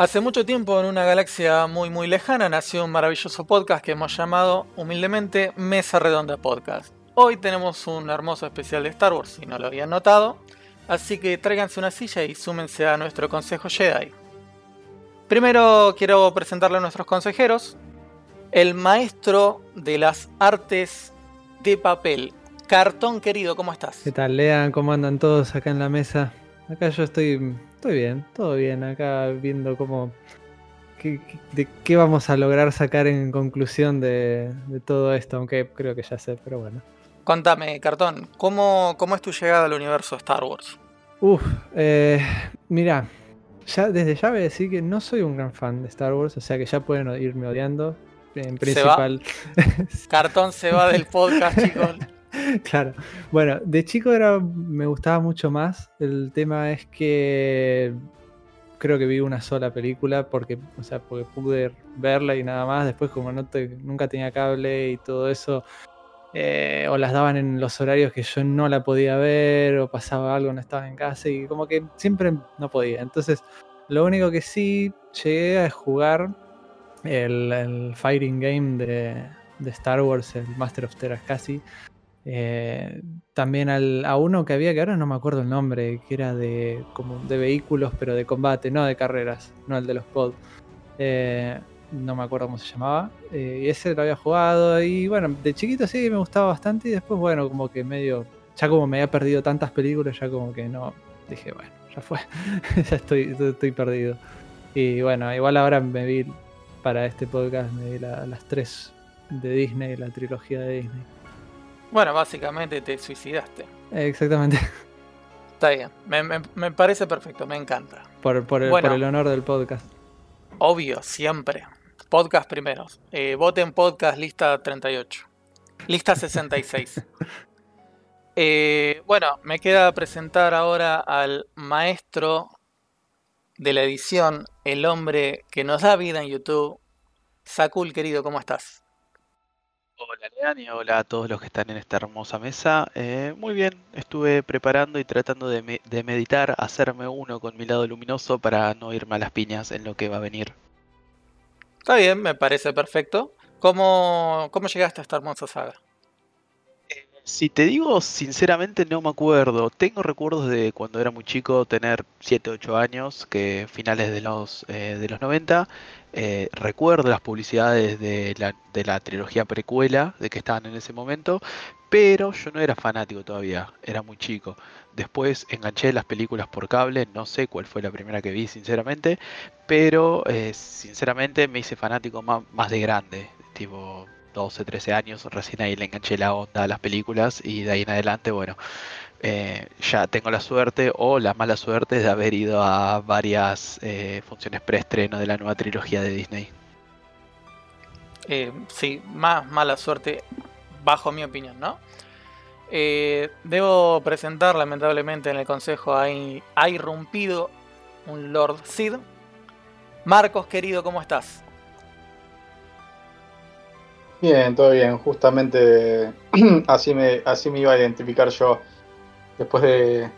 Hace mucho tiempo, en una galaxia muy muy lejana, nació un maravilloso podcast que hemos llamado humildemente Mesa Redonda Podcast. Hoy tenemos un hermoso especial de Star Wars, si no lo habían notado, así que tráiganse una silla y súmense a nuestro consejo Jedi. Primero quiero presentarle a nuestros consejeros, el maestro de las artes de papel, Cartón querido, ¿cómo estás? ¿Qué tal, Lean? ¿Cómo andan todos acá en la mesa? Acá yo estoy Estoy bien, todo bien. Acá viendo cómo. Qué, de qué vamos a lograr sacar en conclusión de, todo esto, aunque creo que ya sé, pero bueno. Contame, Cartón, ¿cómo, cómo es tu llegada al universo Star Wars? Uf, eh, mira, ya, desde ya voy a decir que no soy un gran fan de Star Wars, o sea que ya pueden irme odiando. En principal. Cartón se va del podcast, chicos. claro. Bueno, de chico era, me gustaba mucho más. El tema es que creo que vi una sola película porque, o sea, porque pude verla y nada más. Después, como no nunca tenía cable y todo eso, eh, o las daban en los horarios que yo no la podía ver, o pasaba algo, no estaba en casa, y como que siempre no podía. Entonces, lo único que sí llegué a jugar el, fighting game de, de, Star Wars, el Master of Terras casi. Eh, también a uno que había, que ahora no me acuerdo el nombre, que era de, como de vehículos, pero de combate, no de carreras, no el de los pod. Eh, no me acuerdo cómo se llamaba. Eh, y ese lo había jugado. Y bueno, de chiquito sí me gustaba bastante. Y después, bueno, como que medio. Ya como me había perdido tantas películas, ya como que no. Dije, bueno, ya fue. ya estoy, estoy perdido. Y bueno, igual ahora me vi para este podcast, me vi las tres de Disney, la trilogía de Disney. Bueno, básicamente te suicidaste. Exactamente. Está bien, me, parece perfecto, me encanta. Por, el, honor del podcast. Obvio, siempre. Podcast primero. Eh, voten podcast lista 38. Lista 66. eh, bueno, me queda presentar ahora al maestro de la edición, el hombre que nos da vida en YouTube. Sakul, querido, ¿cómo estás? Hola Lean y hola a todos los que están en esta hermosa mesa. Eh, muy bien, estuve preparando y tratando de, meditar, hacerme uno con mi lado luminoso para no irme a las piñas en lo que va a venir. Está bien, me parece perfecto. ¿Cómo, cómo llegaste a esta hermosa saga? Si te digo sinceramente no me acuerdo. Tengo recuerdos de cuando era muy chico, tener 7, 8 años, que finales de los, eh, de los 90, eh, recuerdo las publicidades de la, de la trilogía precuela, de que estaban en ese momento, pero yo no era fanático todavía, era muy chico. Después enganché las películas por cable, no sé cuál fue la primera que vi sinceramente, pero eh, sinceramente me hice fanático más, más de grande, tipo 12, 13 años, recién ahí le enganché la onda a las películas y de ahí en adelante, bueno, eh, ya tengo la suerte o la mala suerte de haber ido a varias eh, funciones preestreno de la nueva trilogía de Disney. Eh, sí, más mala suerte, bajo mi opinión, ¿no? debo presentar, lamentablemente, en el consejo hay, ha irrumpido un Lord Sid. Marcos, querido, ¿cómo estás? Bien, todo bien. Justamente así me, así me iba a identificar yo después de,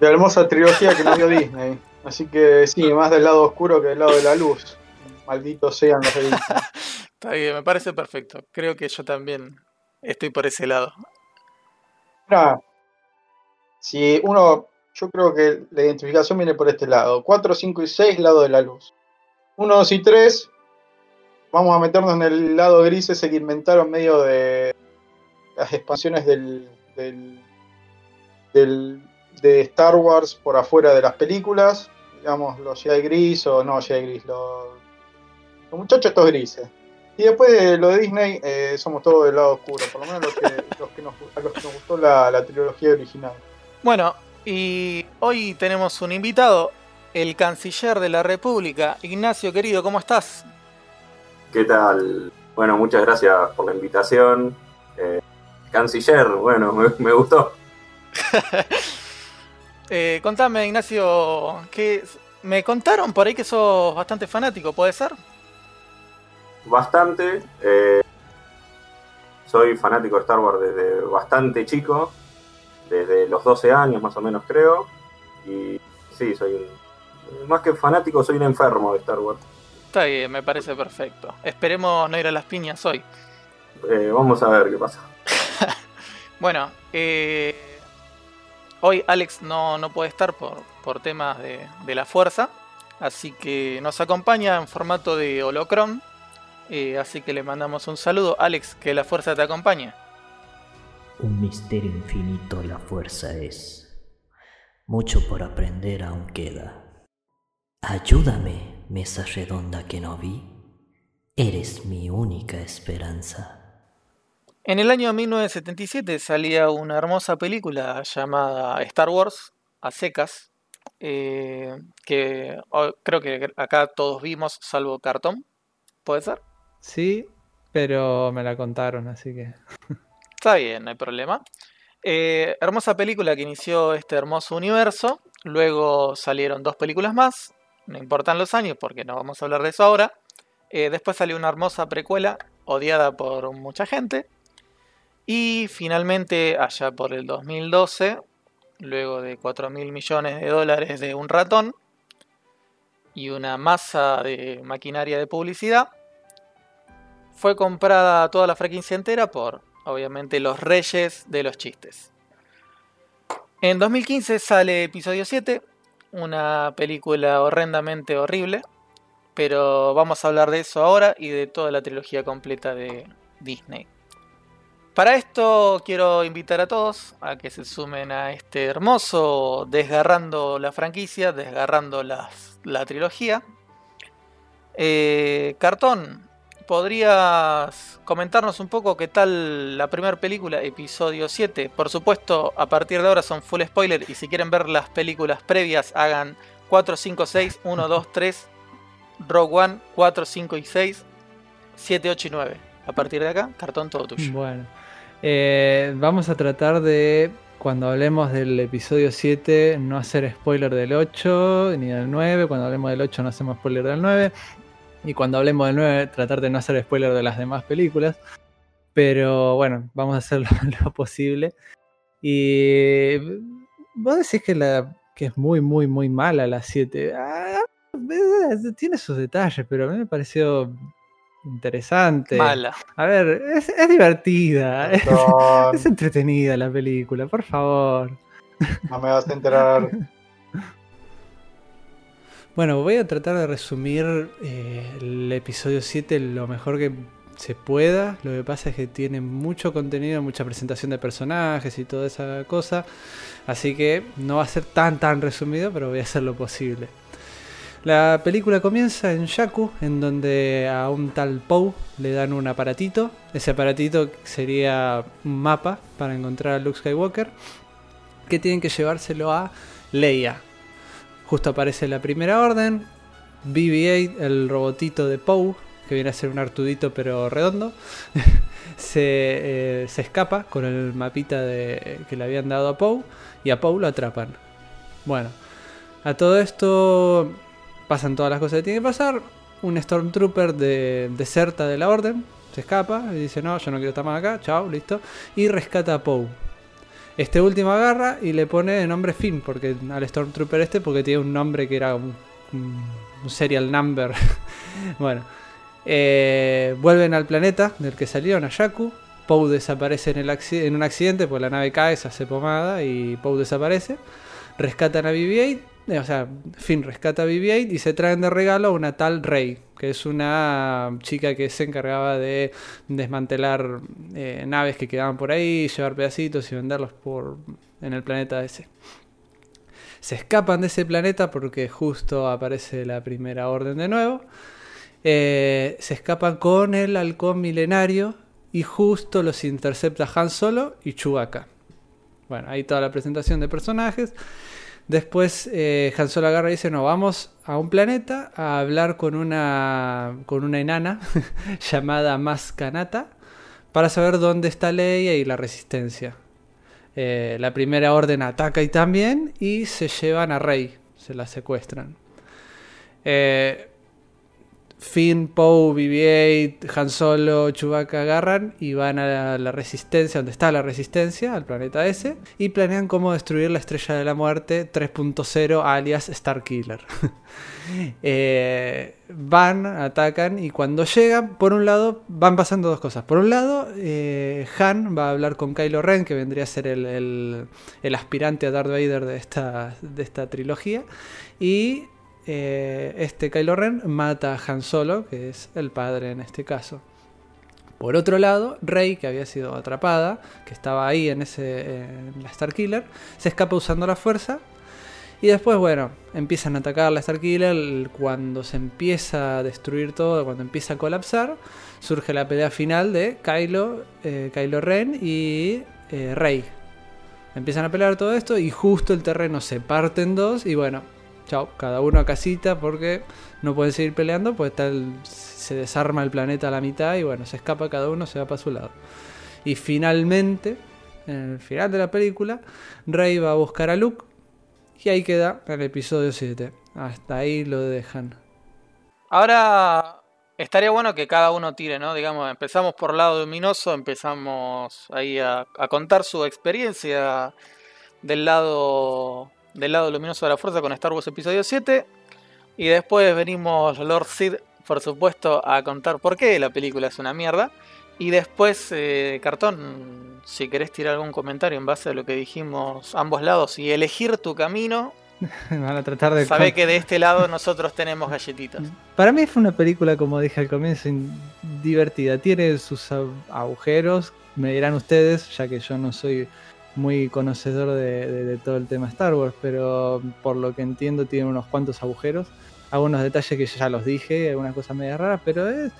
la hermosa trilogía que nos dio Disney. Así que sí, más del lado oscuro que del lado de la luz. Malditos sean los de Está bien, me parece perfecto. Creo que yo también estoy por ese lado. Mira, si uno, yo creo que la identificación viene por este lado. 4, 5 y 6, lado de la luz. 1, 2 y 3, vamos a meternos en el lado gris ese que inventaron medio de las expansiones del de Star Wars por afuera de las películas, digamos, los Jedi Gris o no Jedi Gris, los, los muchachos estos grises. Y después de lo de Disney, eh, somos todos del lado oscuro, por lo menos los que, nos, a los que nos gustó la, trilogía original. Bueno, y hoy tenemos un invitado, el canciller de la República, Ignacio querido, ¿cómo estás? ¿Qué tal? Bueno, muchas gracias por la invitación. Eh, canciller, bueno, me gustó. Eh, contame, Ignacio, que me contaron por ahí que sos bastante fanático, ¿puede ser? Bastante. Eh, soy fanático de Star Wars desde bastante chico, desde los 12 años más o menos creo. Y sí, soy Más que fanático, soy un enfermo de Star Wars. Está bien, me parece perfecto. Esperemos no ir a las piñas hoy. Eh, vamos a ver qué pasa. Bueno, eh, hoy Alex no, no puede estar por, por temas de, de la fuerza, así que nos acompaña en formato de holocron. eh, así que le mandamos un saludo. Alex, que la fuerza te acompañe. Un misterio infinito la fuerza es. Mucho por aprender aún queda. Ayúdame, mesa redonda que no vi. Eres mi única esperanza. En el año 1977 salía una hermosa película llamada Star Wars a secas, eh, que oh, creo que acá todos vimos, salvo Cartón. ¿Puede ser? Sí, pero me la contaron, así que. Está bien, no hay problema. Eh, hermosa película que inició este hermoso universo. Luego salieron dos películas más. No importan los años porque no vamos a hablar de eso ahora. Eh, después salió una hermosa precuela odiada por mucha gente. Y finalmente, allá por el 2012, luego de 4 mil millones de dólares de un ratón y una masa de maquinaria de publicidad, fue comprada toda la franquicia entera por, obviamente, los reyes de los chistes. En 2015 sale episodio 7, una película horrendamente horrible, pero vamos a hablar de eso ahora y de toda la trilogía completa de Disney. Para esto quiero invitar a todos a que se sumen a este hermoso desgarrando la franquicia, desgarrando las- la trilogía. Eh, Cartón, ¿podrías comentarnos un poco qué tal la primera película, episodio 7? Por supuesto, a partir de ahora son full spoiler y si quieren ver las películas previas hagan 4, 5, 6, 1, 2, 3, Rogue One, 4, 5 y 6, 7, 8 y 9. A partir de acá, Cartón todo tuyo. Bueno, eh, vamos a tratar de, cuando hablemos del episodio 7, no hacer spoiler del 8 ni del 9. Cuando hablemos del 8, no hacemos spoiler del 9. Y cuando hablemos del 9, tratar de no hacer spoiler de las demás películas. Pero bueno, vamos a hacer lo, lo posible. Y vos decís que, la, que es muy, muy, muy mala la 7. Ah, tiene sus detalles, pero a mí me pareció interesante. Mala. A ver, es, es divertida, es, es entretenida la película, por favor. no me vas a enterar. Bueno, voy a tratar de resumir eh, el episodio 7 lo mejor que se pueda. Lo que pasa es que tiene mucho contenido, mucha presentación de personajes y toda esa cosa. Así que no va a ser tan tan resumido, pero voy a hacer lo posible. La película comienza en Jakku, en donde a un tal Poe le dan un aparatito. Ese aparatito sería un mapa para encontrar a Luke Skywalker. Que tienen que llevárselo a Leia. Justo aparece la primera orden. BB-8, el robotito de Poe, que viene a ser un artudito pero redondo, se, eh, se escapa con el mapita de, que le habían dado a Poe y a Poe lo atrapan. Bueno, a todo esto pasan todas las cosas que tiene que pasar. Un Stormtrooper de, deserta de la orden, se escapa y dice: No, yo no quiero estar más acá, chao, listo. Y rescata a Poe. Este último agarra y le pone de nombre Finn porque, al Stormtrooper este, porque tiene un nombre que era un, serial number. bueno, eh, vuelven al planeta del que salieron, a Jakku. Poe desaparece en, el en un accidente, pues la nave cae, se hace pomada y Poe desaparece. Rescatan a BB-8, eh, o sea, Finn rescata a BB-8 y se traen de regalo a una tal Rey, que es una chica que se encargaba de desmantelar eh, naves que quedaban por ahí, llevar pedacitos y venderlos por en el planeta ese. Se escapan de ese planeta porque justo aparece la primera orden de nuevo. Eh, se escapan con el halcón milenario y justo los intercepta Han Solo y Chewbacca. Bueno, ahí toda la presentación de personajes. Después eh, Han Solo agarra y dice, no, vamos a un planeta a hablar con una, con una enana llamada Maskanata para saber dónde está Leia y la resistencia. Eh, la primera orden ataca y también y se llevan a Rey, se la secuestran. Eh, Finn, Poe, BB-8, Han Solo, Chewbacca agarran y van a la, resistencia, donde está la resistencia, al planeta ese, y planean cómo destruir la estrella de la muerte 3.0 alias Starkiller. eh, van, atacan y cuando llegan, por un lado, van pasando dos cosas. Por un lado, eh, Han va a hablar con Kylo Ren, que vendría a ser el, aspirante a Darth Vader de esta, de esta trilogía, y eh, este Kylo Ren mata a Han Solo, que es el padre en este caso. Por otro lado, Rey, que había sido atrapada, que estaba ahí en, ese, en la Starkiller, se escapa usando la fuerza. Y después, bueno, empiezan a atacar la Starkiller. Cuando se empieza a destruir todo, cuando empieza a colapsar, surge la pelea final de Kylo, eh, Kylo Ren y eh, Rey. Empiezan a pelear todo esto y justo el terreno se parte en dos y bueno, chao, cada uno a casita porque no pueden seguir peleando, pues tal se desarma el planeta a la mitad y bueno, se escapa cada uno, se va para su lado. Y finalmente, en el final de la película, Rey va a buscar a Luke y ahí queda el episodio 7. Hasta ahí lo dejan. Ahora estaría bueno que cada uno tire, ¿no? Digamos, empezamos por lado luminoso, empezamos ahí a, a contar su experiencia del lado del lado luminoso de la fuerza con Star Wars Episodio 7. Y después venimos Lord Sid, por supuesto, a contar por qué la película es una mierda. Y después, eh, Cartón, si querés tirar algún comentario en base a lo que dijimos ambos lados y elegir tu camino, Van a tratar de. Sabe que de este lado nosotros tenemos galletitas. Para mí fue una película, como dije al comienzo, divertida. Tiene sus agujeros, me dirán ustedes, ya que yo no soy muy conocedor de, todo el tema Star Wars, pero por lo que entiendo tiene unos cuantos agujeros, algunos detalles que ya los dije, algunas cosas medio raras, pero es,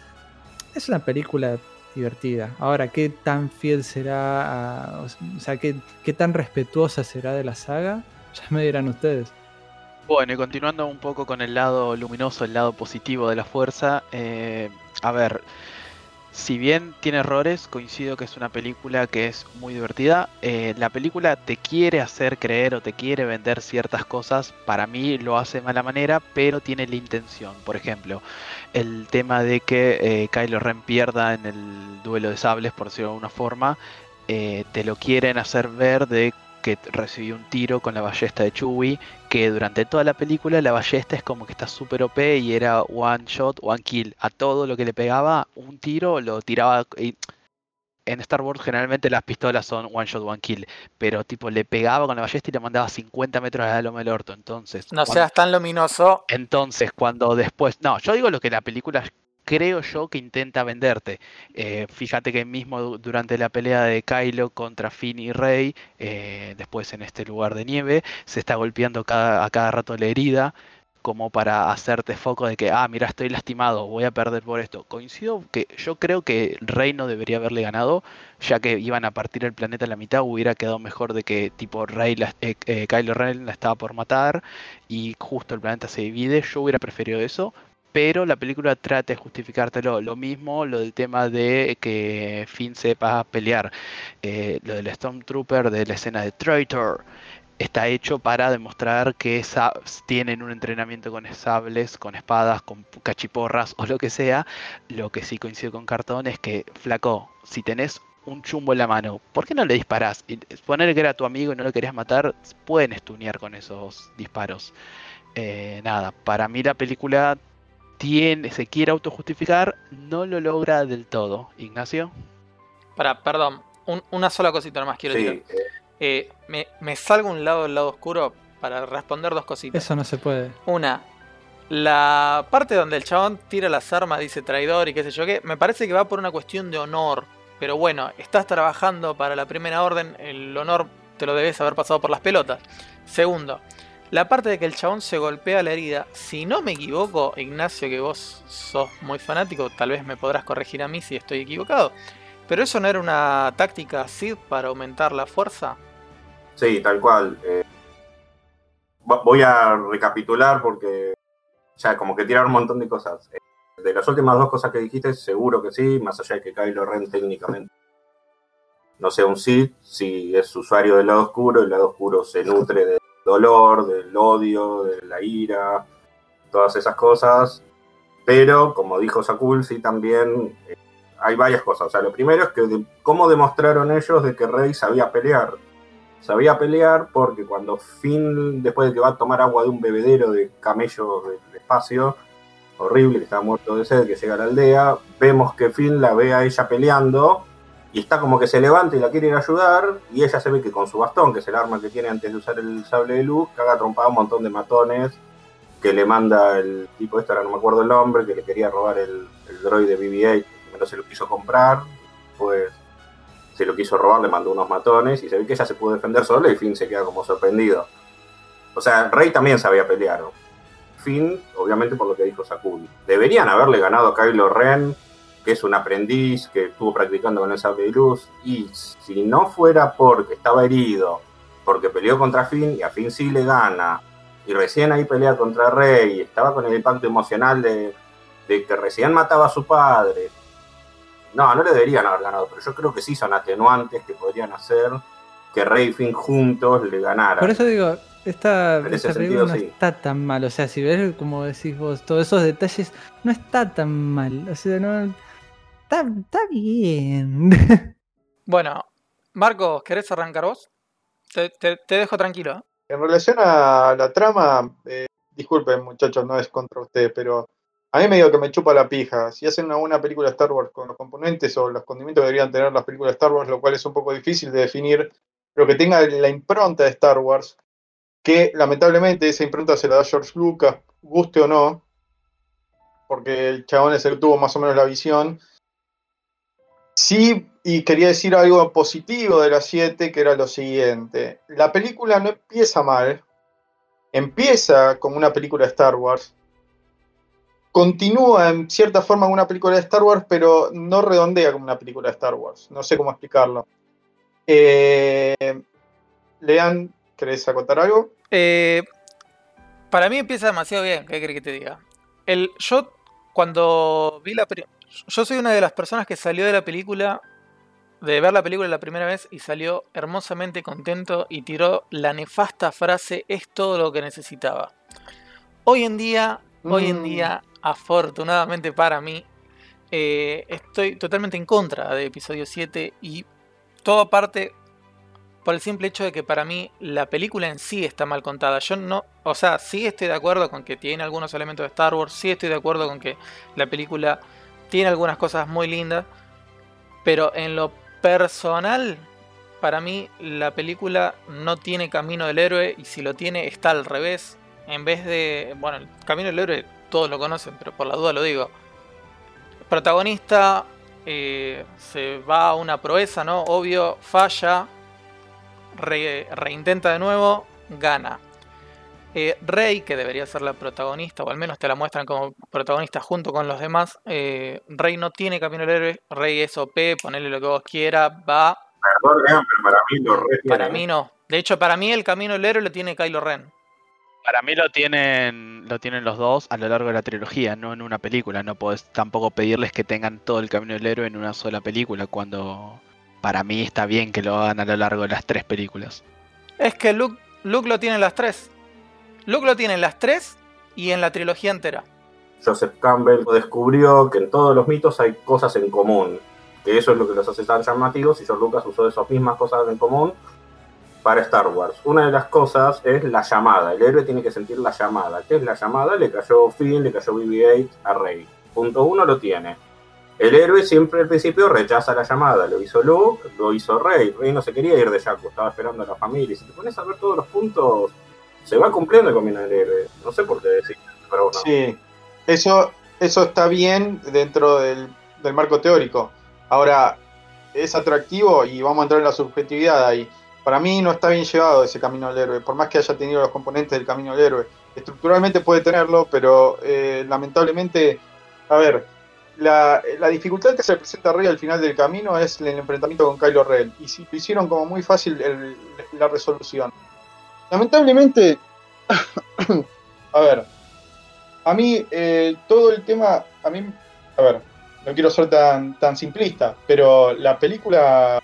es una película divertida. Ahora, ¿qué tan fiel será, o sea, ¿qué, qué tan respetuosa será de la saga? Ya me dirán ustedes. Bueno, y continuando un poco con el lado luminoso, el lado positivo de la fuerza, eh, a ver, si bien tiene errores, coincido que es una película que es muy divertida. Eh, la película te quiere hacer creer o te quiere vender ciertas cosas. Para mí lo hace de mala manera, pero tiene la intención. Por ejemplo, el tema de que eh, Kylo Ren pierda en el duelo de sables, por decirlo de alguna forma, eh, te lo quieren hacer ver de que recibió un tiro con la ballesta de Chewie, que durante toda la película la ballesta es como que está súper OP y era one shot, one kill. A todo lo que le pegaba, un tiro lo tiraba... Y en Star Wars generalmente las pistolas son one shot, one kill, pero tipo le pegaba con la ballesta y le mandaba 50 metros a la loma del orto. Entonces, no seas tan luminoso. Entonces, cuando después, no, yo digo lo que la película creo yo que intenta venderte. Eh, fíjate que mismo durante la pelea de Kylo contra Finn y Rey, eh, después en este lugar de nieve, se está golpeando cada, a cada rato la herida como para hacerte foco de que, ah, mira, estoy lastimado, voy a perder por esto. Coincido que yo creo que Rey no debería haberle ganado, ya que iban a partir el planeta a la mitad, hubiera quedado mejor de que tipo Rey, eh, Kylo Ren la estaba por matar y justo el planeta se divide, yo hubiera preferido eso, pero la película trata de justificártelo. Lo mismo lo del tema de que Finn sepa pelear. Eh, lo del Stormtrooper de la escena de Traitor está hecho para demostrar que tienen un entrenamiento con sables, con espadas, con cachiporras o lo que sea. Lo que sí coincide con Cartón es que, flaco, si tenés un chumbo en la mano, ¿por qué no le disparás? Y poner que era tu amigo y no lo querías matar, pueden estunear con esos disparos. Eh, nada, para mí la película tiene, se quiere autojustificar, no lo logra del todo. Ignacio. Para, perdón, una sola cosita nomás quiero decir. Eh, me, me, salgo un lado del lado oscuro para responder dos cositas. Eso no se puede. Una, la parte donde el chabón tira las armas, dice traidor y qué sé yo qué, me parece que va por una cuestión de honor. Pero bueno, estás trabajando para la primera orden, el honor te lo debes haber pasado por las pelotas. Segundo, la parte de que el chabón se golpea la herida, si no me equivoco, Ignacio, que vos sos muy fanático, tal vez me podrás corregir a mí si estoy equivocado. ¿Pero eso no era una táctica Sid para aumentar la fuerza? Sí, tal cual. Eh, voy a recapitular porque ya como que tirar un montón de cosas. Eh, de las últimas dos cosas que dijiste, seguro que sí, más allá de que Kylo Ren técnicamente no sea un Sid, si es usuario del lado oscuro, el lado oscuro se nutre de dolor, del odio, de la ira, todas esas cosas. pero, como dijo Sakul, sí también eh, hay varias cosas. O sea, lo primero es que de- cómo demostraron ellos de que Rey sabía pelear. Sabía pelear porque cuando Finn, después de que va a tomar agua de un bebedero de camello del espacio, horrible, que está muerto de sed, que llega a la aldea, vemos que Finn la ve a ella peleando y está como que se levanta y la quiere ir a ayudar y ella se ve que con su bastón, que es el arma que tiene antes de usar el sable de luz, caga trompada un montón de matones que le manda el tipo este, ahora no me acuerdo el nombre, que le quería robar el, el droide BB-8, que primero se lo quiso comprar, pues se lo quiso robar, le mandó unos matones y se ve que ella se pudo defender sola y Finn se queda como sorprendido. O sea, Rey también sabía pelear. ¿no? Finn, obviamente por lo que dijo Sakuli. Deberían haberle ganado a Kylo Ren, que es un aprendiz que estuvo practicando con el sable de luz, y si no fuera porque estaba herido, porque peleó contra Finn y a Finn sí le gana, y recién ahí pelea contra Rey, y estaba con el impacto emocional de, de que recién mataba a su padre. No, no le deberían haber ganado, pero yo creo que sí son atenuantes que podrían hacer que Rey y Finn juntos le ganaran. Por eso digo, esta, En ese esta película sentido, no sí. está tan mal. O sea, si ves, como decís vos, todos esos detalles, no está tan mal. O sea, no. Está, está bien. Bueno, Marcos, ¿querés arrancar vos? Te, te- te dejo tranquilo. ¿eh? En relación a la trama, eh, disculpen muchachos, no es contra ustedes, pero a mí me digo que me chupa la pija. Si hacen una buena película de Star Wars con los componentes o los condimentos que deberían tener las películas de Star Wars, lo cual es un poco difícil de definir, pero que tenga la impronta de Star Wars, que lamentablemente esa impronta se la da George Lucas, guste o no, porque el chabón es el que tuvo más o menos la visión. Sí, y quería decir algo positivo de la 7, que era lo siguiente. La película no empieza mal, empieza como una película de Star Wars, continúa en cierta forma como una película de Star Wars, pero no redondea como una película de Star Wars. No sé cómo explicarlo. Eh, Lean, ¿querés acotar algo? Eh, para mí empieza demasiado bien, ¿qué querés que te diga? El, yo, cuando vi la pri- Yo soy una de las personas que salió de la película, de ver la película la primera vez y salió hermosamente contento y tiró la nefasta frase: es todo lo que necesitaba. Hoy en día, hoy en Mm. día, afortunadamente para mí, eh, estoy totalmente en contra de episodio 7 y todo parte por el simple hecho de que para mí la película en sí está mal contada. Yo no, o sea, sí estoy de acuerdo con que tiene algunos elementos de Star Wars, sí estoy de acuerdo con que la película tiene algunas cosas muy lindas, pero en lo personal, para mí la película no tiene camino del héroe y si lo tiene está al revés. En vez de, bueno, el camino del héroe todos lo conocen, pero por la duda lo digo. Protagonista eh, se va a una proeza, ¿no? Obvio, falla, re- reintenta de nuevo, gana. Eh, Rey, que debería ser la protagonista, o al menos te la muestran como protagonista junto con los demás, eh, Rey no tiene camino del héroe, Rey es OP, ponele lo que vos quieras, va. Perdón, pero para mí lo re Para tiene. mí no. De hecho, para mí el camino del héroe lo tiene Kylo Ren. Para mí lo tienen, lo tienen los dos a lo largo de la trilogía, no en una película. No podés tampoco pedirles que tengan todo el camino del héroe en una sola película, cuando para mí está bien que lo hagan a lo largo de las tres películas. Es que Luke, Luke lo tiene en las tres. Luke lo tiene en las tres y en la trilogía entera. Joseph Campbell descubrió que en todos los mitos hay cosas en común, que eso es lo que los hace tan llamativos y George Lucas usó esas mismas cosas en común para Star Wars. Una de las cosas es la llamada, el héroe tiene que sentir la llamada. ¿Qué es la llamada? Le cayó Finn, le cayó BB-8 a Rey. Punto uno lo tiene. El héroe siempre al principio rechaza la llamada, lo hizo Luke, lo hizo Rey. Rey no se quería ir de Jakku, estaba esperando a la familia. Y si te pones a ver todos los puntos, se va cumpliendo el camino del héroe. No sé por qué decir, pero. Sí, eso, eso está bien dentro del, del marco teórico. Ahora, es atractivo y vamos a entrar en la subjetividad ahí. Para mí no está bien llevado ese camino del héroe, por más que haya tenido los componentes del camino del héroe. Estructuralmente puede tenerlo, pero eh, lamentablemente, a ver, la, la dificultad que se presenta a Rey al final del camino es el enfrentamiento con Kylo Ren. Y si lo hicieron como muy fácil el- la resolución. Lamentablemente, a ver, a mí eh, todo el tema, a mí, a ver, no quiero ser tan, tan simplista, pero la película,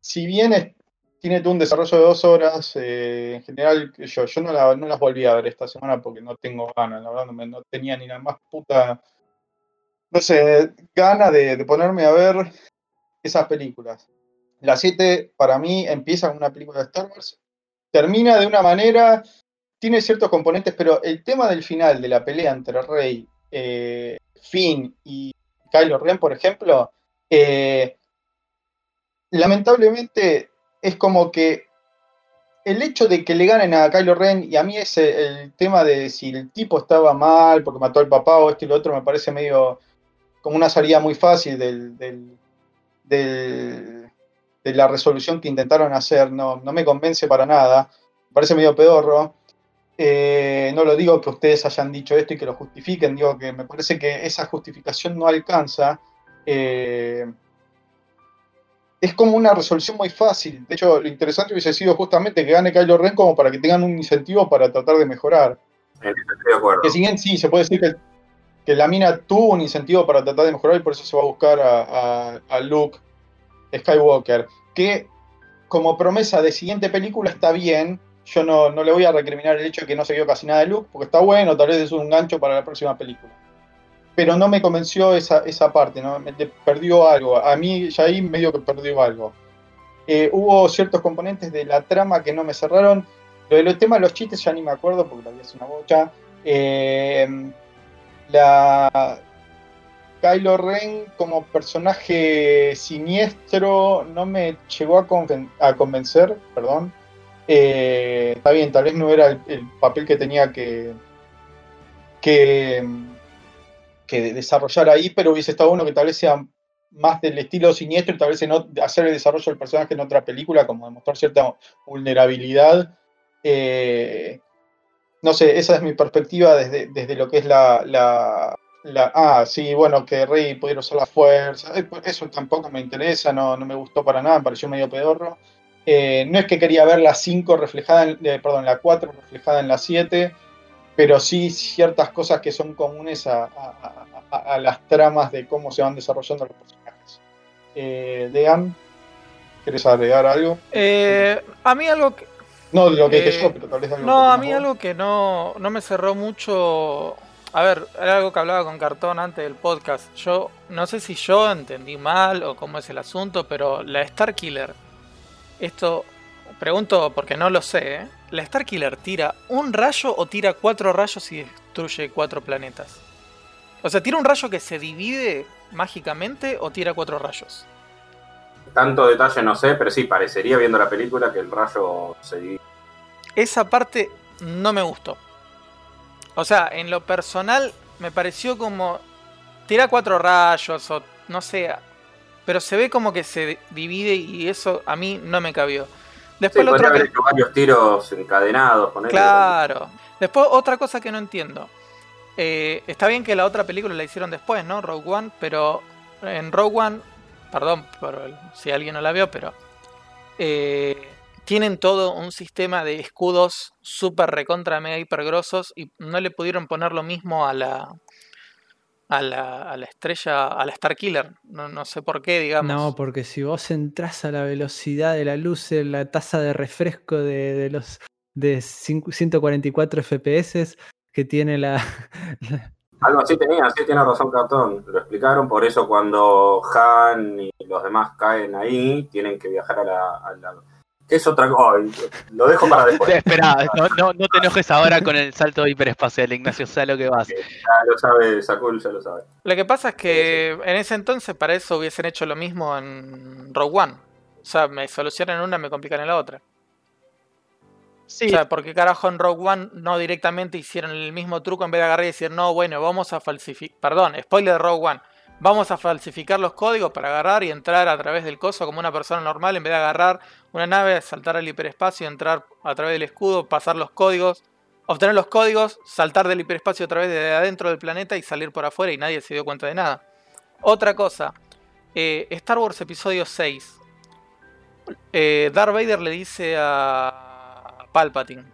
si bien es- tiene un desarrollo de dos horas. eh, en general, yo, yo no, la- no las volví a ver esta semana porque no tengo ganas, la verdad, no, me- no tenía ni la más puta, no sé, gana de, de ponerme a ver esas películas. La 7 para mí empieza con una película de Star Wars, termina de una manera, tiene ciertos componentes, pero el tema del final de la pelea entre Rey, eh, Finn y Kylo Ren, por ejemplo, eh, lamentablemente es como que el hecho de que le ganen a Kylo Ren y a mí ese el tema de si el tipo estaba mal porque mató al papá o esto y lo otro me parece medio como una salida muy fácil del- del- de la resolución que intentaron hacer. No, no me convence para nada. Me parece medio pedorro. Eh, no lo digo que ustedes hayan dicho esto y que lo justifiquen, digo que me parece que esa justificación no alcanza. Eh, es como una resolución muy fácil. De hecho, lo interesante hubiese sido justamente que gane Kylo Ren como para que tengan un incentivo para tratar de mejorar. Eso estoy de acuerdo. Que si bien sí, se puede decir que, que la mina tuvo un incentivo para tratar de mejorar y por eso se va a buscar a, a- a Luke Skywalker. Que como promesa de siguiente película está bien. Yo no, no le voy a recriminar el hecho de que no se vio casi nada de Luke, porque está bueno, tal vez es un gancho para la próxima película. Pero no me convenció esa, esa parte, ¿no? Me- perdió algo. A mí ya ahí medio que perdió algo. Eh, hubo ciertos componentes de la trama que no me cerraron. Lo del tema de los chistes ya ni me acuerdo porque la vi hace una bocha. Eh, la Kylo Ren como personaje siniestro no me llegó a, conven- a convencer, perdón. Eh, está bien, tal vez no era el, el papel que tenía que, que, que desarrollar ahí, pero hubiese estado uno que tal vez sea más del estilo siniestro y tal vez en ot- hacer el desarrollo del personaje en otra película, como demostrar cierta vulnerabilidad. Eh, no sé, esa es mi perspectiva desde, desde lo que es la, la- Ah, sí, bueno, que Rey pudiera usar la fuerza. pues Eso tampoco me interesa, no, no me gustó para nada, me pareció medio pedorro. Eh, no es que quería ver la 5 reflejada, en, eh, perdón, la 4 reflejada en la 7, pero sí ciertas cosas que son comunes a, a- a- a- a las tramas de cómo se van desarrollando los personajes. Eh, Dean, ¿quieres agregar algo? Eh, a mí algo que, No de lo que dije yo, pero tal vez algo No, a mí algo que no, no me cerró mucho. A ver, era algo que hablaba con Cartón antes del podcast. Yo no sé si yo entendí mal o cómo es el asunto, pero la Star Killer. Esto pregunto porque no lo sé. ¿eh? ¿La Star Killer tira un rayo o tira cuatro rayos y destruye cuatro planetas? O sea, ¿tira un rayo que se divide mágicamente o tira cuatro rayos? Tanto detalle no sé, pero sí, parecería viendo la película que el rayo se divide. esa parte no me gustó. O sea, en lo personal me pareció como tira cuatro rayos o no sé, pero se ve como que se divide y eso a mí no me cabió. Sí, Después lo otro haber que hecho varios tiros encadenados. claro. Después otra cosa que no entiendo. Eh, está bien que la otra película la hicieron después, ¿no? Rogue One, pero en Rogue One, perdón por el- si alguien no la vio, pero eh, tienen todo un sistema de escudos super recontra mega hiper grosos y no le pudieron poner lo mismo a la a la, a la estrella, a la Star Killer. No, no sé por qué, digamos. No, porque si vos entras a la velocidad de la luz, en la tasa de refresco de, de los de cinco- 144 FPS que tiene la, la- Algo así tenía, sí tiene razón Cartón. Lo explicaron, por eso cuando Han y los demás caen ahí, tienen que viajar a la. A la... ¿Qué es otra cosa? Lo dejo para después. Espera, no, no, no te enojes ahora con el salto hiperespacial, Ignacio, sé a lo que vas. Ya lo sabe, Sakul ya lo sabe. Lo que pasa es que en ese entonces para eso hubiesen hecho lo mismo en Rogue One. O sea, me solucionan una, me complican en la otra. Sí, O sea, ¿por qué carajo en Rogue One no directamente hicieron el mismo truco en vez de agarrar y decir, no, bueno, vamos a falsificar. Perdón, spoiler de Rogue One. Vamos a falsificar los códigos para agarrar y entrar a través del coso como una persona normal en vez de agarrar una nave, saltar al hiperespacio, entrar a través del escudo, pasar los códigos, obtener los códigos, saltar del hiperespacio a través de adentro del planeta y salir por afuera y nadie se dio cuenta de nada. Otra cosa, eh, Star Wars Episodio 6. Eh, Darth Vader le dice a Palpatine,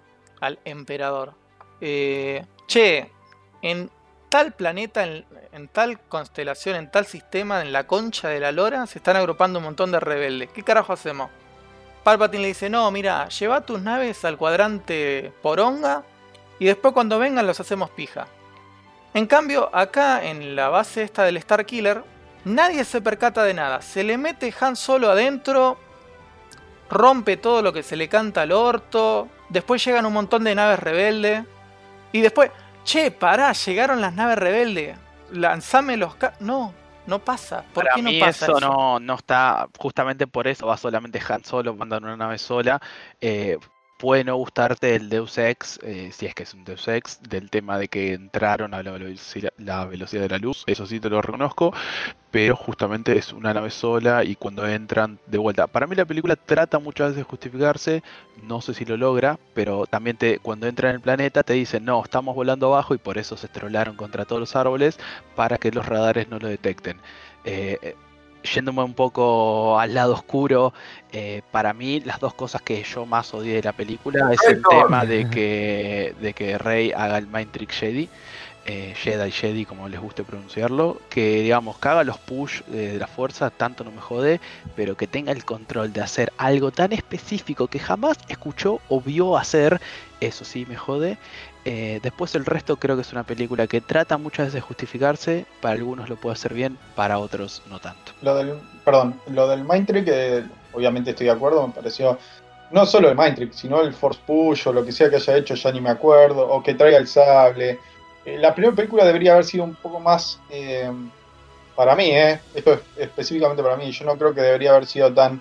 al emperador, eh, che, en tal planeta, en, tal constelación, en tal sistema, en la concha de la lora, se están agrupando un montón de rebeldes. ¿Qué carajo hacemos? Palpatine le dice, no, mira, lleva tus naves al cuadrante Poronga y después cuando vengan los hacemos pija. En cambio, acá en la base esta del Star Killer, nadie se percata de nada. Se le mete Han Solo adentro, rompe todo lo que se le canta al orto, después llegan un montón de naves rebeldes y después, che, pará, llegaron las naves rebeldes, lanzame los... ca-". No, no pasa. ¿Por Para qué no mí pasa eso, eso? No, no está, justamente por eso va solamente Han Solo, mandan una nave sola. Eh, puede no gustarte el Deus Ex, eh, si es que es un Deus Ex, del tema de que entraron a la velocidad, de la luz, eso sí te lo reconozco, pero justamente es una nave sola y cuando entran de vuelta. Para mí la película trata muchas veces de justificarse, no sé si lo logra, pero también te, cuando entra en el planeta te dicen, no, estamos volando abajo y por eso se estrolaron contra todos los árboles para que los radares no lo detecten. Eh, eh, yéndome un poco al lado oscuro, eh, para mí las dos cosas que yo más odié de la película es el tema de que, de que Rey haga el Mind Trick Jedi. eh, Jedi, Jedi, como les guste pronunciarlo, que digamos, que haga los push eh, de la fuerza, tanto no me jode, pero que tenga el control de hacer algo tan específico que jamás escuchó o vio hacer, eso sí me jode. Eh, después el resto creo que es una película que trata muchas veces de justificarse, para algunos lo puede hacer bien, para otros no tanto. Lo del, perdón, lo del Mind Trick, eh, obviamente estoy de acuerdo, me pareció. No solo el Mind Trick, sino el Force Push o lo que sea que haya hecho, ya ni me acuerdo, o que traiga el sable. Eh, la primera película debería haber sido un poco más. eh, para mí, eh, esto es específicamente para mí, yo no creo que debería haber sido tan.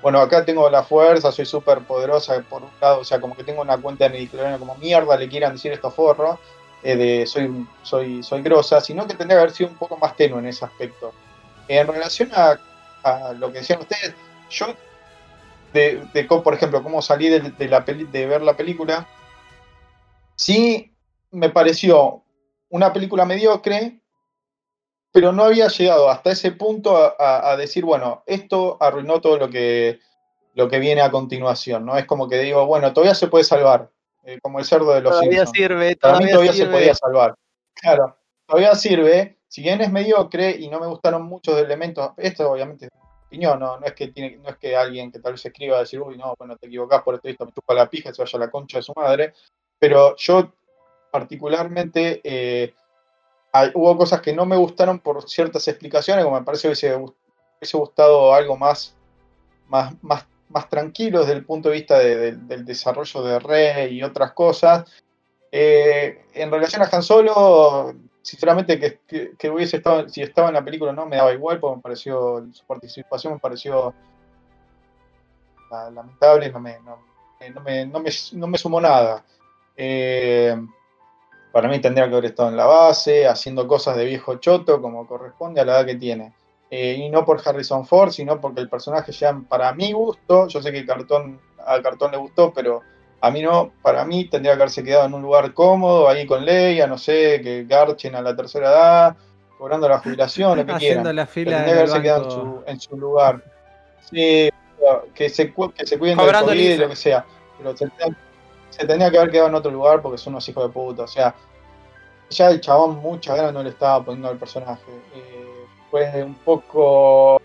Bueno, acá tengo la fuerza, soy súper poderosa por un lado, o sea, como que tengo una cuenta de midichloriana como mierda, le quieran decir estos forros, eh, de soy, soy, soy grosa, sino que tendría que haber sido un poco más tenue en ese aspecto. En relación a, lo que decían ustedes, yo, de, por ejemplo, cómo salí de, la de ver la película, sí me pareció una película mediocre, pero no había llegado hasta ese punto a, a- a decir, bueno, esto arruinó todo lo que, lo que viene a continuación, ¿no? Es como que digo, bueno, todavía se puede salvar, eh, como el cerdo de los Todavía Simpsons. sirve, Para mí todavía, todavía se podía salvar. Claro, todavía sirve. Si bien es mediocre y no me gustaron muchos elementos, esto obviamente es opinión, no, no es que tiene, no es que alguien que tal vez escriba decir, uy, no, bueno, te equivocás por esto, esto me chupa la pija, se vaya a la concha de su madre. Pero yo particularmente eh, hubo cosas que no me gustaron por ciertas explicaciones, como me parece que hubiese, hubiese gustado algo más, más, más, más tranquilo desde el punto de vista de- de- del desarrollo de Rey y otras cosas. Eh, en relación a Han Solo, sinceramente que, que- hubiese estado, si estaba en la película no, me daba igual, porque me pareció, su participación me pareció la- lamentable, no me, no, eh, no me, no me, no me sumó nada. Eh, para mí tendría que haber estado en la base, haciendo cosas de viejo choto, como corresponde a la edad que tiene. Eh, y no por Harrison Ford, sino porque el personaje ya, para mi gusto, yo sé que cartón, al cartón le gustó, pero a mí no, para mí tendría que haberse quedado en un lugar cómodo, ahí con Leia, no sé, que garchen a la tercera edad, cobrando la jubilación, lo que Haciendo quieran. la fila tendría en que haberse quedado en su, en su lugar. Sí, que se, que se cuiden del COVID, lo que sea. Pero tendría- se tendría que haber quedado en otro lugar porque son unos hijos de puta. O sea, ya el chabón muchas ganas no le estaba poniendo al personaje. Eh, fue un poco.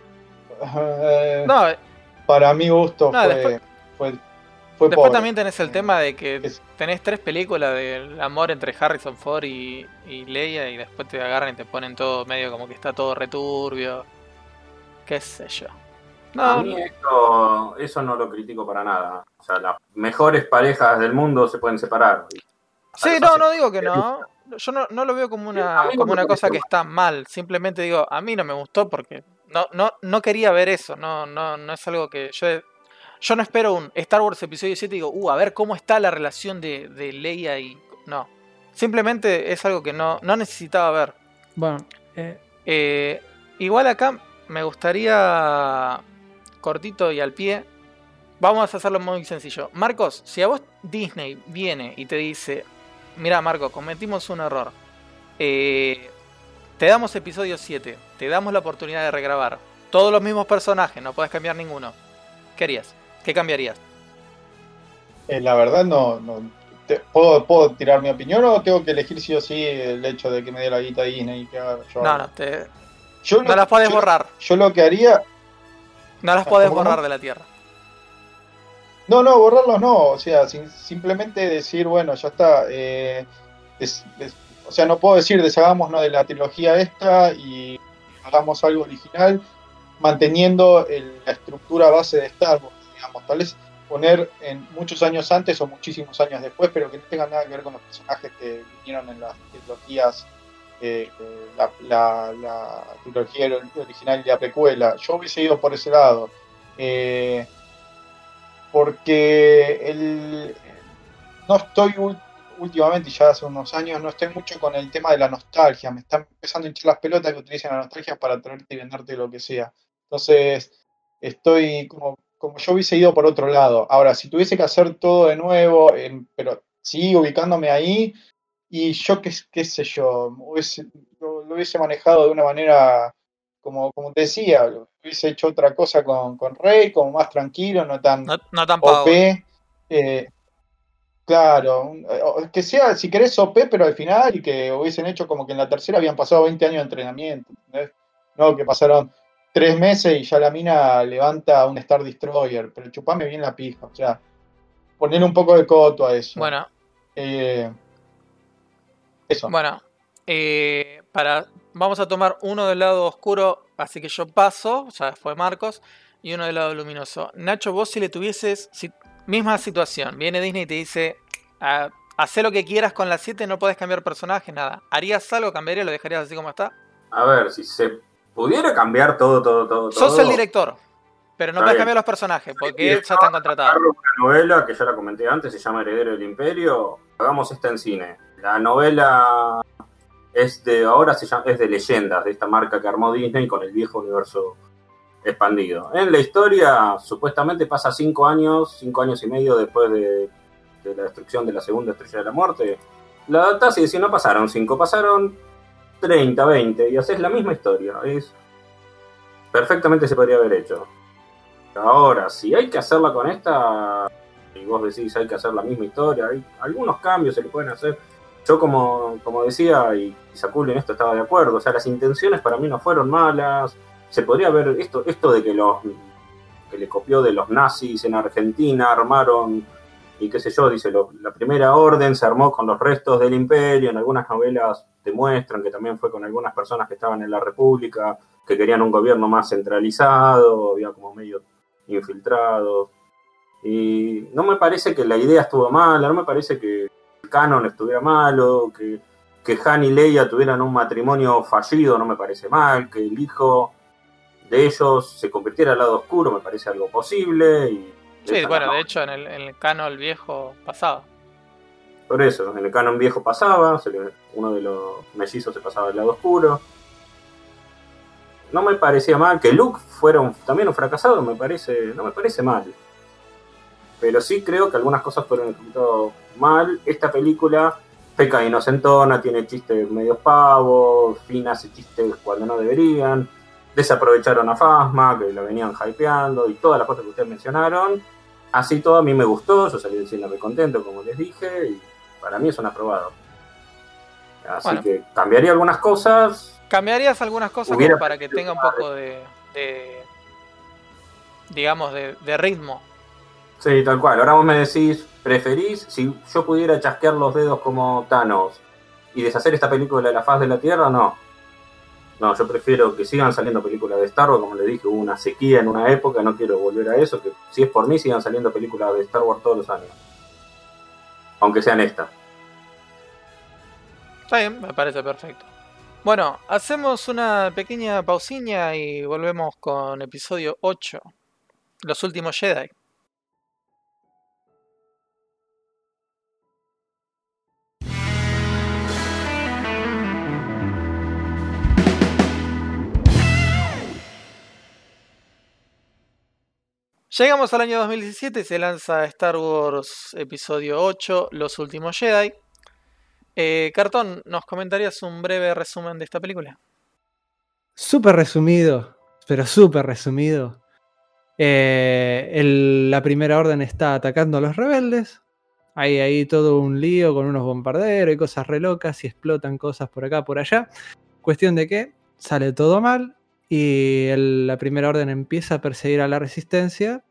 eh, No, eh, para mi gusto No, fue, después- fue, fue después también tenés el tema de que Es- tenés tres películas del amor entre Harrison Ford y, y Leia y después te agarran y te ponen todo medio como que está todo returbio. Qué sé yo. A No, mí eso, eso no lo critico para nada. O sea, las mejores parejas del mundo se pueden separar. Sí, no, no digo que no. Yo no, no lo veo como A una, como una cosa que está mal. Simplemente digo, a mí no me gustó porque no, no, no quería ver eso. No, no, no es algo que yo. Yo no espero un Star Wars episodio 7 y digo, uh, a ver cómo está la relación de, de Leia y. No. Simplemente es algo que no, no necesitaba ver. Bueno, eh, Eh, igual acá me gustaría cortito y al pie. Vamos a hacerlo muy sencillo. Marcos, si a vos Disney viene y te dice, mira Marcos, cometimos un error. Eh, te damos episodio 7, te damos la oportunidad de regrabar. Todos los mismos personajes, no puedes cambiar ninguno. ¿Qué harías? ¿Qué cambiarías? Eh, la verdad no, no te- ¿puedo, ¿puedo tirar mi opinión o tengo que elegir sí o sí el hecho de que me dé la guita Disney y que haga yo No, no, te- Yo no lo- las yo- borrar. Yo lo que haría, No las podés ¿Cómo no? borrar de la Tierra. No, no, borrarlos no. O sea, sin- simplemente decir, bueno, ya está. eh, des- des- o sea, no puedo decir deshagámonos de la trilogía esta y hagamos algo original, manteniendo el- la estructura base de Star Wars, digamos. Tal vez poner en muchos años antes o muchísimos años después, pero que no tenga nada que ver con los personajes que vinieron en las trilogías. Eh, la, trilogía original y la precuela. Yo hubiese ido por ese lado. Eh, porque el, no estoy últimamente, ya hace unos años, no estoy mucho con el tema de la nostalgia. Me están empezando a hinchar las pelotas que utilicen la nostalgia para traerte y venderte lo que sea. Entonces, estoy como, como yo hubiese ido por otro lado. Ahora, si tuviese que hacer todo de nuevo, pero sí ubicándome ahí, y yo qué, qué sé yo, hubiese- lo, lo hubiese manejado de una manera, como, como te decía, lo hubiese hecho otra cosa con, con Rey, como más tranquilo, no tan No, no tan. OP. eh, claro, eh, que sea, si querés, OP, pero al final y que hubiesen hecho como que en la tercera habían pasado 20 años de entrenamiento. ¿entendés? No, que pasaron tres meses y ya la mina levanta un Star Destroyer, pero chupame bien la pija, o sea, poner un poco de coto a eso. Bueno, Eh, eso. bueno. eh, para, vamos a tomar uno del lado oscuro, así que yo paso, ya fue Marcos, y uno del lado luminoso. Nacho, vos si le tuvieses, si- misma situación, viene Disney y te dice, ah, hacé lo que quieras con la 7, no podés cambiar personaje, nada. ¿Harías algo, cambiaría, lo dejarías así como está? A ver, si se pudiera cambiar todo, todo, todo. Sos todo, el director, pero no bien. cambiar los personajes, porque ya están contratados. una novela que ya la comenté antes, se llama Heredero del Imperio. Hagamos esta en cine. La novela es de ahora se llama, es de leyendas, de esta marca que armó Disney con el viejo universo expandido. En la historia, supuestamente pasa cinco años, cinco años y medio después de, la destrucción de la segunda estrella de la muerte. La adaptás y decís, no pasaron cinco, pasaron 30, 20, y haces la misma historia. Perfectamente se podría haber hecho. Ahora, si hay que hacerla con esta, y vos decís hay que hacer la misma historia, hay algunos cambios se le pueden hacer. Yo como, como decía, y Sakul en esto estaba de acuerdo, o sea, las intenciones para mí no fueron malas. Se podría ver esto, esto de que los que le copió de los nazis en Argentina, armaron, y qué sé yo, dice, la primera orden se armó con los restos del imperio, en algunas novelas demuestran que también fue con algunas personas que estaban en la República, que querían un gobierno más centralizado, había como medio infiltrados. Y no me parece que la idea estuvo mala, no me parece que canon estuviera malo, que, que Han y Leia tuvieran un matrimonio fallido, no me parece mal, que el hijo de ellos se convirtiera al lado oscuro, me parece algo posible. Y Sí, bueno, no- de hecho en el, en el canon viejo pasado. Por eso, en el canon viejo pasaba, se le- uno de los mellizos se pasaba al lado oscuro. No me parecía mal que Luke fuera un- también un fracasado, me parece, no me parece mal. Pero sí creo que algunas cosas fueron ejecutadas mal. Esta película peca inocentona, tiene chistes medios pavos, Finn hace chistes cuando no deberían. Desaprovecharon a Fasma, que la venían hypeando, y todas las cosas que ustedes mencionaron. Así todo a mí me gustó, yo salí del cine contento, como les dije, y para mí es un aprobado. Así Bueno. que cambiaría algunas cosas. ¿Cambiarías algunas cosas para que tenga un poco de, de- digamos, de, de ritmo? Sí, tal cual. Ahora vos me decís, ¿preferís si yo pudiera chasquear los dedos como Thanos y deshacer esta película de la faz de la Tierra? No. No, yo prefiero que sigan saliendo películas de Star Wars, como les dije, hubo una sequía en una época, no quiero volver a eso, que si es por mí sigan saliendo películas de Star Wars todos los años. Aunque sean estas. Está bien, me parece perfecto. Bueno, hacemos una pequeña pausiña y volvemos con episodio 8. Los últimos Jedi. Llegamos al año 2017 y se lanza Star Wars Episodio 8, Los Últimos Jedi. Eh, Cartón, ¿nos comentarías un breve resumen de esta película? Súper resumido, pero súper resumido. Eh, la primera orden está atacando a los rebeldes. Hay ahí todo un lío con unos bombarderos y cosas re locas y explotan cosas por acá, por allá. Cuestión de que sale todo mal y la primera orden empieza a perseguir a la resistencia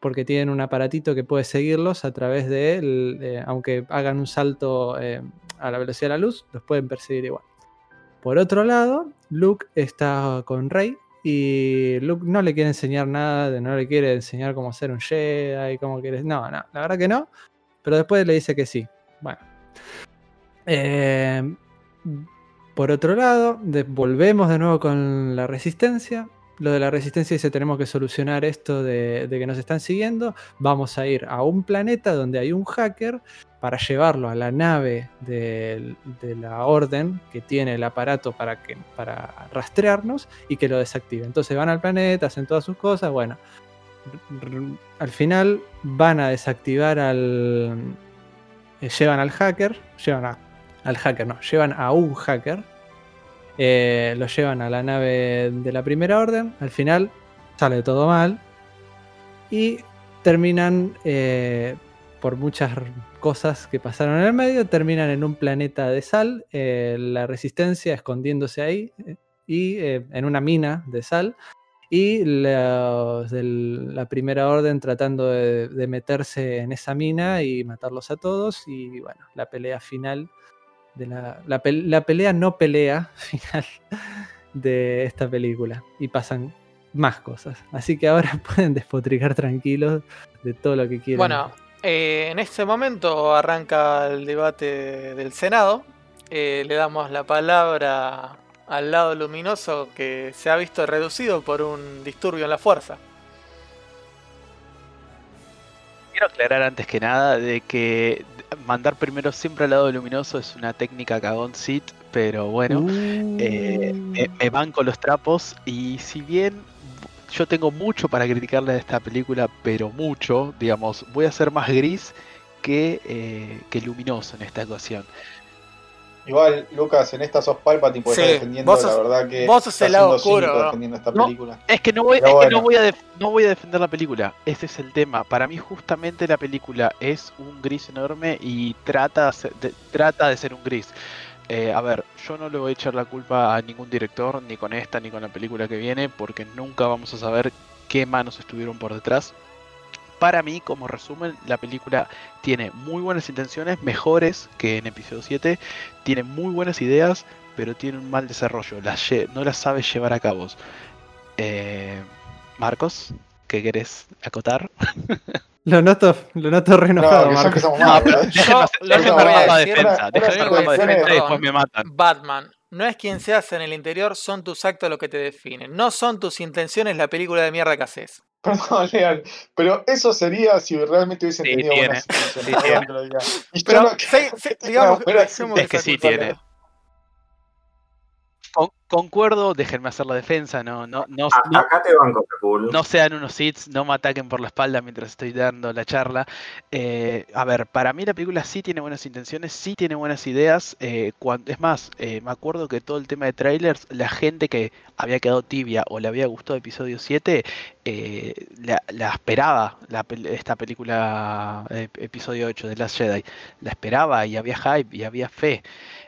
porque tienen un aparatito que puede seguirlos a través de, el- eh, aunque hagan un salto eh, a la velocidad de la luz, los pueden perseguir igual. Por otro lado, Luke está con Rey y Luke no le quiere enseñar nada, no le quiere enseñar cómo ser un Jedi, cómo quiere... No, no, la verdad que no, pero después le dice que sí. Bueno. Eh, por otro lado, volvemos de nuevo con la resistencia. Lo de la resistencia dice tenemos que solucionar esto de, que nos están siguiendo. Vamos a ir a un planeta donde hay un hacker para llevarlo a la nave de, la orden que tiene el aparato para, que, para rastrearnos y que lo desactive. Entonces van al planeta, hacen todas sus cosas. Bueno, al final van a desactivar al... llevan al hacker, llevan a- al hacker, no, llevan a un hacker eh, lo llevan a la nave de la primera orden. Al final sale todo mal. Y terminan, eh, por muchas cosas que pasaron en el medio, terminan en un planeta de sal. eh, la resistencia escondiéndose ahí. y en una mina de sal. Y los de la primera orden tratando de, de meterse en esa mina y matarlos a todos. Y bueno, la pelea final de la, la pe- la pelea no pelea final de esta película. Y pasan más cosas. Así que ahora pueden despotricar tranquilos de todo lo que quieran. Bueno, eh, en este momento arranca el debate del Senado. Eh, le damos la palabra al lado luminoso que se ha visto reducido por un disturbio en la fuerza. Quiero aclarar antes que nada de que mandar primero siempre al lado luminoso es una técnica cagón sit, pero bueno, eh, me, me banco los trapos y si bien yo tengo mucho para criticarle a esta película, pero mucho, digamos, voy a ser más gris que, eh, que luminoso en esta ocasión. Igual, Lucas, en esta sos Palpatine porque Sí, estás defendiendo, vos sos- la verdad que. vos sos el lado oscuro, defendiendo esta No. película. Es que no voy, es que no voy, a def- no voy a defender la película, ese es el tema. Para mí justamente la película es un gris enorme y trata, de ser- de, trata de ser un gris. Eh, a ver, yo no le voy a echar la culpa a ningún director, ni con esta, ni con la película que viene, porque nunca vamos a saber qué manos estuvieron por detrás. Para mí, como resumen, la película tiene muy buenas intenciones, mejores que en episodio 7, tiene muy buenas ideas, pero tiene un mal desarrollo, las no las sabe llevar a cabo. Eh, Marcos, ¿qué querés acotar? Lo noto, lo noto re No, enojado, Marcos. No, mal, pero ¿eh? déjenme hacer, lo que déjenme te voy a armar la decir- defensa, y es- después me matan. Batman, no es quien se hace en el interior, son tus actos lo que te definen. No son tus intenciones la película de mierda que haces. Perdón, Lean, pero eso sería si realmente hubiesen Sí, tenido tiene, buenas intenciones, sí, tiene. Pero, digamos, Es que sí tiene. Con- concuerdo, déjenme hacer la defensa, no, no, no, A- no, acá te banco, no sean unos hits, no me ataquen por la espalda mientras estoy dando la charla. Eh, a ver, para mí la película sí tiene buenas intenciones, sí tiene buenas ideas. eh, es más, eh, me acuerdo que todo el tema de trailers, la gente que había quedado tibia o le había gustado episodio 7, eh, la, la esperaba, la esta película episodio 8 de Last Jedi. La esperaba y había hype y había fe.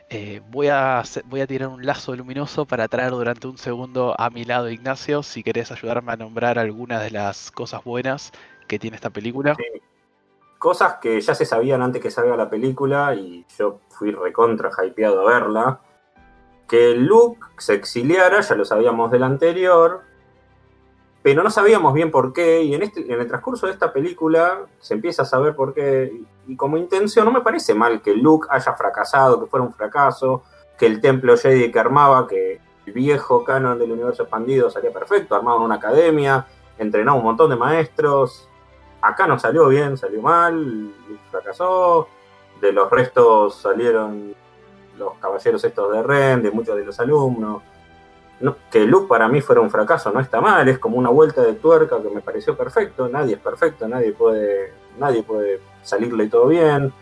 Eh, voy, a, voy a tirar un lazo luminoso para traer durante un segundo a mi lado Ignacio, si querés ayudarme a nombrar algunas de las cosas buenas que tiene esta película. Cosas que ya se sabían antes que salga la película y yo fui recontra hypeado a verla. Que Luke se exiliara, ya lo sabíamos del anterior, pero no sabíamos bien por qué. Y en, este, en el transcurso de esta película se empieza a saber por qué. Y como intención, no me parece mal que Luke haya fracasado, que fuera un fracaso, que el templo Jedi que armaba, que el viejo canon del universo expandido salía perfecto, armaban una academia, entrenaba un montón de maestros. Acá no salió bien, salió mal, fracasó. De los restos salieron los caballeros estos de Ren, de muchos de los alumnos. No, que Luke para mí fuera un fracaso no está mal, es como una vuelta de tuerca que me pareció perfecto. Nadie es perfecto, nadie puede, nadie puede salirle todo bien.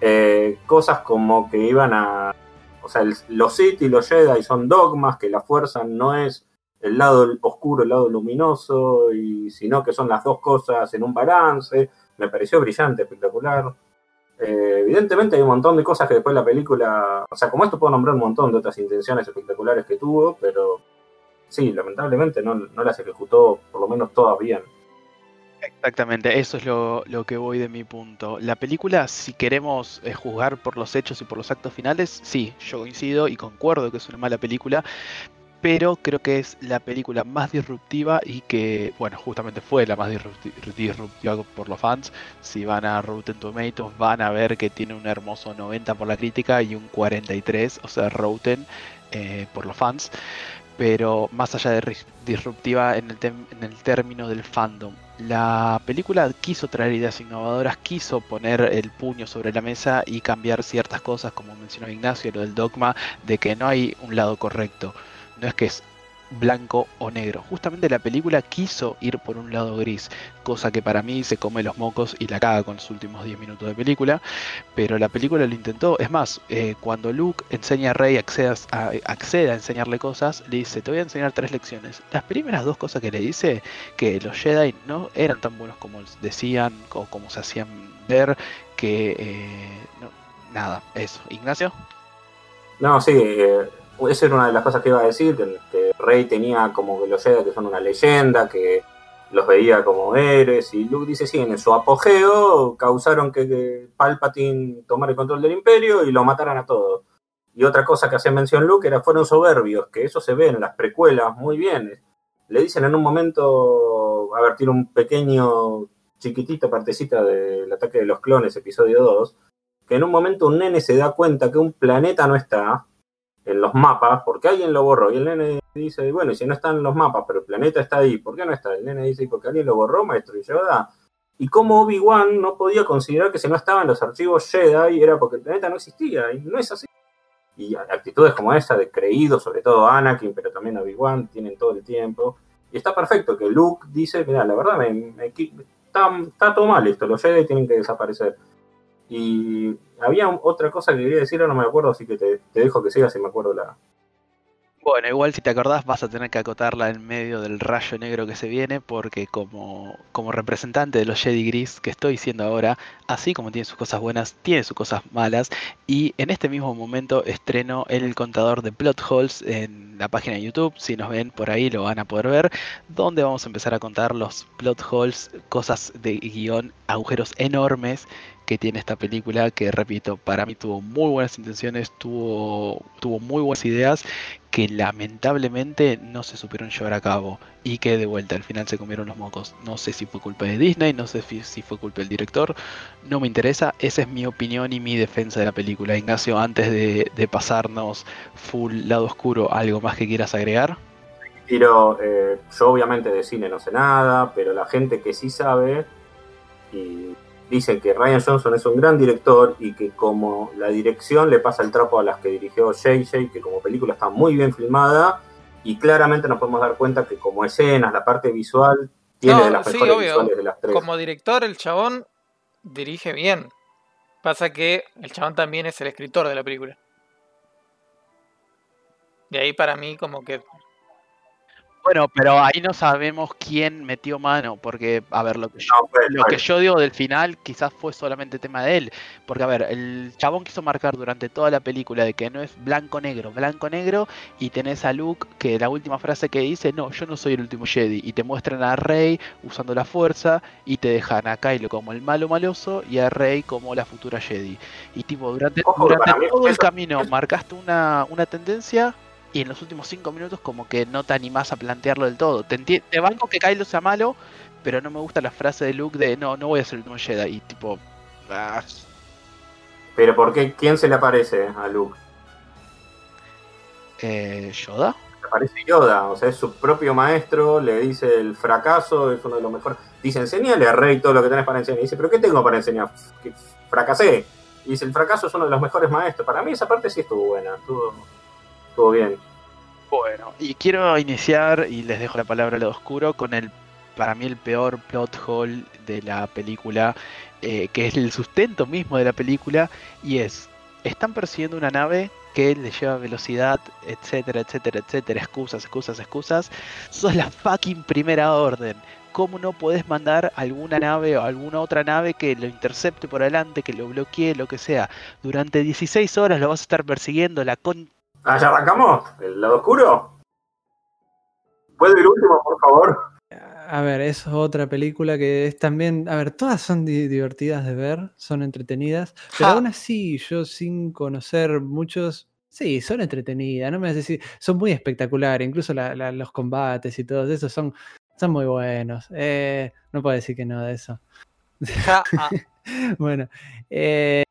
Eh, cosas como que iban a. O sea, el- los Sith y los Jedi son dogmas, que la fuerza no es el lado oscuro, el lado luminoso, y sino que son las dos cosas en un balance. Me pareció brillante, espectacular. Eh, evidentemente hay un montón de cosas que después la película, o sea, como esto puedo nombrar un montón de otras intenciones espectaculares que tuvo, pero sí, lamentablemente no, no las ejecutó por lo menos todas bien. Exactamente, eso es lo, lo que voy de mi punto. La película, si queremos eh, juzgar por los hechos y por los actos finales, sí, yo coincido y concuerdo que es una mala película, pero creo que es la película más disruptiva y que, bueno, justamente fue la más disrupti- disruptiva por los fans. Si van a Rotten Tomatoes van a ver que tiene un hermoso 90 por la crítica y un 43, o sea, Rotten eh, por los fans. Pero más allá de disruptiva en el, en el término del fandom, la película quiso traer ideas innovadoras, quiso poner el puño sobre la mesa y cambiar ciertas cosas, como mencionó Ignacio, lo del dogma de que no hay un lado correcto no es que es blanco o negro. Justamente la película quiso ir por un lado gris, cosa que para mí se come los mocos y la caga con los últimos 10 minutos de película, pero la película lo intentó. Es más, eh, cuando Luke enseña a Rey, accede a, accede a enseñarle cosas, le dice, te voy a enseñar tres lecciones. Las primeras dos cosas que le dice, que los Jedi no eran tan buenos como decían o como se hacían ver, que... eh, nada, eso. Ignacio. No, sí, eh, esa era una de las cosas que iba a decir, que, Rey tenía como que los Jedi que son una leyenda, que los veía como héroes, y Luke dice, sí, en su apogeo causaron que, que Palpatine tomara el control del imperio y lo mataran a todos. Y otra cosa que hacía mención Luke era fueron soberbios, que eso se ve en las precuelas muy bien. Le dicen en un momento, a ver, tiene un pequeño chiquitita partecita del ataque de los clones, episodio 2, que en un momento un nene se da cuenta que un planeta no está en los mapas, porque alguien lo borró, y el nene dice, bueno, y si no está en los mapas, pero el planeta está ahí, ¿por qué no está? El nene dice, porque alguien lo borró, maestro Yoda. Y como Obi-Wan no podía considerar que si no estaba en los archivos Jedi era porque el planeta no existía, y no es así. Y actitudes como esa de creído, sobre todo Anakin, pero también Obi-Wan, tienen todo el tiempo. Y está perfecto que Luke dice, mira, la verdad, me, me, está, está todo mal esto, los Jedi tienen que desaparecer. Y había otra cosa que quería decir, no me acuerdo, así que te, dejo que sigas si me acuerdo la. Bueno, igual si te acordás vas a tener que acotarla en medio del rayo negro que se viene, porque como, como representante de los Jedi Gris que estoy siendo ahora, así como tiene sus cosas buenas, tiene sus cosas malas, y en este mismo momento estreno el contador de plot holes en la página de YouTube, si nos ven por ahí lo van a poder ver, donde vamos a empezar a contar los plot holes, cosas de guion, agujeros enormes que tiene esta película que repito para mí tuvo muy buenas intenciones tuvo tuvo muy buenas ideas que lamentablemente no se supieron llevar a cabo y que de vuelta al final se comieron los mocos. No sé si fue culpa de Disney no sé si fue culpa del director no me interesa. Esa es mi opinión y mi defensa de la película. Ignacio antes de, pasarnos full lado oscuro algo más que quieras agregar eh, yo obviamente de cine no sé nada, pero la gente que sí sabe y dicen que Ryan Johnson es un gran director y que como la dirección le pasa el trapo a las que dirigió JJ, que como película está muy bien filmada y claramente nos podemos dar cuenta que como escenas, la parte visual, tiene No, de las sí, mejores obvio. visuales de las tres. Como director, el chabón dirige bien. Pasa que el chabón también es el escritor de la película. Y ahí para mí como que... Bueno, pero ahí no sabemos quién metió mano, porque, a ver, lo que yo, No, pues, lo que yo digo del final quizás fue solamente tema de él, porque, a ver, el chabón quiso marcar durante toda la película de que no es blanco-negro, blanco-negro, y tenés a Luke que la última frase que dice, no, yo no soy el último Jedi, y te muestran a Rey usando la fuerza, y te dejan a Kylo como el malo maloso, y a Rey como la futura Jedi. Y tipo, durante, Ojo, todo el eso- camino eso- marcaste una, una tendencia y en los últimos cinco minutos como que no te animás a plantearlo del todo. Te, te banco que Kylo sea malo, pero no me gusta la frase de Luke de no, no voy a ser el último Jedi. Y tipo, ah, Pero ¿por qué? ¿Quién se le aparece a Luke? eh, ¿Yoda? Le aparece Yoda, o sea, es su propio maestro, le dice el fracaso, es uno de los mejores. Dice, enseñale a Rey todo lo que tenés para enseñar. Y dice, ¿pero qué tengo para enseñar? Que fracasé. Y dice, el fracaso es uno de los mejores maestros. Para mí esa parte sí estuvo buena, estuvo, estuvo bien. Bueno, y quiero iniciar, y les dejo la palabra al oscuro, con el, para mí, el peor plot hole de la película, eh, que es el sustento mismo de la película, y es, están persiguiendo una nave que les lleva velocidad, etcétera, etcétera, etcétera, excusas, excusas, excusas, sos la fucking primera orden. ¿Cómo no podés mandar alguna nave o alguna otra nave que lo intercepte por adelante, que lo bloquee, lo que sea? Durante 16 horas lo vas a estar persiguiendo, la con Ah, ¿ya arrancamos? ¿El lado oscuro? ¿Puedo ir último, por favor? a ver, es otra película que es también, a ver, todas son di- divertidas de ver, son entretenidas, pero Ja. aún así, yo sin conocer muchos, sí, son entretenidas, no me vas a decir, son muy espectaculares, incluso la- la- los combates y todo eso son, son muy buenos. eh, no puedo decir que no de eso. Ja, ah, Bueno, eh,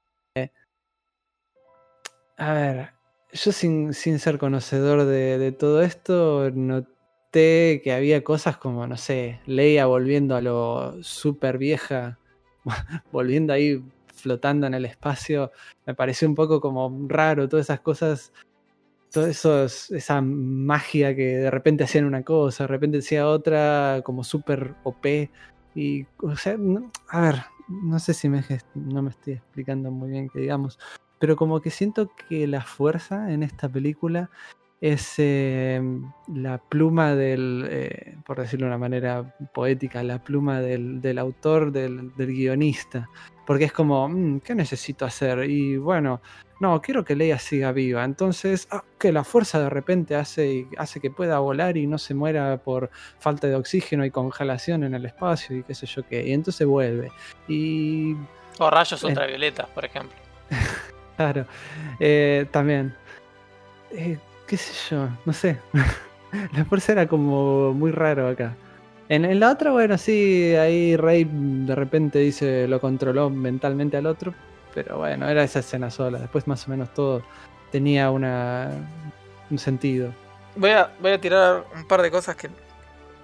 a ver, yo sin, sin ser conocedor de, de todo esto, noté que había cosas como, no sé, Leia volviendo a lo super vieja, volviendo ahí flotando en el espacio, me pareció un poco como raro, todas esas cosas, todo esos, esa magia que de repente hacían una cosa, de repente hacía otra, como super OP, y, o sea, no- a ver, no sé si me, no me estoy explicando muy bien que digamos, pero como que siento que la fuerza en esta película es eh, la pluma del, eh, por decirlo de una manera poética, la pluma del, del autor, del, del guionista. Porque es como, "Mm, ¿qué necesito hacer? Y bueno, no, quiero que Leia siga viva. Entonces, ah, que la fuerza de repente hace, hace que pueda volar y no se muera por falta de oxígeno y congelación en el espacio y qué sé yo qué. Y entonces vuelve. Y o rayos Eh. ultravioletas, por ejemplo. Claro, eh, también. Eh, ¿Qué sé yo? No sé. la fuerza era como muy raro acá. En, en la otra, bueno, sí, ahí Rey de repente dice lo controló mentalmente al otro, pero bueno, era esa escena sola. Después más o menos todo tenía una un sentido. Voy a, voy a tirar un par de cosas que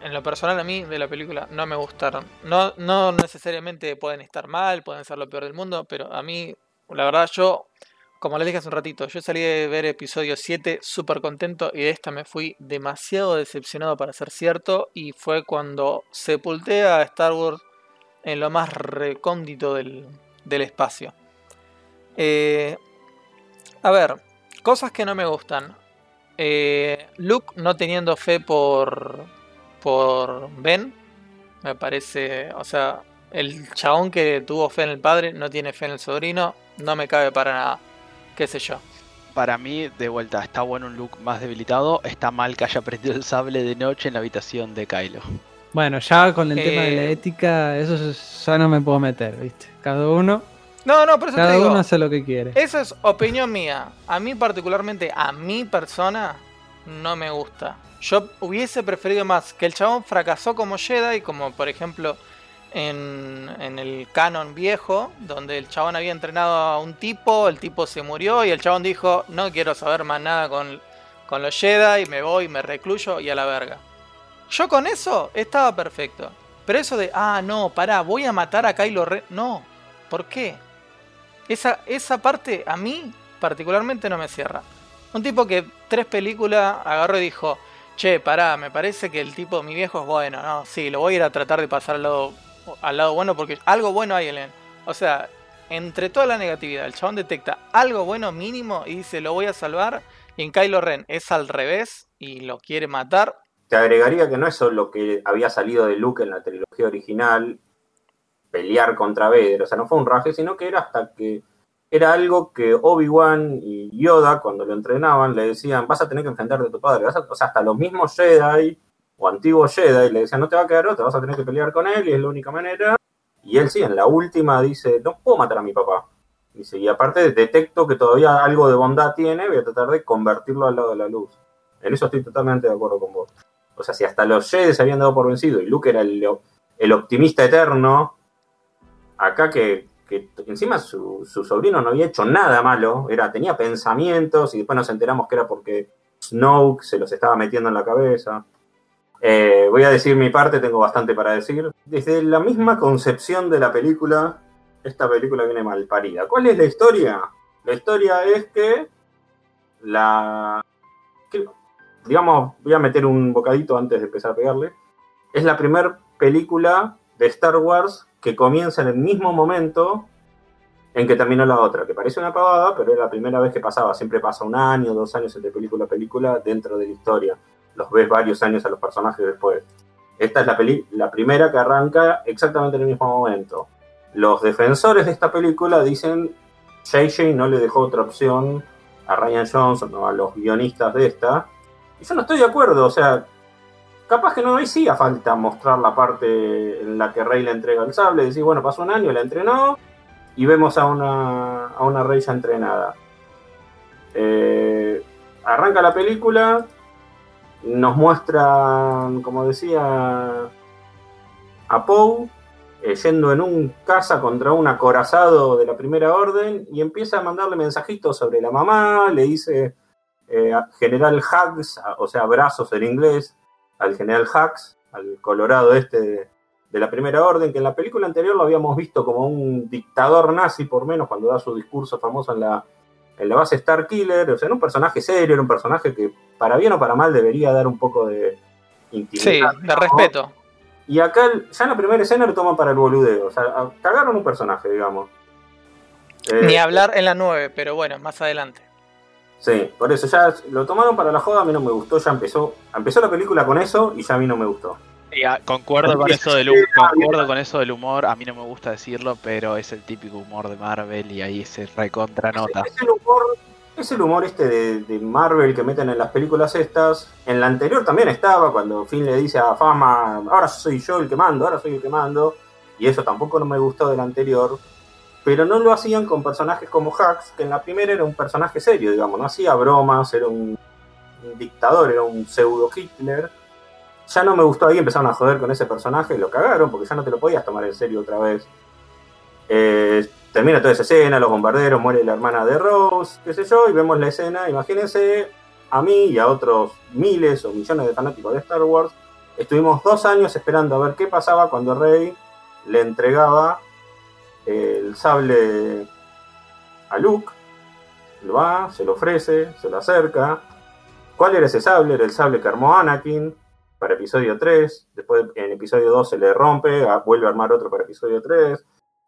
en lo personal a mí de la película no me gustaron. No, no necesariamente pueden estar mal, pueden ser lo peor del mundo, pero a mí, la verdad, yo, como les dije hace un ratito, yo salí de ver episodio 7 súper contento y de esta me fui demasiado decepcionado para ser cierto y fue cuando sepulté a Star Wars en lo más recóndito del, del espacio. Eh, a ver, cosas que no me gustan. Eh, Luke no teniendo fe por, por Ben, me parece, o sea, el chabón que tuvo fe en el padre no tiene fe en el sobrino, no me cabe para nada, qué sé yo. Para mí, de vuelta, está bueno un look más debilitado. Está mal que haya prendido el sable de noche en la habitación de Kylo. Bueno, ya con el tema de la Eh, ética, eso es- ya no me puedo meter, ¿viste? Cada uno, No, no, por eso te cada digo, uno hace lo que quiere. Eso es opinión mía. A mí particularmente, a mi persona, no me gusta. Yo hubiese preferido más que el chabón fracasó como Jedi, como por ejemplo en, el canon viejo, donde el chabón había entrenado a un tipo, el tipo se murió y el chabón dijo, no quiero saber más nada con, con los Jedi, me voy, me recluyo y a la verga. Yo con eso estaba perfecto. Pero eso de, ah, no, pará, voy a matar a Kylo Ren. No, ¿por qué? Esa, esa parte a mí particularmente no me cierra. Un tipo que tres películas agarró y dijo, che, pará, me parece que el tipo, mi viejo es bueno, no, sí, lo voy a ir a tratar de pasar al lado, al lado bueno porque algo bueno hay él. O sea, entre toda la negatividad, el chabón detecta algo bueno mínimo y dice, lo voy a salvar. Y en Kylo Ren es al revés y lo quiere matar. Te agregaría que no es solo que había salido de Luke en la trilogía original, pelear contra Vader, o sea, no fue un raje, sino que era hasta que era algo que Obi-Wan y Yoda, cuando lo entrenaban, le decían, vas a tener que enfrentarte a tu padre, o sea, hasta los mismos Jedi o antiguos Jedi le decían, no te va a quedar otra, vas a tener que pelear con él y es la única manera. Y él sí, en la última dice, no puedo matar a mi papá. Dice, y aparte detecto que todavía algo de bondad tiene, voy a tratar de convertirlo al lado de la luz. En eso estoy totalmente de acuerdo con vos. O sea, si hasta los Jedi se habían dado por vencido y Luke era el, optimista eterno, acá que, que encima su, su sobrino no había hecho nada malo, era, tenía pensamientos y después nos enteramos que era porque Snoke se los estaba metiendo en la cabeza. Eh, voy a decir mi parte, tengo bastante para decir. Desde la misma concepción de la película, esta película viene mal parida. ¿Cuál es la historia? La historia es que la... que- digamos, voy a meter un bocadito antes de empezar a pegarle. Es la primera película de Star Wars que comienza en el mismo momento en que terminó la otra, que parece una pavada, pero es la primera vez que pasaba. Siempre pasa un año, dos años entre película a película dentro de la historia. Los ves varios años a los personajes después. Esta es la, peli- la primera que arranca exactamente en el mismo momento. Los defensores de esta película dicen JJ no le dejó otra opción a Ryan Johnson o a los guionistas de esta. Y yo no estoy de acuerdo, o sea, capaz que no hacía falta mostrar la parte en la que Rey le entrega el sable, decir, bueno, pasó un año, la entrenó y vemos a una, a una Rey ya entrenada. Eh, arranca la película, nos muestra, como decía, a Poe eh, yendo en un caza contra un acorazado de la primera orden y empieza a mandarle mensajitos sobre la mamá, le dice eh, general Hugs, o sea, brazos en inglés, al general Hugs, al colorado este de, de, la primera orden, que en la película anterior lo habíamos visto como un dictador nazi, por menos, cuando da su discurso famoso en la, en la base Star Killer, o sea, era un personaje serio, era un personaje que para bien o para mal debería dar un poco de intimidad. Sí, de respeto. Y acá, ya en la primera escena lo toman para el boludeo. O sea, cagaron un personaje, digamos. Eh, Ni hablar en la 9, pero bueno, más adelante. Sí, por eso ya lo tomaron para la joda, a mí no me gustó, ya empezó, empezó la película con eso y ya a mí no me gustó. Concuerdo con eso del humor, concuerdo con eso del humor, a mí no me gusta decirlo, pero es el típico humor de Marvel y ahí se recontra nota. Es el humor, es el humor este de, de, Marvel que meten en las películas estas. En la anterior también estaba, cuando Finn le dice a Fama, ahora soy yo el que mando, ahora soy el que mando. Y eso tampoco no me gustó del anterior. Pero no lo hacían con personajes como Hux, que en la primera era un personaje serio, digamos, no hacía bromas, era un, un dictador, era un pseudo Hitler. Ya no me gustó ahí, empezaron a joder con ese personaje lo cagaron porque ya no te lo podías tomar en serio otra vez. Eh, termina toda esa escena, los bombarderos, muere la hermana de Rose, qué sé yo, y vemos la escena, imagínense a mí y a otros miles o millones de fanáticos de Star Wars, estuvimos dos años esperando a ver qué pasaba cuando Rey le entregaba el sable a Luke, lo va, se lo ofrece, se lo acerca. ¿Cuál era ese sable? Era el sable que armó Anakin para episodio 3, después en episodio 2 se le rompe, vuelve a armar otro para episodio 3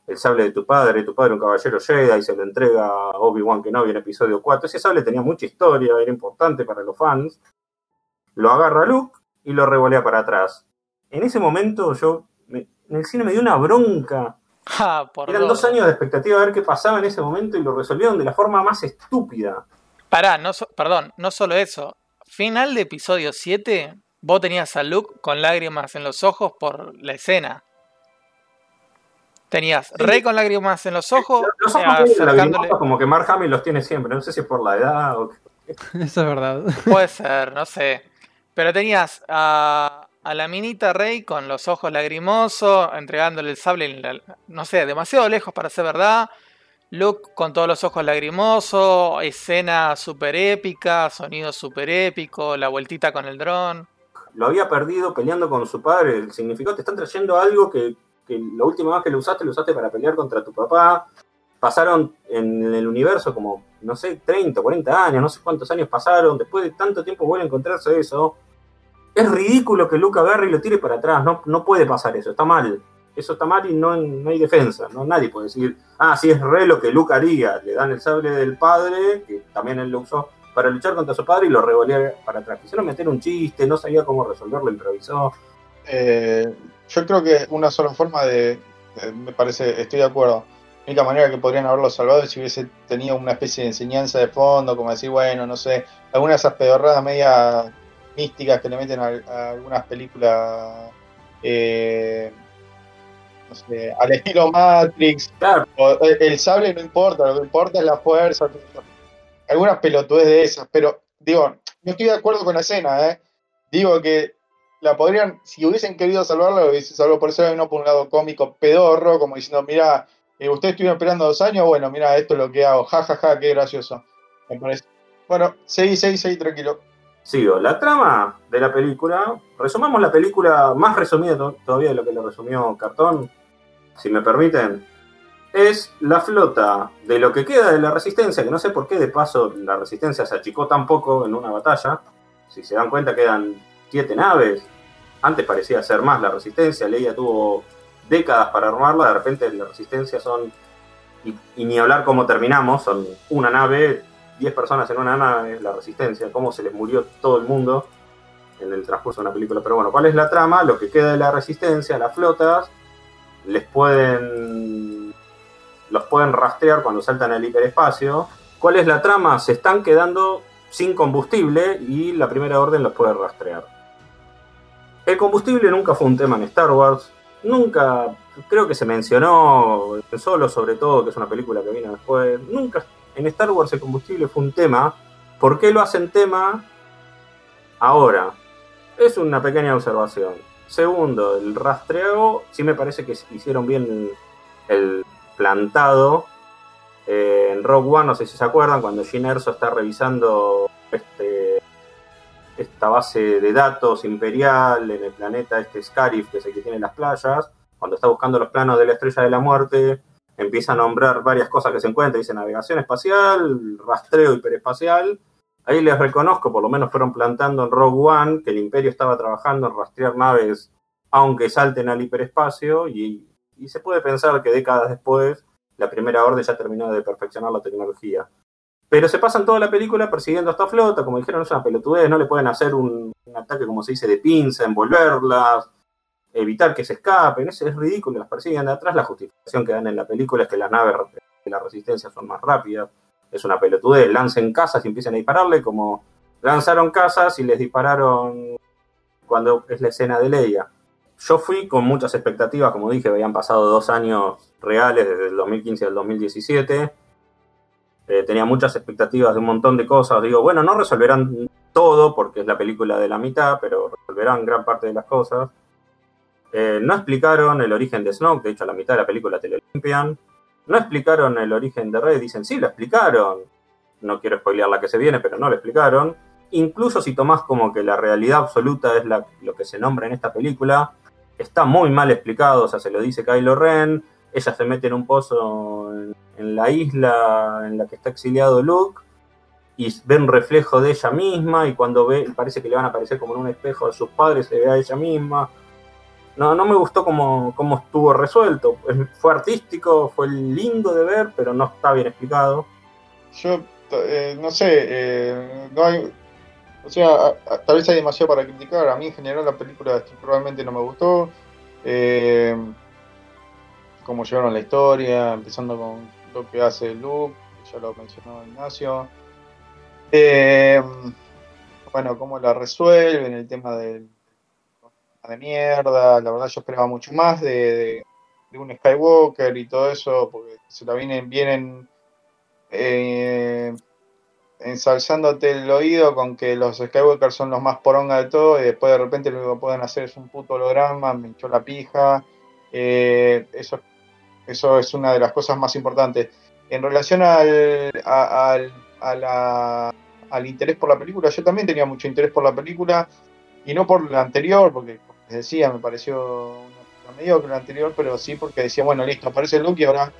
el sable de tu padre, tu padre un caballero Jedi, y se lo entrega a Obi-Wan Kenobi en episodio 4. Ese sable tenía mucha historia, era importante para los fans. Lo agarra Luke y lo revolea para atrás. En ese momento yo, me, en el cine me dio una bronca. Ah, por Eran dos años de expectativa de ver qué pasaba en ese momento y lo resolvieron de la forma más estúpida. Pará, no so, perdón, no solo eso. Final de episodio 7, vos tenías a Luke con lágrimas en los ojos por la escena. Tenías sí. Rey con lágrimas en los ojos. Los ojos acercándole... como que Mark Hamill los tiene siempre. No sé si es por la edad o. Eso es verdad. Puede ser, no sé. Pero tenías a, a la minita Rey con los ojos lagrimosos, entregándole el sable, la, no sé, demasiado lejos para ser verdad. Luke con todos los ojos lagrimosos, escena super épica, sonido super épico, la vueltita con el dron. Lo había perdido peleando con su padre. El significado te están trayendo algo que que la última vez que lo usaste, lo usaste para pelear contra tu papá. Pasaron en el universo como, no sé, 30, 40 años, no sé cuántos años pasaron. Después de tanto tiempo vuelve a encontrarse eso. Es ridículo que Luke agarre y lo tire para atrás. No, no puede pasar eso, está mal. Eso está mal y no, no hay defensa. ¿no? Nadie puede decir, ah, sí es re lo que Luke haría. Le dan el sable del padre, que también él lo usó para luchar contra su padre y lo revolea para atrás. Quisieron meter un chiste, no sabía cómo resolverlo, improvisó. Eh, yo creo que una sola forma de, de, me parece, estoy de acuerdo. La única manera que podrían haberlo salvado es si hubiese tenido una especie de enseñanza de fondo, como decir, bueno, no sé, algunas de esas pedorradas medias místicas que le meten a, a algunas películas, eh, no sé, al estilo Matrix. Claro. O, el sable no importa, lo que importa es la fuerza. Algunas pelotudes de esas, pero digo, no estoy de acuerdo con la escena, ¿eh? Digo que la podrían, si hubiesen querido salvarla, lo hubiesen salvado por eso, no por un lado cómico pedorro, como diciendo, mira, eh, ustedes estuvieron esperando dos años, bueno, mira, esto es lo que hago, jajaja, ja, ja, qué gracioso. Me parece. Bueno, seguí, seguí, seguí, tranquilo. Sigo, la trama de la película, resumamos la película más resumida todavía de lo que lo resumió Cartón, si me permiten, es la flota de lo que queda de la resistencia, que no sé por qué de paso la resistencia se achicó tan poco en una batalla, si se dan cuenta quedan siete naves. Antes parecía ser más la resistencia, Leia tuvo décadas para armarla, de repente la resistencia son, y, y, ni hablar cómo terminamos, son una nave, 10 personas en una nave, la resistencia, cómo se les murió todo el mundo en el transcurso de una película. Pero bueno, ¿cuál es la trama? Lo que queda de la resistencia, las flotas, les pueden, los pueden rastrear cuando saltan al hiperespacio. ¿Cuál es la trama? Se están quedando sin combustible y la primera orden los puede rastrear. El combustible nunca fue un tema en Star Wars. Nunca, creo que se mencionó solo, sobre todo, que es una película que vino después. Nunca en Star Wars el combustible fue un tema. ¿Por qué lo hacen tema ahora? Es una pequeña observación. Segundo, el rastreo, sí me parece que hicieron bien el plantado. Eh, en Rogue One, no sé si se acuerdan, cuando Gin Erso está revisando este, esta base de datos imperial en el planeta este Scarif, que es el que tiene las playas, cuando está buscando los planos de la Estrella de la Muerte, empieza a nombrar varias cosas que se encuentran, dice navegación espacial, rastreo hiperespacial, ahí les reconozco, por lo menos fueron plantando en Rogue One, que el imperio estaba trabajando en rastrear naves aunque salten al hiperespacio, y y se puede pensar que décadas después la primera orden ya terminó de perfeccionar la tecnología. Pero se pasan toda la película persiguiendo a esta flota, como dijeron, es una pelotudez, no le pueden hacer un, ataque, como se dice, de pinza, envolverlas, evitar que se escapen, es, es ridículo, las persiguen de atrás, la justificación que dan en la película es que las naves de la resistencia son más rápidas, es una pelotudez, lancen casas y empiecen a dispararle, como lanzaron casas y les dispararon cuando es la escena de Leia yo fui con muchas expectativas, como dije, habían pasado dos años reales desde el 2015 al 2017. Eh, tenía muchas expectativas de un montón de cosas. Digo, bueno, no resolverán todo porque es la película de la mitad, pero resolverán gran parte de las cosas. Eh, no explicaron el origen de Snoke, de hecho a la mitad de la película te lo limpian. No explicaron el origen de Rey, dicen, sí, lo explicaron. No quiero spoilear la que se viene, pero no lo explicaron. Incluso si tomás como que la realidad absoluta es lo que se nombra en esta película, está muy mal explicado, o sea, se lo dice Kylo Ren, ella se mete en un pozo en, la isla en la que está exiliado Luke y ve un reflejo de ella misma y cuando ve, parece que le van a aparecer como en un espejo de sus padres, se ve a ella misma. No, no me gustó cómo, cómo estuvo resuelto. Fue artístico, fue lindo de ver, pero no está bien explicado. Yo, eh, no sé, eh, no hay, o sea, tal vez hay demasiado para criticar. A mí en general la película probablemente no me gustó. Eh, cómo llevaron la historia, empezando con lo que hace Luke, ya lo mencionó Ignacio. Eh, bueno, cómo la resuelven, el tema de, de mierda. La verdad yo esperaba mucho más de, un Skywalker y todo eso, porque se la vienen, vienen eh, ensalzándote el oído con que los Skywalker son los más poronga de todo y después de repente lo que pueden hacer es un puto holograma, me hinchó la pija. Eh, eso, eso es una de las cosas más importantes. En relación al, al interés por la película, yo también tenía mucho interés por la película y no por la anterior, porque como les decía, me pareció una mediocre la anterior, pero sí porque decía, bueno, listo, aparece Luke y ahora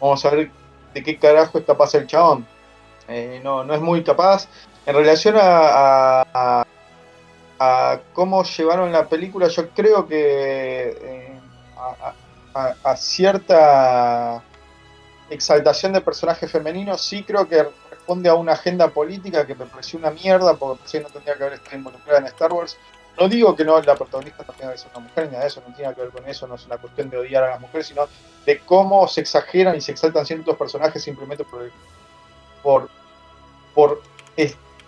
vamos a ver de qué carajo es capaz el chabón eh, no, no es muy capaz. En relación a, a, cómo llevaron la película, yo creo que eh, a, cierta exaltación de personajes femeninos, sí creo que responde a una agenda política que me pareció una mierda, porque pensé no tendría que haber estado involucrada en Star Wars. No digo que no la protagonista no tenga que ser una mujer, ni nada de eso, no tiene que ver con eso, no es una cuestión de odiar a las mujeres, sino de cómo se exageran y se exaltan ciertos personajes simplemente por el, por,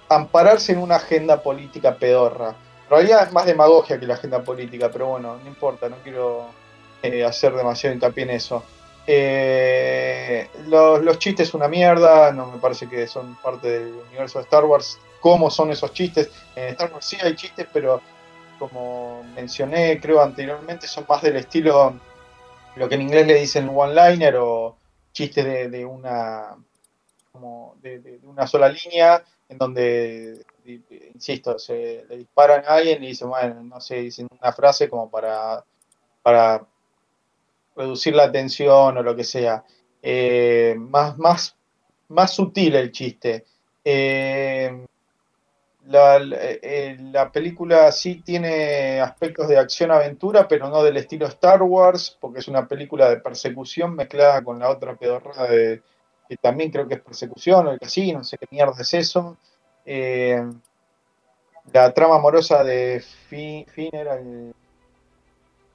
ampararse en una agenda política pedorra. En realidad es más demagogia que la agenda política, pero bueno, no importa, no quiero eh, hacer demasiado hincapié en eso. Eh, los, los, chistes una mierda, no me parece que son parte del universo de Star Wars. ¿Cómo son esos chistes? En Star Wars sí hay chistes, pero como mencioné, creo anteriormente, son más del estilo, lo que en inglés le dicen one-liner o chistes de una como de, una sola línea, en donde, insisto, se le disparan a alguien y dicen, bueno, no sé, dicen una frase como para, para reducir la tensión o lo que sea. Eh, más, más, más sutil el chiste. Eh, eh, la, película sí tiene aspectos de acción-aventura, pero no del estilo Star Wars, porque es una película de persecución mezclada con la otra pedorra de, que también creo que es persecución o el casino, no sé qué mierda es eso. Eh, la trama amorosa de Finn, era el,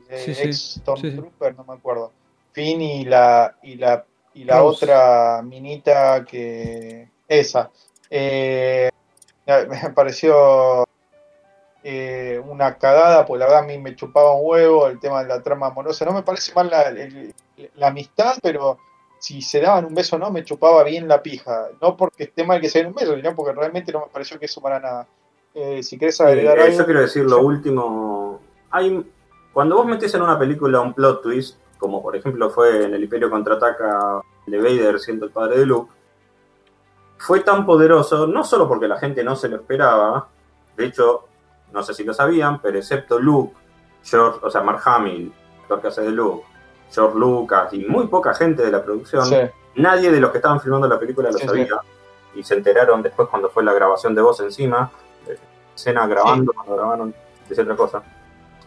ex Stormtrooper, no me acuerdo. Finn y la y la y la otra minita que esa eh, me pareció eh, una cagada, pues la verdad a mí me chupaba un huevo el tema de la trama amorosa. No me parece mal la amistad, pero si se daban un beso o no, me chupaba bien la pija. No porque esté mal que se den un beso, sino porque realmente no me pareció que eso para nada. Eh, si querés agregar Eh, algo. yo quiero decir lo último. Hay, cuando vos metés en una película un plot twist, como por ejemplo fue en El Imperio contraataca de Vader siendo el padre de Luke, fue tan poderoso, no solo porque la gente no se lo esperaba, de hecho, no sé si lo sabían, pero excepto Luke, George, o sea, Mark Hamill, actor que hace de Luke, George Lucas y muy poca gente de la producción, Sí. nadie de los que estaban filmando la película lo Sí, sabía. Y se enteraron después cuando fue la grabación de voz encima. de Escena grabando, cuando grabaron, decía otra cosa.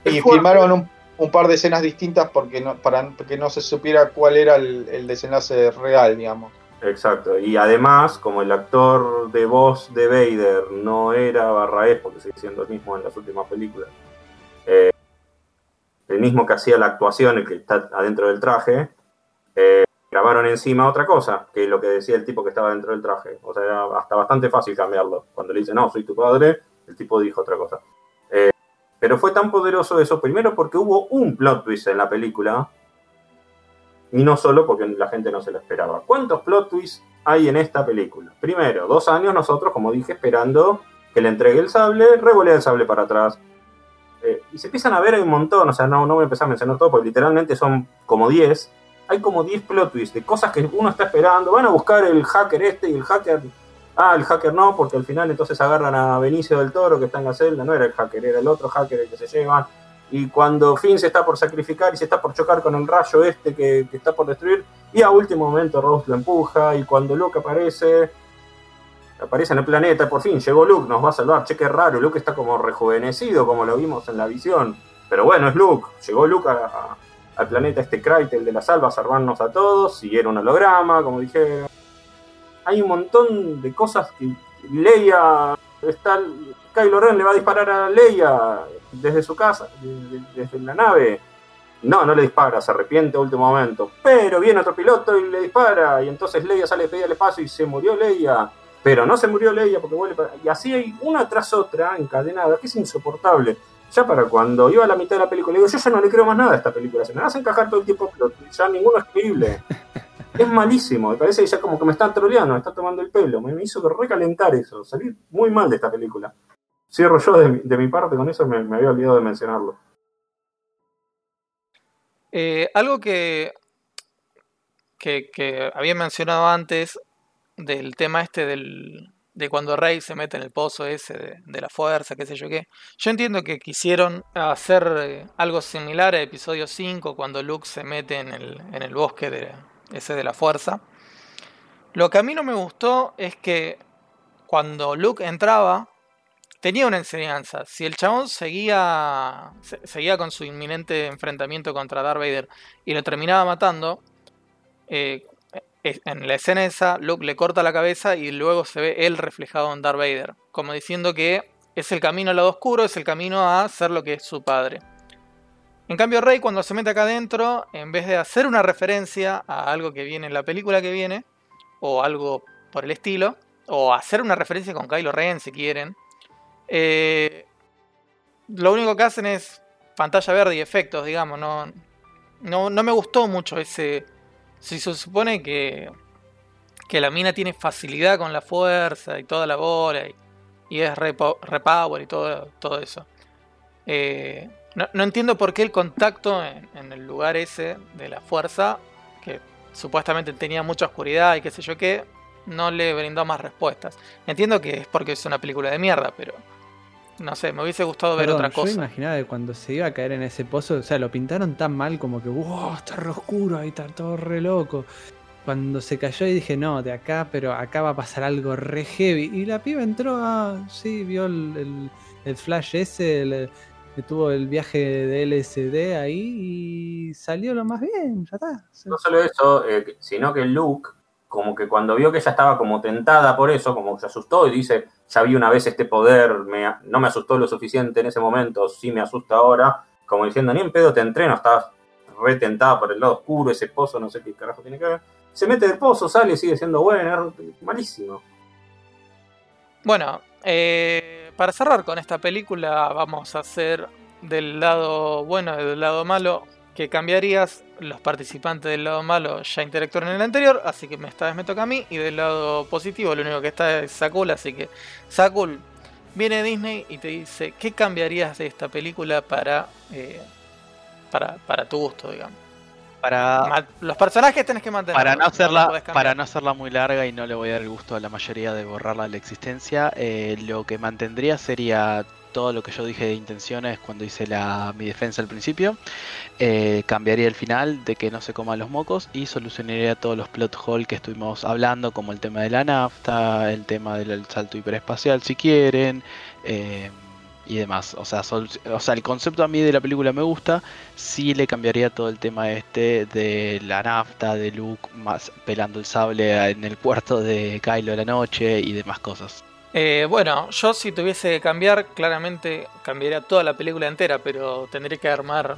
Y filmaron un, un par de escenas distintas porque no, para que no se supiera cuál era el, el desenlace real, digamos. Exacto. Y además, como el actor de voz de Vader no era Barraez, porque sigue siendo el mismo en las últimas películas, eh, el mismo que hacía la actuación, el que está adentro del traje, eh, grabaron encima otra cosa, que lo que decía el tipo que estaba dentro del traje. O sea, era hasta bastante fácil cambiarlo. Cuando le dice, no, soy tu padre, el tipo dijo otra cosa. Eh, pero fue tan poderoso eso, primero porque hubo un plot twist en la película, y no solo porque la gente no se lo esperaba. ¿Cuántos plot twists hay en esta película? Primero, dos años nosotros, como dije, esperando que le entregue el sable, revolea el sable para atrás. Eh, y se empiezan a ver un montón, o sea, no, no voy a empezar a mencionar todo, porque literalmente son como 10. Hay como 10 plot twists de cosas que uno está esperando. Van a buscar el hacker este y el hacker. Ah, el hacker no, porque al final entonces agarran a Benicio del Toro que está en la celda. No era el hacker, era el otro hacker el que se llevan. Y cuando Finn se está por sacrificar y se está por chocar con el rayo este que, que está por destruir, y a último momento Rose lo empuja. Y cuando Luke aparece, aparece en el planeta, por fin llegó Luke, nos va a salvar. Che, qué raro, Luke está como rejuvenecido, como lo vimos en la visión. Pero bueno, es Luke. Llegó Luke al planeta este Krytel de la salva a salvarnos a todos. Y era un holograma, como dije. Hay un montón de cosas que Leia está. Kylo Ren le va a disparar a Leia desde su casa, desde, la nave. No, no le dispara, se arrepiente a último momento. Pero viene otro piloto y le dispara. Y entonces Leia sale pedida al espacio y se murió Leia. Pero no se murió Leia porque vuelve para... Y así hay una tras otra encadenada, que es insoportable. Ya para cuando iba a la mitad de la película, digo, yo ya no le creo más nada a esta película. Se me a encajar todo el tiempo, pero ya ninguno es creíble. es malísimo. Me parece que ya como que me están troleando, me está tomando el pelo. Me, hizo recalentar eso. Salí muy mal de esta película. Cierro yo de, mi- de mi parte con eso, me, me había olvidado de mencionarlo. Eh, algo que, que, que había mencionado antes del tema este del, de cuando Rey se mete en el pozo ese de, la fuerza, qué sé yo qué. Yo entiendo que quisieron hacer eh, algo similar a episodio 5 cuando Luke se mete en el, en el bosque de, ese de la fuerza. Lo que a mí no me gustó es que cuando Luke entraba tenía una enseñanza. Si el chabón seguía, se- seguía con su inminente enfrentamiento contra Darth Vader y lo terminaba matando, eh, en la escena esa, Luke le corta la cabeza y luego se ve él reflejado en Darth Vader, como diciendo que es el camino al lado oscuro, es el camino a ser lo que es su padre. En cambio, Rey, cuando se mete acá adentro, en vez de hacer una referencia a algo que viene en la película que viene, o algo por el estilo, o hacer una referencia con Kylo Ren si quieren, eh, lo único que hacen es pantalla verde y efectos, digamos. No, no, no me gustó mucho ese. Si se supone que, que la mina tiene facilidad con la fuerza y toda la bola y, y es repo- repower y todo, todo eso. Eh, no, no entiendo por qué el contacto en, en el lugar ese de la fuerza, que supuestamente tenía mucha oscuridad y qué sé yo qué, no le brindó más respuestas. Entiendo que es porque es una película de mierda, pero no sé, me hubiese gustado ver Perdón, otra Yo cosa. imaginaba que cuando se iba a caer en ese pozo, o sea, lo pintaron tan mal como que, wow, está re oscuro, ahí está todo re loco. Cuando se cayó y dije, no, de acá, pero acá va a pasar algo re heavy. Y la piba entró, ah, sí, vio el, el- el flash ese, el- que tuvo el viaje de LSD ahí y salió lo más bien, ya está. Se- No solo eso, eh, sino que Luke, como que cuando vio que ella estaba como tentada por eso, como que se asustó y dice, ya vi una vez este poder, no me asustó lo suficiente en ese momento, sí me asusta ahora, como diciendo, ni en pedo te entreno, estás re tentada por el lado oscuro, ese pozo, no sé qué carajo tiene que ver. Se mete del pozo, sale y sigue siendo bueno, malísimo. Bueno, eh, para cerrar con esta película, vamos a hacer del lado bueno y del lado malo. Que cambiarías? Los participantes del lado malo ya interactuaron en el anterior, así que esta vez me toca a mí. Y del lado positivo, lo único que está es Sakul, así que Sakul viene Disney y te dice: ¿Qué cambiarías de esta película para, eh, para, para tu gusto, digamos? Para, los personajes tenés que mantener. Para no, hacerla, para no hacerla muy larga y no le voy a dar el gusto a la mayoría de borrarla de la existencia, eh, lo que mantendría sería todo lo que yo dije de intenciones cuando hice la, mi defensa al principio. Eh, cambiaría el final de que no se coman los mocos y solucionaría todos los plot holes que estuvimos hablando, como el tema de la nafta, el tema del salto hiperespacial si quieren. Eh, y demás. O sea, o sea, el concepto a mí de la película me gusta. Sí le cambiaría todo el tema este de la nafta, de Luke más pelando el sable en el cuarto de Kylo de la noche y demás cosas. Eh, bueno, yo si tuviese que cambiar, claramente cambiaría toda la película entera, pero tendría que armar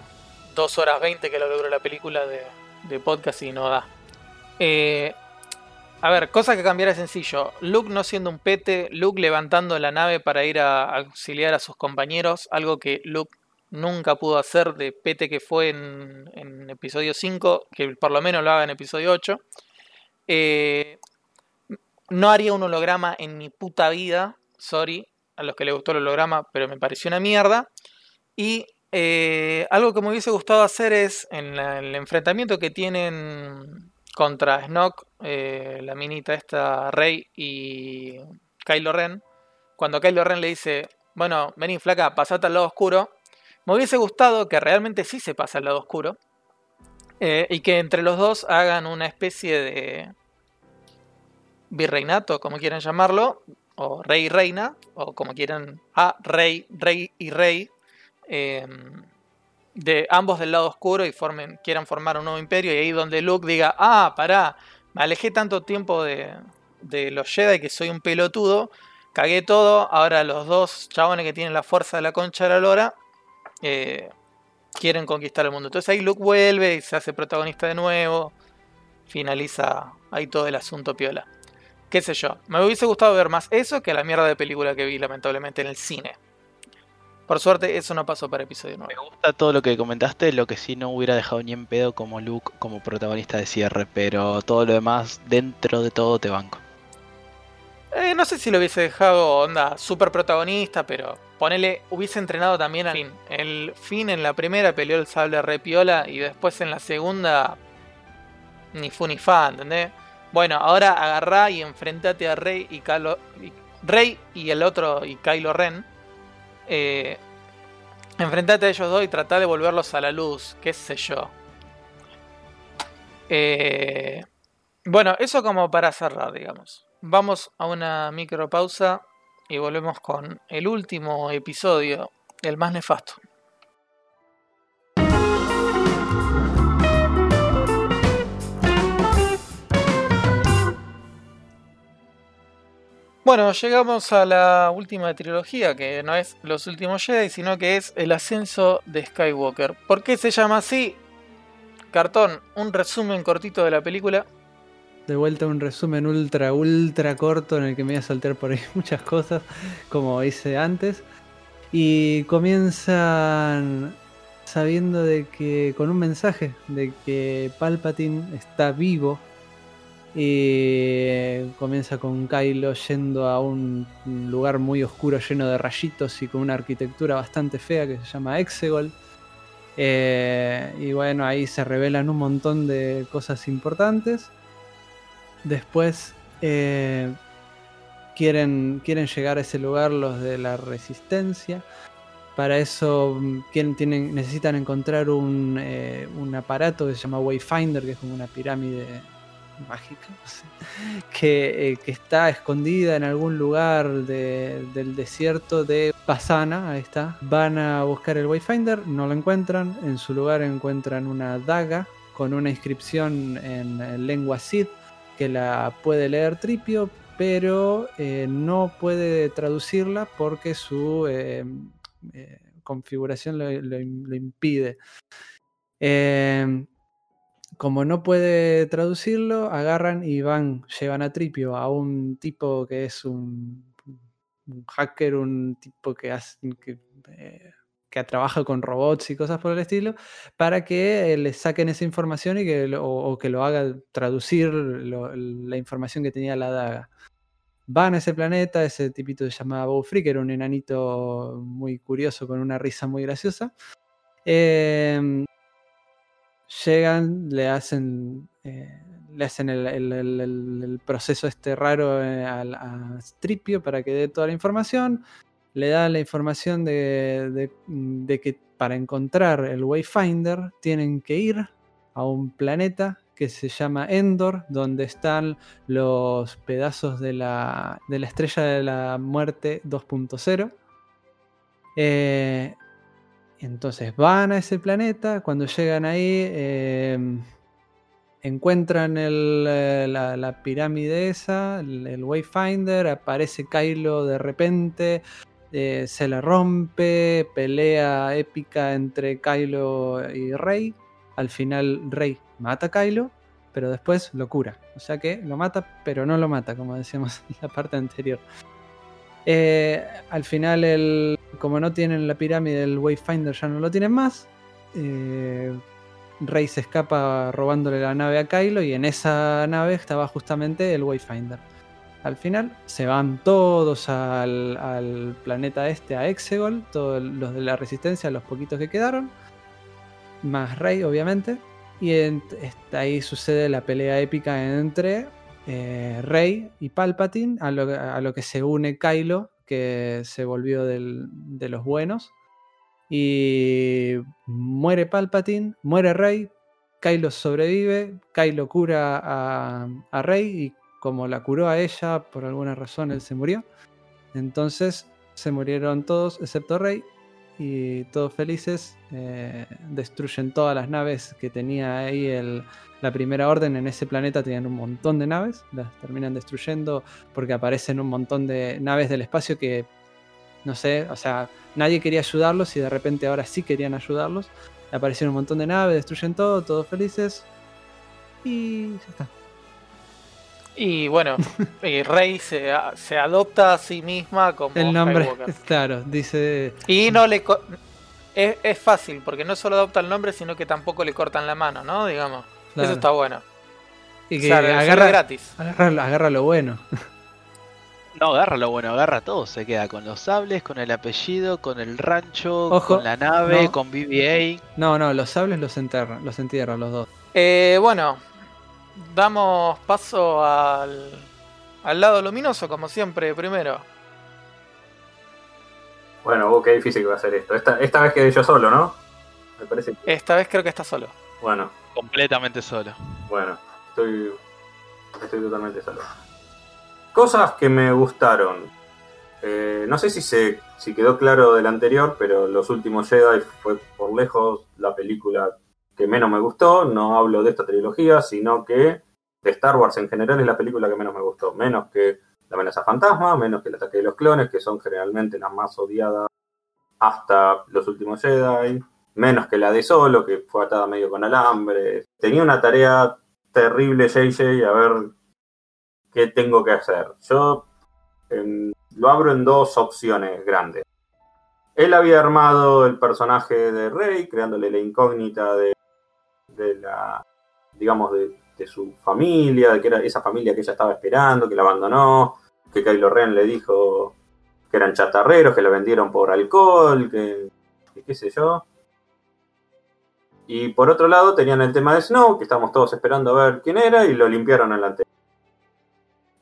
2 horas 20 que lo logró la película de, de podcast y no da. Eh, a ver, cosa que cambiara sencillo. Luke no siendo un pete, Luke levantando la nave para ir a auxiliar a sus compañeros, algo que Luke nunca pudo hacer de pete que fue en, episodio 5, que por lo menos lo haga en episodio 8. Eh, no haría un holograma en mi puta vida, sorry a los que les gustó el holograma, pero me pareció una mierda. Y eh, algo que me hubiese gustado hacer es, en el enfrentamiento que tienen contra Snoke, eh, la minita esta, Rey y Kylo Ren. Cuando Kylo Ren le dice, bueno, vení flaca, pasate al lado oscuro. Me hubiese gustado que realmente sí se pase al lado oscuro. Eh, y que entre los dos hagan una especie de virreinato, como quieran llamarlo, o rey y reina, o como quieran, a rey, rey y rey. Eh, de ambos del lado oscuro y formen, quieran formar un nuevo imperio. Y ahí donde Luke diga, ah, pará, me alejé tanto tiempo de, de los Jedi que soy un pelotudo, cagué todo, ahora los dos chabones que tienen la fuerza de la concha de la lora eh, quieren conquistar el mundo. Entonces ahí Luke vuelve y se hace protagonista de nuevo, finaliza ahí todo el asunto piola. Qué sé yo, me hubiese gustado ver más eso que la mierda de película que vi lamentablemente en el cine. Por suerte, eso no pasó para episodio 9. Me gusta todo lo que comentaste, lo que sí no hubiera dejado ni en pedo como Luke como protagonista de cierre, pero todo lo demás, dentro de todo, te banco. Eh, no sé si lo hubiese dejado onda super protagonista, pero ponele, hubiese entrenado también al fin. El fin en la primera peleó el sable re piola y después en la segunda ni fu ni fa, ¿entendés? Bueno, ahora agarrá y enfrentate a Rey y Kylo, Rey y el otro y Kylo Ren eh, enfrentate a ellos dos y trata de volverlos a la luz, qué sé yo. Eh, bueno, eso como para cerrar, digamos. Vamos a una micro pausa y volvemos con el último episodio, el más nefasto. Bueno, llegamos a la última trilogía, que no es Los Últimos Jedi, sino que es El Ascenso de Skywalker. ¿Por qué se llama así? Cartón, un resumen cortito de la película. De vuelta un resumen ultra, ultra corto en el que me voy a saltar por ahí muchas cosas, como hice antes. Y comienzan sabiendo de que, con un mensaje, de que Palpatine está vivo y comienza con Kylo yendo a un lugar muy oscuro lleno de rayitos y con una arquitectura bastante fea que se llama Exegol. Eh, y bueno, ahí se revelan un montón de cosas importantes. Después eh, quieren, quieren llegar a ese lugar los de la resistencia. Para eso mm, tienen, necesitan encontrar un, eh, un aparato que se llama Wayfinder, que es como una pirámide mágica, que, eh, que, está escondida en algún lugar del desierto de Pasana, ahí está. Van a buscar el Wayfinder, no lo encuentran, en su lugar encuentran una daga con una inscripción en lengua Sith que la puede leer Tripio, pero eh, no puede traducirla porque su eh, configuración lo impide como no puede traducirlo, agarran y van, llevan a Tripio a un tipo que es un hacker, un tipo que, hace, eh, que trabaja con robots y cosas por el estilo, para que le saquen esa información y que o, que lo haga traducir la información que tenía la daga. Van a ese planeta, ese tipito se llamaba Bow que era un enanito muy curioso con una risa muy graciosa. Em, llegan, le hacen, eh, le hacen el, proceso este raro eh, al- a, Stripio para que dé toda la información. Le dan la información de, de- que para encontrar el Wayfinder tienen que ir a un planeta que se llama Endor, donde están los pedazos de la, estrella de la muerte 2.0. Eh, entonces van a ese planeta, cuando llegan ahí eh, encuentran eh, la, pirámide esa, el, el Wayfinder, aparece Kylo de repente, eh, se la rompe, pelea épica entre Kylo y Rey. Al final Rey mata a Kylo, pero después lo cura. O sea que lo mata, pero no lo mata, como decíamos en la parte anterior. Eh, al final, el, como no tienen la pirámide, el Wayfinder ya no lo tienen más. eh, Rey se escapa robándole la nave a Kylo y en esa nave estaba justamente el Wayfinder. Al final se van todos al, planeta este, a Exegol, todos los de la resistencia, los poquitos que quedaron, más Rey obviamente, y en- ahí sucede la pelea épica entre eh, Rey y Palpatine, a lo, que se une Kylo, que se volvió de los buenos. Y muere Palpatine, muere Rey, Kylo sobrevive, Kylo cura a, a Rey y como la curó a ella, por alguna razón él se murió. Entonces se murieron todos excepto Rey y todos felices eh, destruyen todas las naves que tenía ahí el, la primera orden en ese planeta tenían un montón de naves, las terminan destruyendo porque aparecen un montón de naves del espacio que no sé, o sea, nadie quería ayudarlos y de repente ahora sí querían ayudarlos. Aparecieron un montón de naves, destruyen todo, todos felices y ya está. Y bueno, y Rey se, se adopta a sí misma como El nombre, Skywalker. claro, dice Y no le... co- Es, es fácil, porque no solo adopta el nombre, sino que tampoco le cortan la mano, ¿no? Digamos. claro, Eso está bueno. y O que sea, sale agarra, gratis. agarra, agarra lo bueno. No, agarra lo bueno, agarra todo. Se queda con los sables, con el apellido, con el rancho, Ojo, con la nave, no. con BB-8. No, no, los sables los enterran, los entierran los dos. Eh, bueno, damos paso al, al lado luminoso, como siempre, primero. Bueno, oh, qué difícil que va a ser esto. Esta, esta vez quedé yo solo, ¿no? Me parece que. Esta vez creo que está solo. Bueno, Completamente solo. bueno, estoy. Estoy totalmente solo. Cosas que me gustaron. Eh, no sé si se si quedó claro del anterior, pero Los últimos Jedi fue por lejos la película que menos me gustó. No hablo de esta trilogía, sino que de Star Wars en general es la película que menos me gustó. Menos que La amenaza fantasma, menos que El ataque de los clones, que son generalmente las más odiadas hasta Los últimos Jedi. Menos que la de Solo, que fue atada medio con alambre. Tenía una tarea terrible JJ a ver qué tengo que hacer. Yo em, lo abro en dos opciones grandes. Él había armado el personaje de Rey, creándole la incógnita de, de la, digamos, de, su familia, de que era esa familia que ella estaba esperando, que la abandonó, que Kylo Ren le dijo que eran chatarreros, que la vendieron por alcohol, que, que qué sé yo. Y por otro lado tenían el tema de Snow, que estábamos todos esperando a ver quién era, y lo limpiaron en la.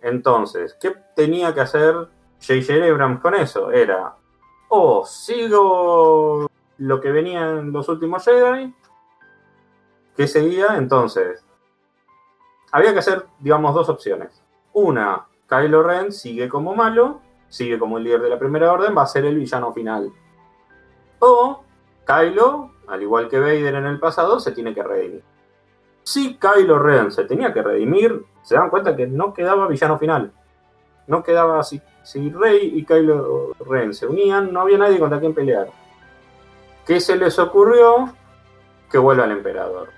Entonces, ¿qué tenía que hacer J.J. Abrams con eso? Era, o sigo lo que venía en los últimos Jedi, ¿qué seguía? Entonces, había que hacer, digamos, dos opciones. Una, Kylo Ren sigue como malo, sigue como el líder de la primera orden, va a ser el villano final. O Kylo, al igual que Vader en el pasado, se tiene que redimir. Si Kylo Ren se tenía que redimir, se dan cuenta que no quedaba villano final. No quedaba si, si Rey y Kylo Ren se unían, no había nadie contra quien pelear. ¿Qué se les ocurrió? Que vuelva el emperador.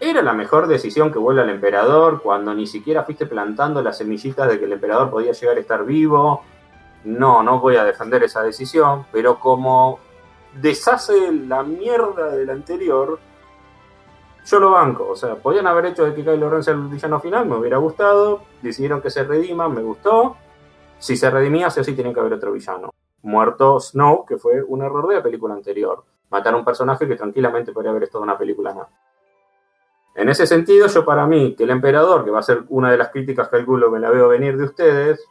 ¿Era la mejor decisión que vuelva el emperador cuando ni siquiera fuiste plantando las semillitas de que el emperador podía llegar a estar vivo? no, no voy a defender esa decisión, pero como deshace la mierda del anterior, yo lo banco. O sea, podían haber hecho de que Kylo Ren sea el villano final, me hubiera gustado. Decidieron que se redima, me gustó. Si se redimía, sí o sí tenía que haber otro villano. Muerto Snow, que fue un error de la película anterior. Matar a un personaje que tranquilamente podría haber estado en una película más. En ese sentido, yo para mí, que el emperador, que va a ser una de las críticas, calculo, me la veo venir de ustedes,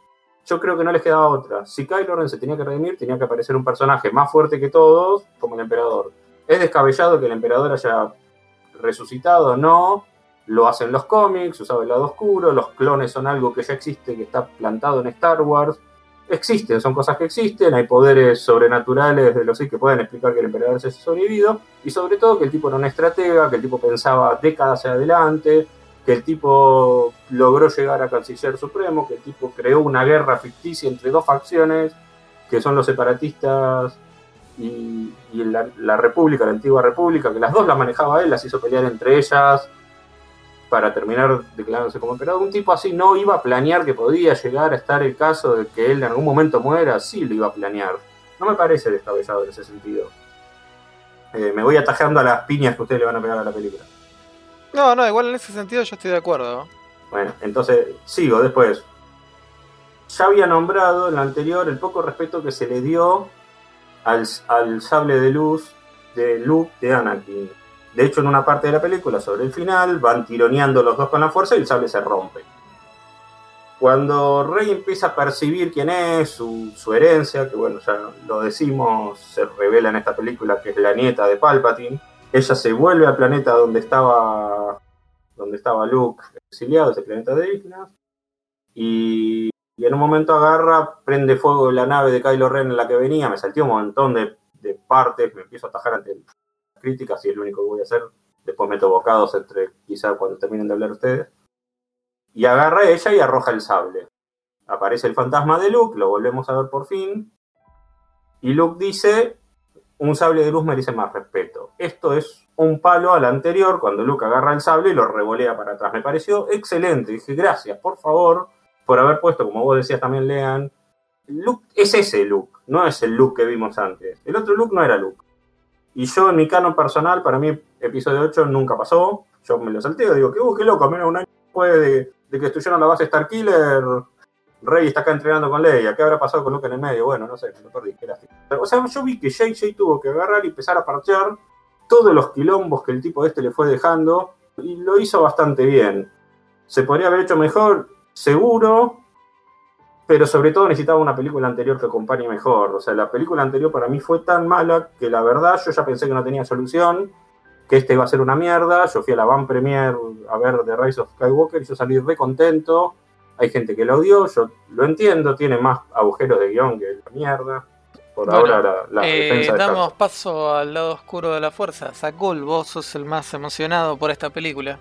yo creo que no les quedaba otra. Si Kylo Ren se tenía que redimir, tenía que aparecer un personaje más fuerte que todos, como el emperador. Es descabellado que el emperador haya resucitado, no. Lo hacen los cómics, usaba el lado oscuro, los clones son algo que ya existe, que está plantado en Star Wars. Existen, son cosas que existen, hay poderes sobrenaturales de los sí que pueden explicar que el emperador se ha sobrevivido, y sobre todo que el tipo era un estratega, que el tipo pensaba décadas adelante, que el tipo logró llegar a Canciller Supremo, que el tipo creó una guerra ficticia entre dos facciones, que son los separatistas y, la, República, la antigua República, que las dos las manejaba él, las hizo pelear entre ellas para terminar declarándose como emperador. Un tipo así no iba a planear que podía llegar a estar el caso de que él en algún momento muera, sí lo iba a planear. No me parece descabellado en ese sentido. Eh, me voy atajando a las piñas que ustedes le van a pegar a la película. No, no, igual en ese sentido yo estoy de acuerdo. Bueno, entonces sigo después. Ya había nombrado en la anterior el poco respeto que se le dio al, sable de luz de Luke de Anakin. De hecho, en una parte de la película, sobre el final, van tironeando los dos con la fuerza y el sable se rompe. Cuando Rey empieza a percibir quién es, su, su, herencia, que bueno, ya lo decimos, se revela en esta película que es la nieta de Palpatine, ella se vuelve al planeta donde estaba donde estaba Luke exiliado, ese planeta de islas, y, en un momento agarra, prende fuego la nave de Kylo Ren en la que venía, me salté un montón de, partes, me empiezo a atajar ante las críticas y es lo único que voy a hacer, después meto bocados entre quizá cuando terminen de hablar ustedes, y agarra ella y arroja el sable. Aparece el fantasma de Luke, lo volvemos a ver por fin, y Luke dice, un sable de luz merece más respeto. Esto es un palo al anterior, cuando Luke agarra el sable y lo revolea para atrás. Me pareció excelente. Dije, gracias, por favor, por haber puesto, como vos decías también, Lean. Luke es ese Luke, no es el Luke que vimos antes. El otro Luke no era Luke. Y yo, en mi canon personal, para mí, episodio 8 nunca pasó. Yo me lo salteo, digo, que, uh, qué loco, menos un año después de, que estuvieron la base Starkiller Rey está acá entrenando con Leia, ¿qué habrá pasado con Luke en el medio? Bueno, no sé, me perdí, qué O sea, yo vi que JJ tuvo que agarrar y empezar a parchear todos los quilombos que el tipo este le fue dejando y lo hizo bastante bien. ¿Se podría haber hecho mejor? Seguro, pero sobre todo necesitaba una película anterior que acompañe mejor. O sea, la película anterior para mí fue tan mala que la verdad yo ya pensé que no tenía solución, que este iba a ser una mierda. Yo fui a la van premier a ver The Rise of Skywalker y yo salí re contento hay gente que lo odió, yo lo entiendo, tiene más agujeros de guion que la mierda. Por ahora la, eh, Damos paso al lado oscuro de la fuerza. Sakul, vos sos el más emocionado por esta película.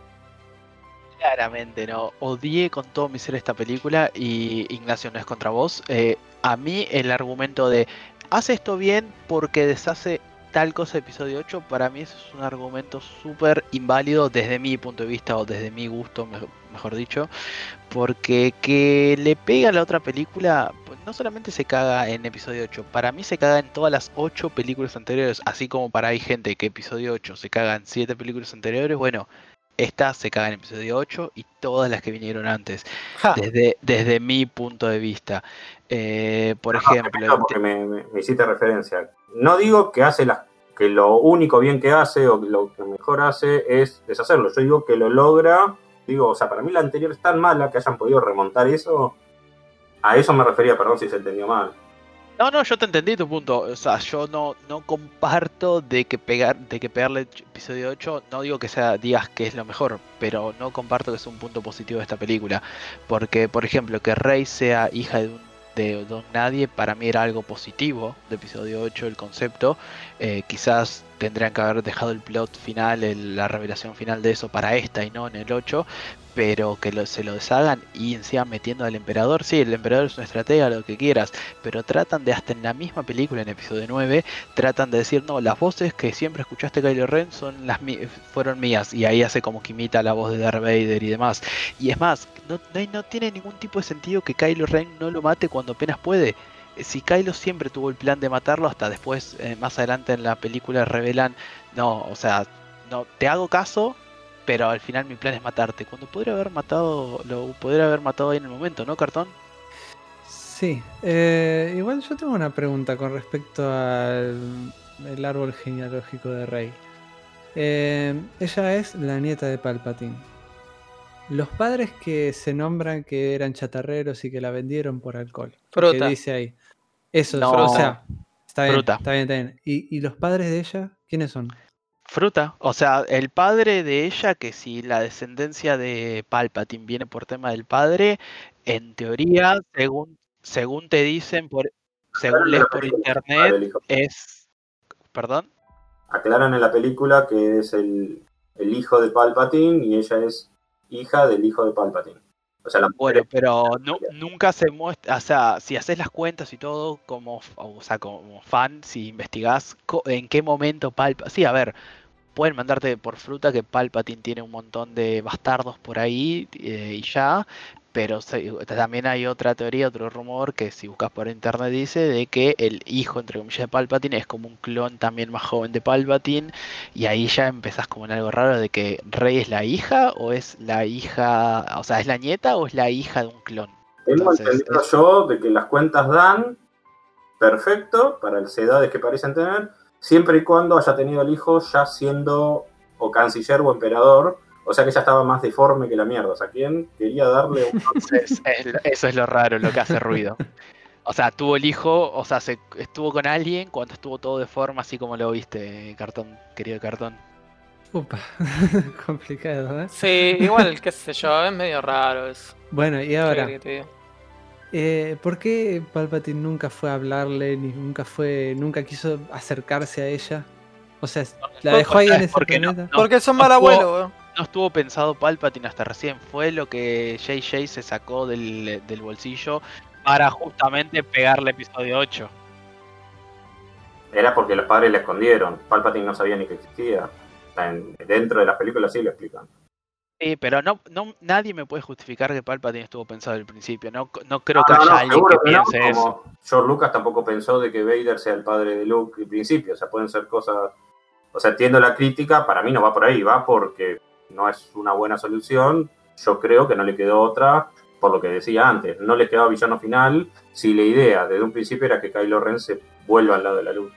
Claramente no. Odié con todo mi ser esta película y Ignacio no es contra vos. Eh, a mí el argumento de hace esto bien porque deshace tal cosa episodio 8, para mí es un argumento súper inválido desde mi punto de vista o desde mi gusto, mejor dicho, porque que le pega a la otra película, pues no solamente se caga en episodio 8, para mí se caga en todas las 8 películas anteriores, así como para hay gente que episodio 8 se caga en 7 películas anteriores, bueno, esta se caga en episodio 8 y todas las que vinieron antes, desde, desde mi punto de vista. Eh, por ejemplo... Porque me, me, hiciste referencia. No digo que hace las que lo único bien que hace o lo que mejor hace es deshacerlo. Yo digo que lo logra Digo, o sea, para mí la anterior es tan mala que hayan podido remontar eso. A eso me refería, perdón si se entendió mal. No, no, yo te entendí tu punto. O sea, yo no, no comparto de que pegar, de que pegarle episodio 8, no digo que sea digas que es lo mejor, pero no comparto que es un punto positivo de esta película. Porque, por ejemplo, que Rey sea hija de un de Don Nadie para mí era algo positivo de episodio 8 el concepto. Eh, quizás tendrían que haber dejado el plot final, la revelación final de eso para esta y no en el 8, pero que se lo deshagan y encima metiendo al emperador. Sí, el emperador es una estratega, lo que quieras, pero tratan de, hasta en la misma película, en episodio 9, tratan de decir, no, las voces que siempre escuchaste Kylo Ren son las fueron mías, y ahí hace como que imita la voz de Darth Vader y demás. Y es más, no, no, no tiene ningún tipo de sentido que Kylo Ren no lo mate cuando apenas puede si Kylo siempre tuvo el plan de matarlo, hasta después, eh, más adelante en la película revelan, no, o sea, no, te hago caso, pero al final mi plan es matarte. Cuando podría haber matado, lo podría haber matado ahí en el momento, ¿no, Cartón? Sí, eh, igual yo tengo una pregunta con respecto al el árbol genealógico de Rey. Eh, ella es la nieta de Palpatine. Los padres que se nombran que eran chatarreros y que la vendieron por alcohol. Fruta. ¿Qué dice ahí? Eso, No. o sea, está bien, Fruta. está bien, está bien. ¿Y, y los padres de ella? ¿Quiénes son? Fruta. O sea, el padre de ella, que si la descendencia de Palpatine viene por tema del padre, en teoría, según, según te dicen, por, según lees por internet, es... ¿Perdón? Aclaran en la película que es el, el hijo de Palpatine y ella es hija del hijo de Palpatine. O sea, la Bueno, pero nu- nunca se muestra, o sea, si haces las cuentas y todo, como, o sea, como fan, si investigás en qué momento Palpatine... Sí, a ver, pueden mandarte por fruta que Palpatine tiene un montón de bastardos por ahí eh, y ya, pero también hay otra teoría, otro rumor que si buscas por internet dice de que el hijo, entre comillas, de Palpatine es como un clon también más joven de Palpatine y ahí ya empezás como en algo raro de que Rey es la hija o es la hija, o sea, es la nieta o es la hija de un clon. Tengo entendido es- yo de que las cuentas dan perfecto para las edades que parecen tener, siempre y cuando haya tenido el hijo ya siendo o canciller o emperador, o sea que ya estaba más deforme que la mierda. O sea, ¿quién quería darle un... Es- es- eso es lo raro, lo que hace ruido. O sea, tuvo el hijo, o sea, se, estuvo con alguien cuando estuvo todo de forma así como lo viste, cartón, querido cartón. Upa, complicado, ¿eh? Sí, igual, qué sé yo, es medio raro eso. Bueno, y ¿Qué ahora, eh, ¿por qué Palpatine nunca fue a hablarle, ni nunca fue, nunca quiso acercarse a ella? O sea, la dejó ahí en ese porque planeta. no- Porque son no mal abuelos, weón. No estuvo pensado Palpatine hasta recién, fue lo que JJ se sacó del, del bolsillo para justamente pegarle episodio 8. Era porque los padres le escondieron. Palpatine no sabía ni que existía. En- dentro de las películas sí lo explican. Sí, pero no, no, nadie me puede justificar que Palpatine estuvo pensado al principio. No, no creo que No, haya no, alguien que que no, piense eso. George Lucas tampoco pensó de que Vader sea el padre de Luke al principio. O sea, pueden ser cosas. O sea, entiendo la crítica, para mí no va por ahí, va porque no es una buena solución. Yo creo que no le quedó otra, por lo que decía antes. No le quedaba villano final si la idea desde un principio era que Kylo Ren se vuelva al lado de la luz.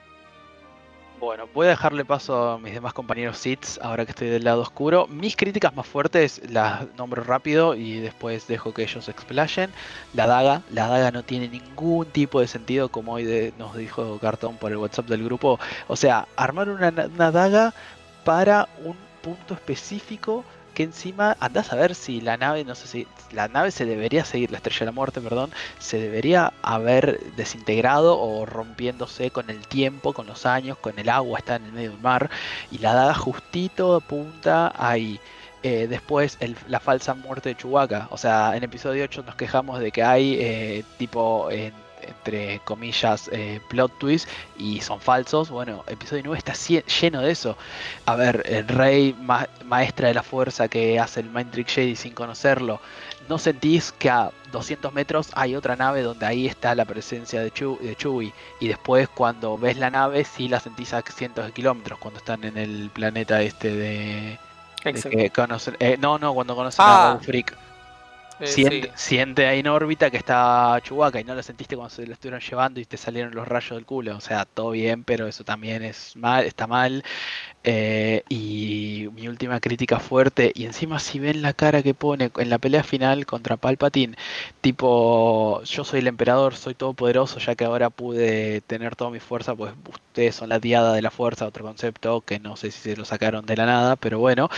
Bueno, voy a dejarle paso a mis demás compañeros Siths ahora que estoy del lado oscuro. Mis críticas más fuertes las nombro rápido y después dejo que ellos explayen. La daga, la daga no tiene ningún tipo de sentido como hoy nos dijo Cartón por el WhatsApp del grupo. O sea, armar una, una daga para un punto específico que encima andás a ver si la nave, no sé si la nave se debería seguir, la estrella de la muerte, perdón, se debería haber desintegrado o rompiéndose con el tiempo, con los años, con el agua, está en el medio del mar y la daga justito apunta ahí. Eh, después el- la falsa muerte de Chewbacca, o sea, en episodio 8 nos quejamos de que hay eh, tipo en- entre comillas eh, plot twist y son falsos. Bueno, episodio 9 está lleno de eso. A ver, el rey ma- maestra de la fuerza que hace el Mind Trick Jedi sin conocerlo. ¿No sentís que a 200 metros hay otra nave donde ahí está la presencia de, Chew- de Chewie? Y después cuando ves la nave sí la sentís a cientos de kilómetros cuando están en el planeta este de... de Exacto. que conocen, eh, no, no, cuando conocen Ah. a Freak. Eh, Siente, sí. siente ahí en órbita que está Chewbacca y no lo sentiste cuando se lo estuvieron llevando y te salieron los rayos del culo. O sea, todo bien, pero eso también es mal, está mal. Eh, y mi última crítica fuerte, y encima si ven la cara que pone en la pelea final contra Palpatine, tipo, yo soy el emperador, soy todopoderoso, ya que ahora pude tener toda mi fuerza, pues ustedes son la diada de la fuerza, otro concepto que no sé si se lo sacaron de la nada, pero bueno.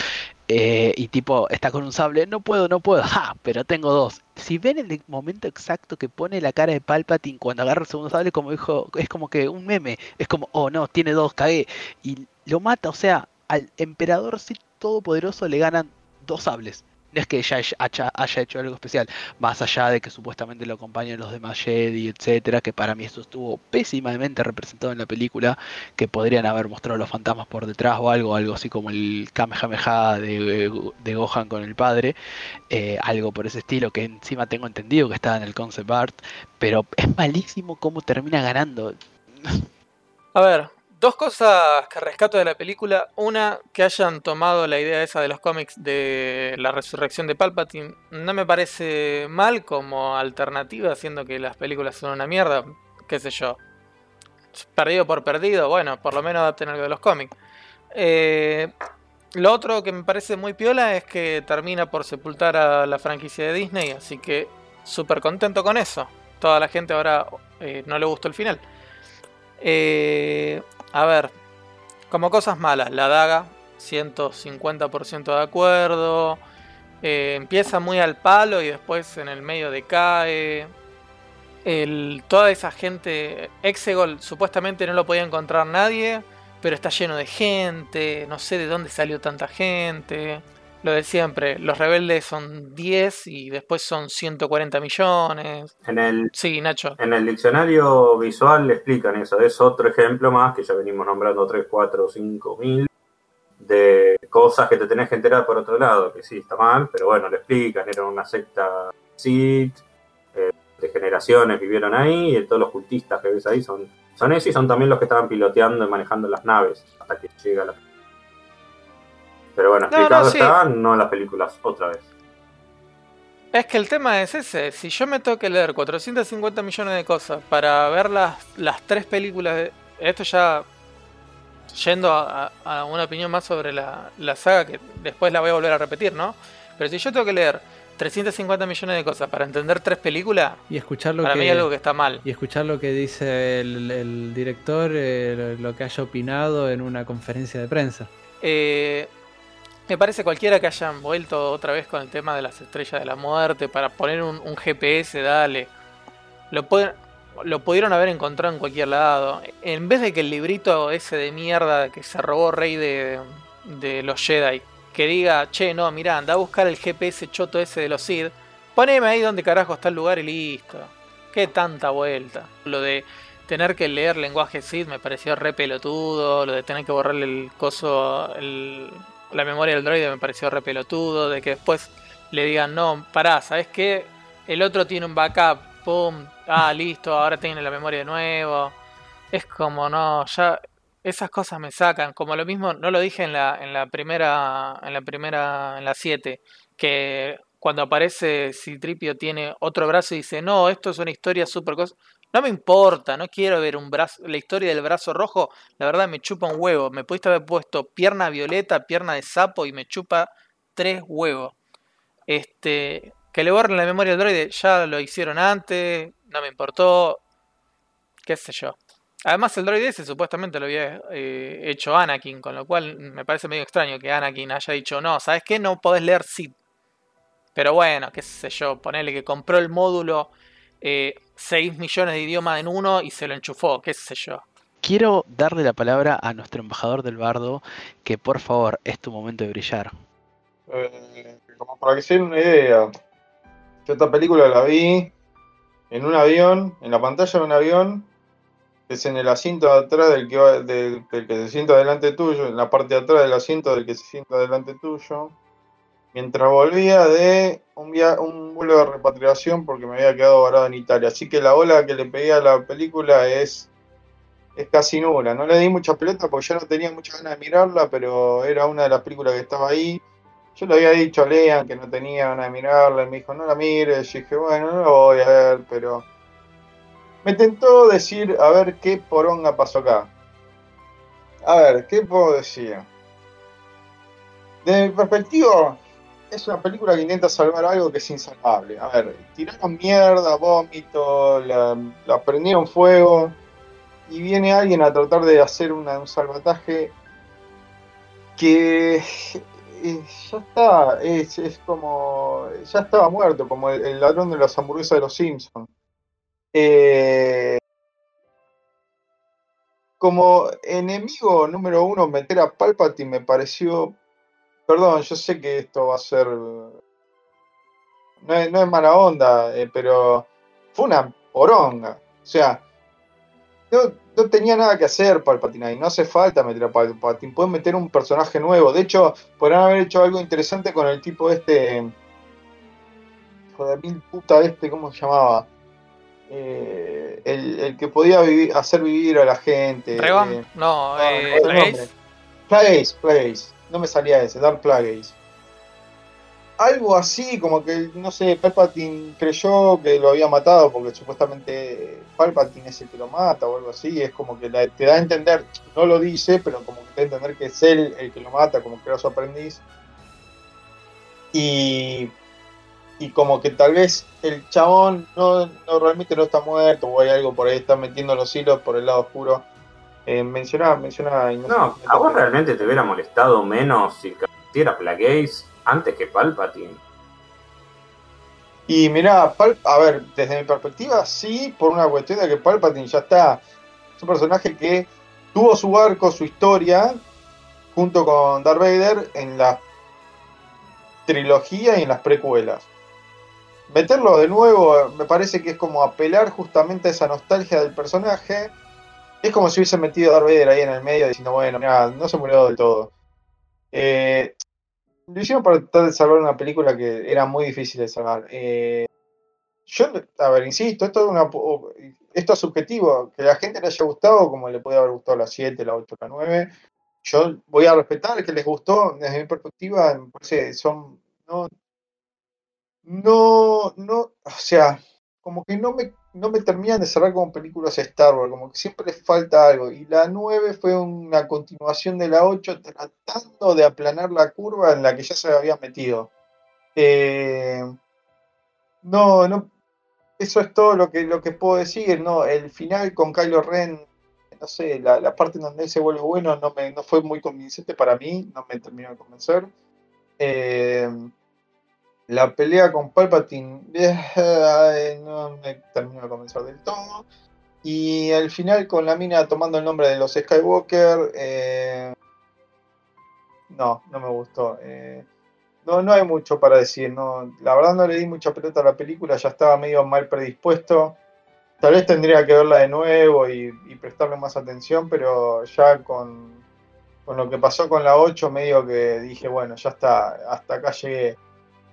Eh, y tipo, está con un sable, no puedo, no puedo, ja, pero tengo dos. Si ven el momento exacto que pone la cara de Palpatine cuando agarra el segundo sable, como dijo, es como que un meme, es como, oh no, tiene dos, cagué. Y lo mata, o sea, al emperador sí todopoderoso le ganan dos sables. No es que ella haya, haya hecho algo especial, más allá de que supuestamente lo acompañan los demás Jedi, etcétera, que para mí esto estuvo pésimamente representado en la película, que podrían haber mostrado los fantasmas por detrás o algo, algo así como el Kamehameha de, de Gohan con el padre, eh, algo por ese estilo, que encima tengo entendido que está en el concept art, pero es malísimo cómo termina ganando. A ver, Dos cosas que rescato de la película. Una, que hayan tomado la idea esa de los cómics de la resurrección de Palpatine. No me parece mal como alternativa, siendo que las películas son una mierda. Qué sé yo. Perdido por perdido, bueno, por lo menos adapten algo de los cómics. Eh, lo otro que me parece muy piola es que termina por sepultar a la franquicia de Disney, así que súper contento con eso. Toda la gente ahora eh, no le gustó el final. Eh, a ver, como cosas malas, la daga, 150% de acuerdo. Eh, empieza muy al palo y después en el medio decae. Toda esa gente, Exegol supuestamente no lo podía encontrar nadie, pero está lleno de gente, no sé de dónde salió tanta gente. Lo de siempre, los rebeldes son 10 y después son 140 millones. En el, sí, Nacho. En el diccionario visual le explican eso. Es otro ejemplo más, que ya venimos nombrando 3, 4, 5 mil, de cosas que te tenés que enterar por otro lado, que sí, está mal, pero bueno, le explican, era una secta Sith, eh, de generaciones vivieron ahí, y todos los cultistas que ves ahí son, son esos y son también los que estaban piloteando y manejando las naves hasta que llega la pero bueno, explicado no, está, no las películas, otra vez. Es que el tema es ese, si yo me tengo que leer 450 millones de cosas para ver las, las tres películas, esto ya yendo a, una opinión más sobre la, la, saga, que después la voy a volver a repetir, ¿no? Pero si yo tengo que leer 350 millones de cosas para entender tres películas, y escuchar lo para que, mí hay algo que está mal. Y escuchar lo que dice el, director, eh, lo que haya opinado en una conferencia de prensa. Eh, me parece cualquiera que hayan vuelto otra vez con el tema de las estrellas de la muerte para poner un, GPS, dale. Lo, lo pudieron haber encontrado en cualquier lado. En vez de que el librito ese de mierda que se robó Rey de, de los Jedi, que diga, che, no, mira, anda a buscar el GPS choto ese de los Sith, poneme ahí donde carajo está el lugar y listo. Qué tanta vuelta. Lo de tener que leer lenguaje Sith me pareció re pelotudo. Lo de tener que borrarle el coso, el, la memoria del droide me pareció re pelotudo, de que después le digan, no, pará, ¿sabes qué? El otro tiene un backup, pum, ah, listo, ahora tiene la memoria de nuevo. Es como, no, ya esas cosas me sacan, como lo mismo, no lo dije en la, en la primera, en la primera, en la 7, que cuando aparece Citripio tiene otro brazo y dice, no, esto es una historia súper cosa. No me importa, no quiero ver un brazo, la historia del brazo rojo, la verdad me chupa un huevo. Me pudiste haber puesto pierna violeta, pierna de sapo y me chupa tres huevos. Este, que le borren la memoria al droide, ya lo hicieron antes, no me importó, qué sé yo. Además el droide ese supuestamente lo había eh, hecho Anakin, con lo cual me parece medio extraño que Anakin haya dicho, no, ¿sabes qué? No podés leer Sith. Pero bueno, qué sé yo, ponele que compró el módulo eh, 6 millones de idiomas en uno y se lo enchufó, qué sé yo. Quiero darle la palabra a nuestro embajador del bardo, que por favor es tu momento de brillar. Eh, como para que se den una idea, yo esta película la vi en un avión, en la pantalla de un avión, es en el asiento de atrás del que, del que se sienta delante tuyo, en la parte de atrás del asiento del que se sienta delante tuyo mientras volvía de un, vuelo de repatriación porque me había quedado varado en Italia. Así que la ola que le pedí a la película es, es casi nula. No le di mucha pelota porque ya no tenía muchas ganas de mirarla, pero era una de las películas que estaba ahí. Yo le había dicho a Lean que no tenía ganas de mirarla, y me dijo, no la mires. Y dije, bueno, no la voy a ver, pero me tentó decir, a ver qué poronga pasó acá. A ver, ¿qué puedo decir? De mi perspectiva, es una película que intenta salvar algo que es insalvable. A ver, tiraron mierda, vómito, la, prendieron fuego y viene alguien a tratar de hacer un salvataje que eh, ya está, es, como, ya estaba muerto, como el, ladrón de las hamburguesas de los Simpsons. Eh, como enemigo número uno, meter a Palpatine me pareció Perdón, yo sé que esto va a ser no es, no es mala onda, eh, pero fue una poronga. O sea, no, no tenía nada que hacer Palpatine ahí, no hace falta meter a Palpatine, pueden meter un personaje nuevo. De hecho, podrían haber hecho algo interesante con el tipo este. Hijo de mil puta este, ¿cómo se llamaba? Eh, el, el que podía vivir- hacer vivir a la gente. Eh, no, no, eh, no, el Plagueis. nombre. No me salía ese, Dark Plagueis. Algo así, como que, no sé, Palpatine creyó que lo había matado porque supuestamente Palpatine es el que lo mata o algo así. Es como que te da a entender, no lo dice, pero como que te da a entender que es él el que lo mata, como que era su aprendiz. Y, y como que tal vez el chabón no, no realmente no está muerto o hay algo por ahí, está metiendo los hilos por el lado oscuro. Eh, mencionaba, mencionaba. y No, sé, me a vos realmente te hubiera molestado menos si hiciera Plagueis antes que Palpatine. Y mirá, Pal- a ver, desde mi perspectiva, sí, por una cuestión de que Palpatine ya está. Es un personaje que tuvo su arco, su historia, junto con Darth Vader en la trilogía y en las precuelas. Meterlo de nuevo eh, me parece que es como apelar justamente a esa nostalgia del personaje. Es como si hubiese metido a Darth Vader ahí en el medio diciendo, bueno, mirá, no se murió del todo. Eh, lo hicieron para tratar de salvar una película que era muy difícil de salvar. Eh, yo, a ver, insisto, esto es, una, esto es subjetivo. Que la gente le haya gustado, como le puede haber gustado la 7, la 8, la 9. Yo voy a respetar que les gustó. Desde mi perspectiva, me parece son. No, no, no, o sea, como que no me, no me terminan de cerrar como películas Star Wars, como que siempre les falta algo. Y la 9 fue una continuación de la 8 tratando de aplanar la curva en la que ya se había metido. Eh, no, no, eso es todo lo que, lo que puedo decir, ¿no? El final con Kylo Ren, no sé, la, la parte en donde él se vuelve bueno no, me, no fue muy convincente para mí, no me terminó de convencer. Eh, la pelea con Palpatine eh, no me terminó de convencer del todo. Y al final con la mina tomando el nombre de los Skywalker, eh, no, no me gustó. Eh, no, no hay mucho para decir. No, la verdad no le di mucha pelota a la película, ya estaba medio mal predispuesto. Tal vez tendría que verla de nuevo y, y prestarle más atención, pero ya con, con lo que pasó con la 8, medio que dije, bueno, ya está, hasta acá llegué.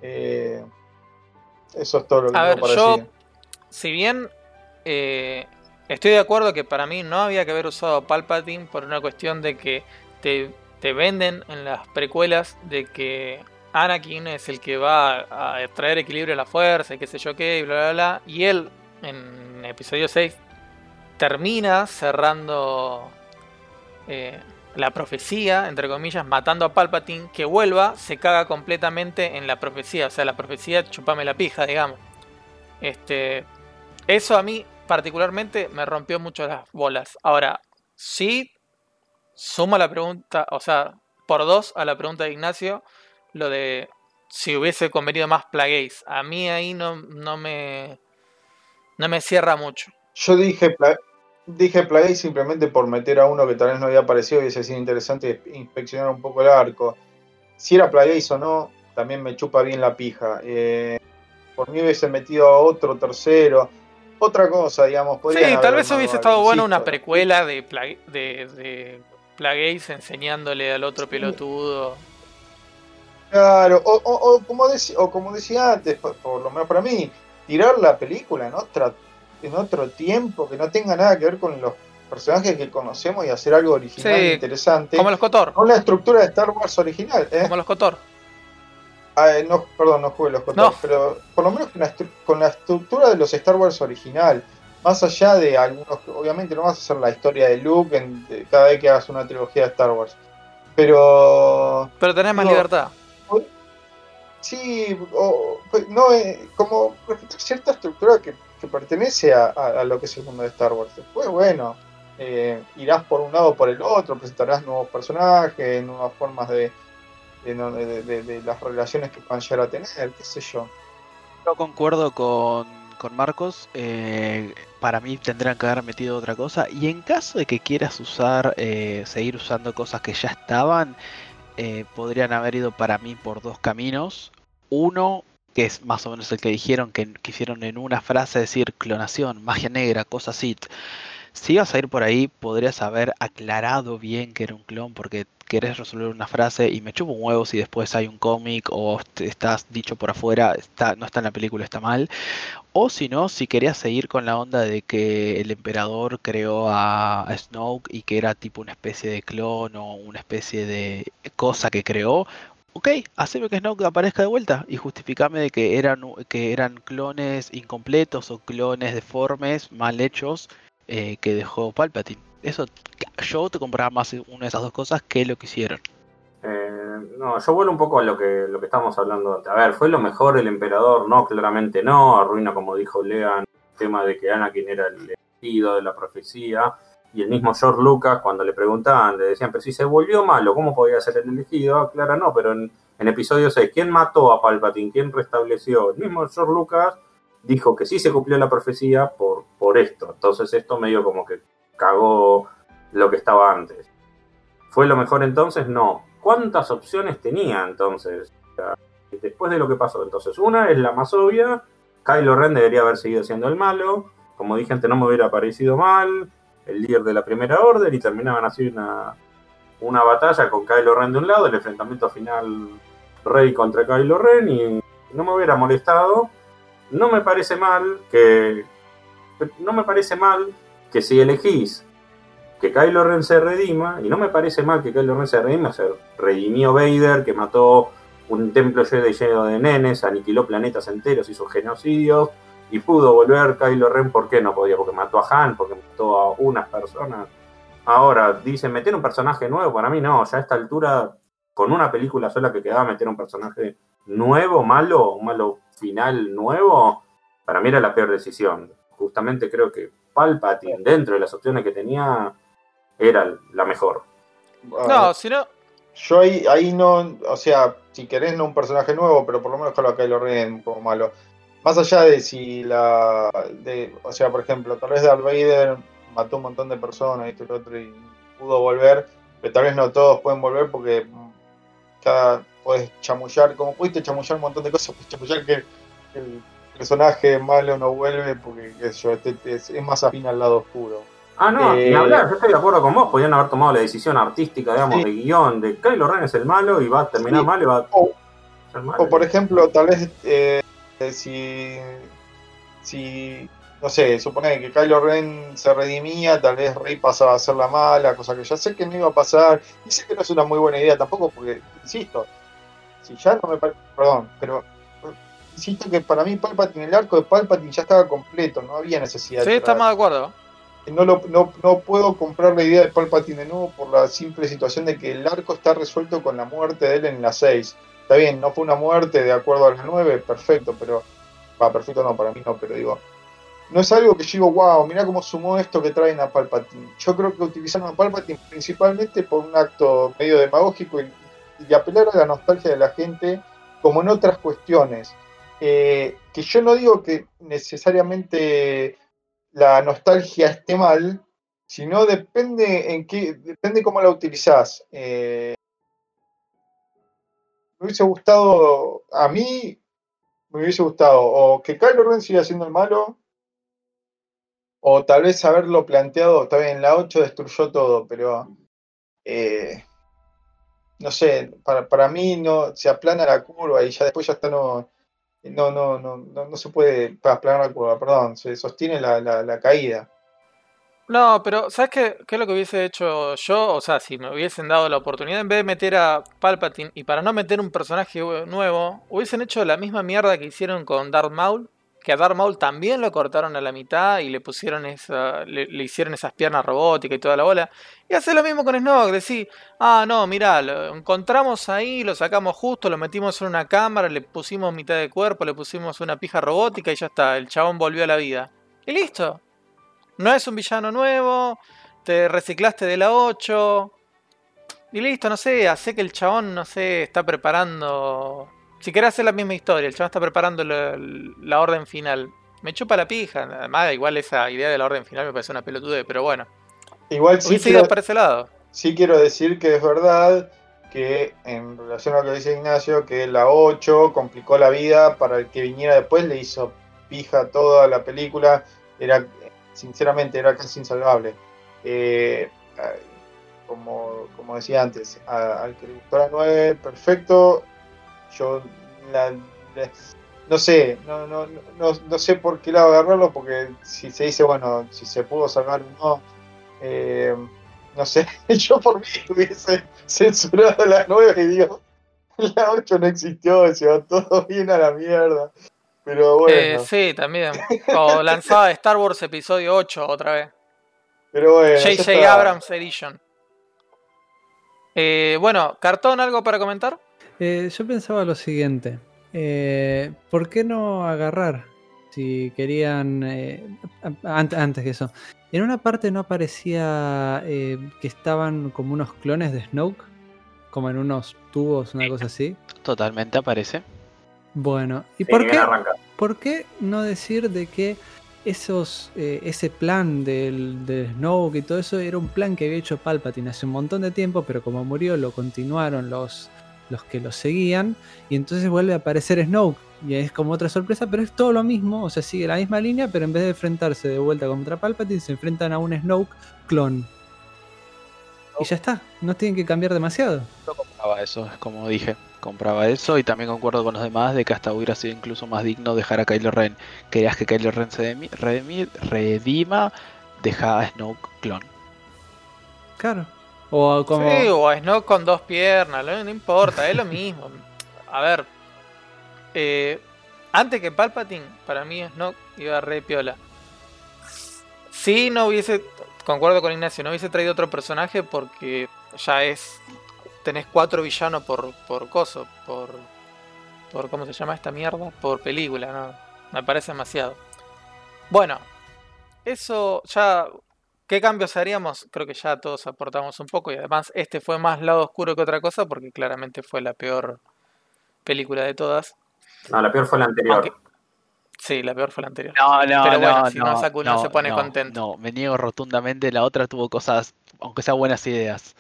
Eh, eso es todo lo que A tengo ver, para yo, decir. si bien eh, estoy de acuerdo que para mí no había que haber usado Palpatine por una cuestión de que te, te venden en las precuelas de que Anakin es el que va a traer equilibrio a la fuerza y qué sé yo qué, y bla bla bla. Y él en episodio 6 termina cerrando eh, la profecía, entre comillas, matando a Palpatine, que vuelva, se caga completamente en la profecía. O sea, la profecía chupame la pija, digamos. Este, eso a mí particularmente me rompió mucho las bolas. Ahora, sí, suma la pregunta, o sea, por dos a la pregunta de Ignacio, lo de si hubiese convenido más Plagueis. A mí ahí no, no me no me cierra mucho. Yo dije, dije Plagueis simplemente por meter a uno que tal vez no había aparecido y hubiese sido interesante inspeccionar un poco el arco. Si era Plagueis o no, también me chupa bien la pija. Eh, por mí hubiese metido a otro tercero. Otra cosa, digamos. Sí, tal vez hubiese algo, estado bueno insisto. una precuela de, de Plagueis enseñándole al otro pelotudo. Claro, o, o- o como, deci- o como decía antes, por, por lo menos para mí, tirar la película en, otra, en otro tiempo que no tenga nada que ver con los personajes que conocemos y hacer algo original Sí, e interesante. Como los Kotor. Con la estructura de Star Wars original. ¿eh? Como los Kotor. Ah, eh, no, perdón, no jugué los Kotor, No. pero por lo menos con la, estru- con la estructura de los Star Wars original. Más allá de algunos, obviamente no vas a hacer la historia de Luke en- de cada vez que hagas una trilogía de Star Wars. Pero Pero tenés más No. libertad. Sí, o, pues, no, eh, como cierta estructura que, que pertenece a, lo que es el mundo de Star Wars. Después, bueno, eh, irás por un lado o por el otro, presentarás nuevos personajes, nuevas formas de las relaciones que puedan llegar a tener, qué sé yo. Yo concuerdo con, con Marcos. eh, para mí tendrán que haber metido otra cosa. Y en caso de que quieras usar, eh, seguir usando cosas que ya estaban, eh, podrían haber ido para mí por dos caminos. Uno, que es más o menos el que dijeron que quisieron en una frase decir clonación, magia negra, cosas así. Si ibas a ir por ahí, podrías haber aclarado bien que era un clon porque querés resolver una frase y me chupo un huevo si después hay un cómic o estás dicho por afuera, está, no está en la película, está mal. O si no, si querías seguir con la onda de que el emperador creó a, a Snoke y que era tipo una especie de clon o una especie de cosa que creó, ok, haceme que Snoke aparezca de vuelta y justificame de que eran, que eran clones incompletos o clones deformes, mal hechos, eh, que dejó Palpatine. Eso, yo te compraba más una de esas dos cosas que lo que hicieron. Eh, no, yo vuelvo un poco a lo que, lo que estábamos hablando antes. A ver, ¿fue lo mejor el emperador? No, claramente no. Arruina, como dijo Lean, el tema de que Anakin era el elegido de la profecía. Y el mismo George Lucas, cuando le preguntaban, le decían, pero si se volvió malo, ¿cómo podía ser el elegido? Clara, no, pero en, episodio 6, ¿quién mató a Palpatine? ¿Quién restableció? El mismo George Lucas dijo que sí se cumplió la profecía por, por esto. Entonces esto medio como que cagó lo que estaba antes. ¿Fue lo mejor entonces? No. ¿Cuántas opciones tenía entonces? después de lo que pasó. Entonces, una es la más obvia. Kylo Ren debería haber seguido siendo el malo. Como dije antes, no me hubiera parecido mal el líder de la primera orden y terminaban así una, una batalla con Kylo Ren de un lado, el enfrentamiento final Rey contra Kylo Ren y no me hubiera molestado. No me parece mal que no me parece mal que si elegís que Kylo Ren se redima, y no me parece mal que Kylo Ren se redima, se redimió Vader, que mató un templo lleno de nenes, aniquiló planetas enteros, hizo genocidios, y pudo volver Kylo Ren, ¿por qué no podía? Porque mató a Han, porque mató a unas personas. Ahora, dicen, meter un personaje nuevo, para mí no, ya a esta altura, con una película sola que quedaba meter un personaje nuevo, malo, un malo final nuevo, para mí era la peor decisión. Justamente creo que Palpatine, dentro de las opciones que tenía, era la mejor. No, si no... Yo ahí, ahí no, o sea, si querés no un personaje nuevo, pero por lo menos a Kylo Ren como malo más allá de si la. De, o sea, por ejemplo, tal vez Darth Vader mató un montón de personas, esto y lo otro, y pudo volver, pero tal vez no todos pueden volver porque cada. puedes chamullar, como pudiste chamullar un montón de cosas, puedes chamullar que el personaje malo no vuelve porque yo, este, este, es, más afín al lado oscuro. Ah, no, ni eh, hablar, yo estoy de acuerdo con vos, podían haber tomado la decisión artística, digamos, de guion, de Kylo Ren es el malo y va a terminar mal y va a o. O por ejemplo, tal vez eh, si, si, no sé, supone que Kylo Ren se redimía, tal vez Rey pasaba a ser la mala, cosa que ya sé que no iba a pasar, y sé que no es una muy buena idea tampoco, porque, insisto, si ya no me parece, perdón, pero insisto que para mí Palpatine, el arco de Palpatine ya estaba completo, no había necesidad. Sí, estamos de acuerdo. No, lo, no, no puedo comprar la idea de Palpatine de nuevo por la simple situación de que el arco está resuelto con la muerte de él en la 6 está bien, no fue una muerte de acuerdo a las 9, perfecto, pero. Perfecto no, para mí no, pero digo. No es algo que yo digo, wow, mira cómo sumó esto que traen a Palpatine. Yo creo que utilizaron a Palpatine principalmente por un acto medio demagógico y, apelar a la nostalgia de la gente, como en otras cuestiones. Eh, que yo no digo que necesariamente la nostalgia esté mal, sino depende en qué, depende cómo la utilizás. Eh, me hubiese gustado, a mí me hubiese gustado o que Kylo Ren siga siendo el malo, o tal vez haberlo planteado, está bien, la 8 destruyó todo, pero eh, no sé, para, para, mí no se aplana la curva y ya después ya está no no no no no, se puede aplanar la curva, perdón, se sostiene la, la caída. No, pero ¿sabes qué, qué, es lo que hubiese hecho yo? O sea, si me hubiesen dado la oportunidad, en vez de meter a Palpatine y para no meter un personaje nuevo, hubiesen hecho la misma mierda que hicieron con Darth Maul, que a Darth Maul también lo cortaron a la mitad y le pusieron esa, le, hicieron esas piernas robóticas y toda la bola. Y hacer lo mismo con Snoke, decir, ah, no, mirá, lo encontramos ahí, lo sacamos justo, lo metimos en una cámara, le pusimos mitad de cuerpo, le pusimos una pija robótica y ya está, el chabón volvió a la vida. Y listo, no es un villano nuevo, te reciclaste de la 8. Y listo, no sé, hace que el chabón, no sé, está preparando... Si querés hacer la misma historia, el chabón está preparando la, orden final. Me chupa la pija, además igual esa idea de la orden final me parece una pelotude, pero bueno. Igual sí quiero, para ese lado. sí quiero decir que es verdad que en relación a lo que dice Ignacio, que la 8 complicó la vida para el que viniera después, le hizo pija toda la película, era sinceramente era casi insalvable. Eh, como, como decía antes, al que le gustó la 9, perfecto. Yo la, no sé, no, no, no, no, sé por qué lado agarrarlo, porque si se dice, bueno, si se pudo salvar o no, eh, no sé, yo por mí hubiese censurado la 9 y digo, la 8 no existió, se va todo bien a la mierda. Pero bueno. Eh, sí, también. O lanzaba Star Wars Episodio 8 otra vez. Pero bueno. J.J. Abrams Edition. Eh, bueno, ¿cartón algo para comentar? Eh, yo pensaba lo siguiente. Eh, ¿Por qué no agarrar? Si querían... antes que eso. En una parte no aparecía que estaban como unos clones de Snoke. Como en unos tubos, una cosa así. Totalmente aparece. Bueno, ¿y por, qué, por qué no decir de que esos, eh, ese plan del, del, Snoke y todo eso era un plan que había hecho Palpatine hace un montón de tiempo, pero como murió lo continuaron los, los que lo seguían y entonces vuelve a aparecer Snoke y es como otra sorpresa, pero es todo lo mismo, o sea, sigue la misma línea, pero en vez de enfrentarse de vuelta contra Palpatine, se enfrentan a un Snoke clon. Y ya está, no tienen que cambiar demasiado. No compraba eso, es como dije compraba eso y también concuerdo con los demás de que hasta hubiera sido incluso más digno dejar a Kylo Ren. Querías que Kylo Ren se redima, deja a Snoke clon. Claro. O como... Sí, o a Snoke con dos piernas, no, importa, es lo mismo. A ver, eh, antes que Palpatine, para mí Snoke iba re piola. Si no hubiese, concuerdo con Ignacio, no hubiese traído otro personaje porque ya es tenés cuatro villanos por, por coso, por, por. ¿Cómo se llama esta mierda? Por película, ¿no? Me parece demasiado. Bueno, eso ya. ¿Qué cambios haríamos? Creo que ya todos aportamos un poco y además este fue más lado oscuro que otra cosa porque claramente fue la peor película de todas. No, la peor fue la anterior. Sí, la peor fue la anterior. No, no, Pero bueno, no, si no, Saku no, se pone contento. No, me niego rotundamente. La otra tuvo cosas, aunque sean buenas ideas.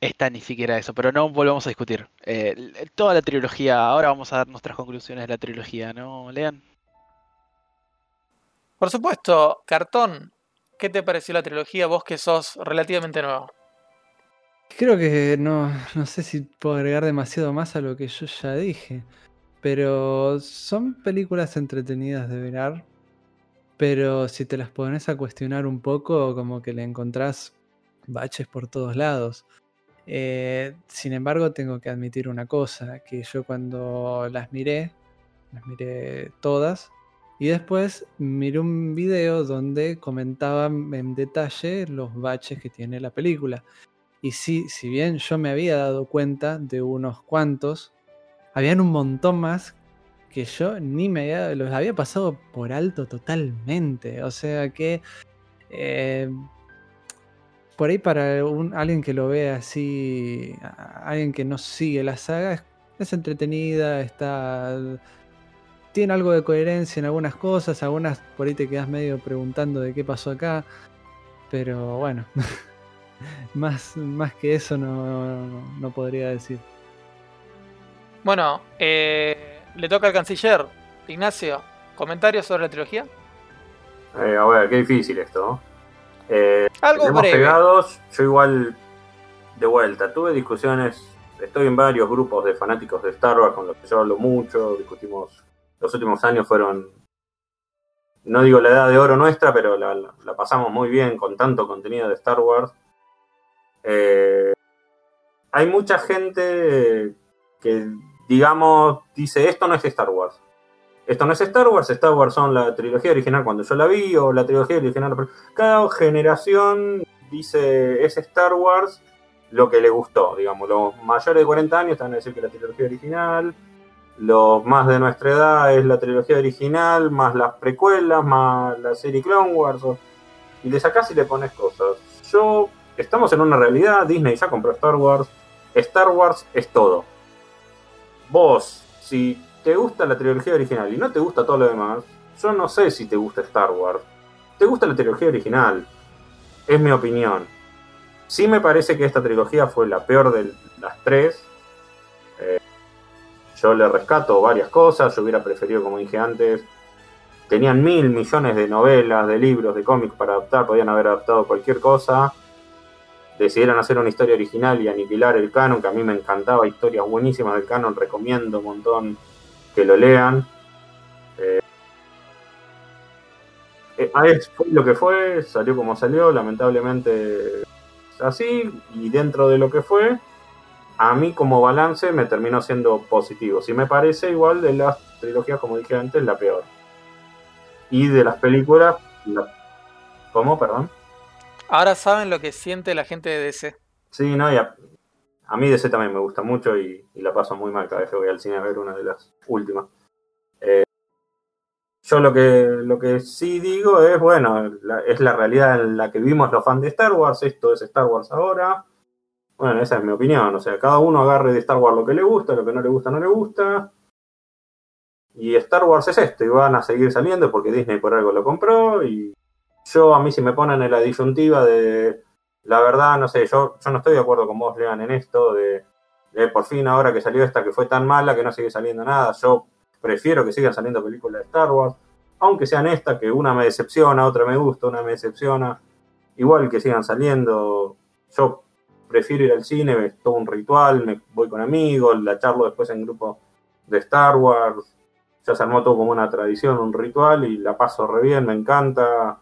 Esta ni siquiera eso, pero no volvamos a discutir. Eh, toda la trilogía, ahora vamos a dar nuestras conclusiones de la trilogía, ¿no, Lean? Por supuesto, Cartón, ¿qué te pareció la trilogía vos que sos relativamente nuevo? Creo que no, no sé si puedo agregar demasiado más a lo que yo ya dije, pero son películas entretenidas de ver, pero si te las pones a cuestionar un poco, como que le encontrás baches por todos lados. Eh, sin embargo, tengo que admitir una cosa, que yo cuando las miré, las miré todas, y después miré un video donde comentaban en detalle los baches que tiene la película. Y sí, si bien yo me había dado cuenta de unos cuantos, habían un montón más que yo ni me había, los había pasado por alto totalmente. O sea que eh, por ahí para un, alguien que lo ve así, alguien que no sigue la saga, es, entretenida, está tiene algo de coherencia en algunas cosas, algunas por ahí te quedas medio preguntando de qué pasó acá, pero bueno, más, más que eso no, no, podría decir. Bueno, eh, le toca al canciller, Ignacio, ¿comentarios sobre la trilogía? Eh, a ver, qué difícil esto, ¿no? Eh, Algo breve. pegados, yo igual de vuelta, tuve discusiones, estoy en varios grupos de fanáticos de Star Wars con los que yo hablo mucho, discutimos, los últimos años fueron, no digo la edad de oro nuestra, pero la, pasamos muy bien con tanto contenido de Star Wars. Eh, hay mucha gente que, digamos, dice, esto no es Star Wars. Esto no es Star Wars, Star Wars son la trilogía original cuando yo la vi, o la trilogía original. Cada generación dice es Star Wars lo que le gustó. Digamos, los mayores de 40 años están a decir que la trilogía original, los más de nuestra edad es la trilogía original, más las precuelas, más la serie Clone Wars. y le sacás y le pones cosas. Yo, estamos en una realidad, Disney ya compró Star Wars, Star Wars es todo. Vos, si te gusta la trilogía original y no te gusta todo lo demás, yo no sé si te gusta Star Wars. Te gusta la trilogía original. Es mi opinión. Sí me parece que esta trilogía fue la peor de las tres. yo le rescato varias cosas, yo hubiera preferido, como dije antes, tenían mil millones de novelas, de libros, de cómics para adaptar, podían haber adaptado cualquier cosa. Decidieron hacer una historia original y aniquilar el canon, que a mí me encantaba, historias buenísimas del canon, recomiendo un montón que lo lean. Eh, eh, fue lo que fue, salió como salió, lamentablemente así, y dentro de lo que fue, a mí como balance me terminó siendo positivo. Si me parece igual de las trilogías, como dije antes, la peor. Y de las películas, ¿cómo? Perdón. Ahora saben lo que siente la gente de DC. Sí, no, ya. A mí DC también me gusta mucho y, la paso muy mal cada vez que voy al cine a ver una de las últimas. Eh, yo lo que, lo que sí digo es, bueno, es la realidad en la que vivimos los fans de Star Wars, esto es Star Wars ahora. Bueno, esa es mi opinión, o sea, cada uno agarre de Star Wars lo que le gusta, lo que no le gusta, no le gusta. Y Star Wars es esto, y van a seguir saliendo porque Disney por algo lo compró. Y yo, a mí, si me ponen en la disyuntiva de la verdad, no sé, yo, yo no estoy de acuerdo con vos, Lean, en esto de, de por fin ahora que salió esta que fue tan mala que no sigue saliendo nada. Yo prefiero que sigan saliendo películas de Star Wars, aunque sean estas, que una me decepciona, otra me gusta, una me decepciona, igual que sigan saliendo, yo prefiero ir al cine, es todo un ritual, me voy con amigos, la charlo después en grupo de Star Wars, ya se armó todo como una tradición, un ritual y la paso re bien, me encanta,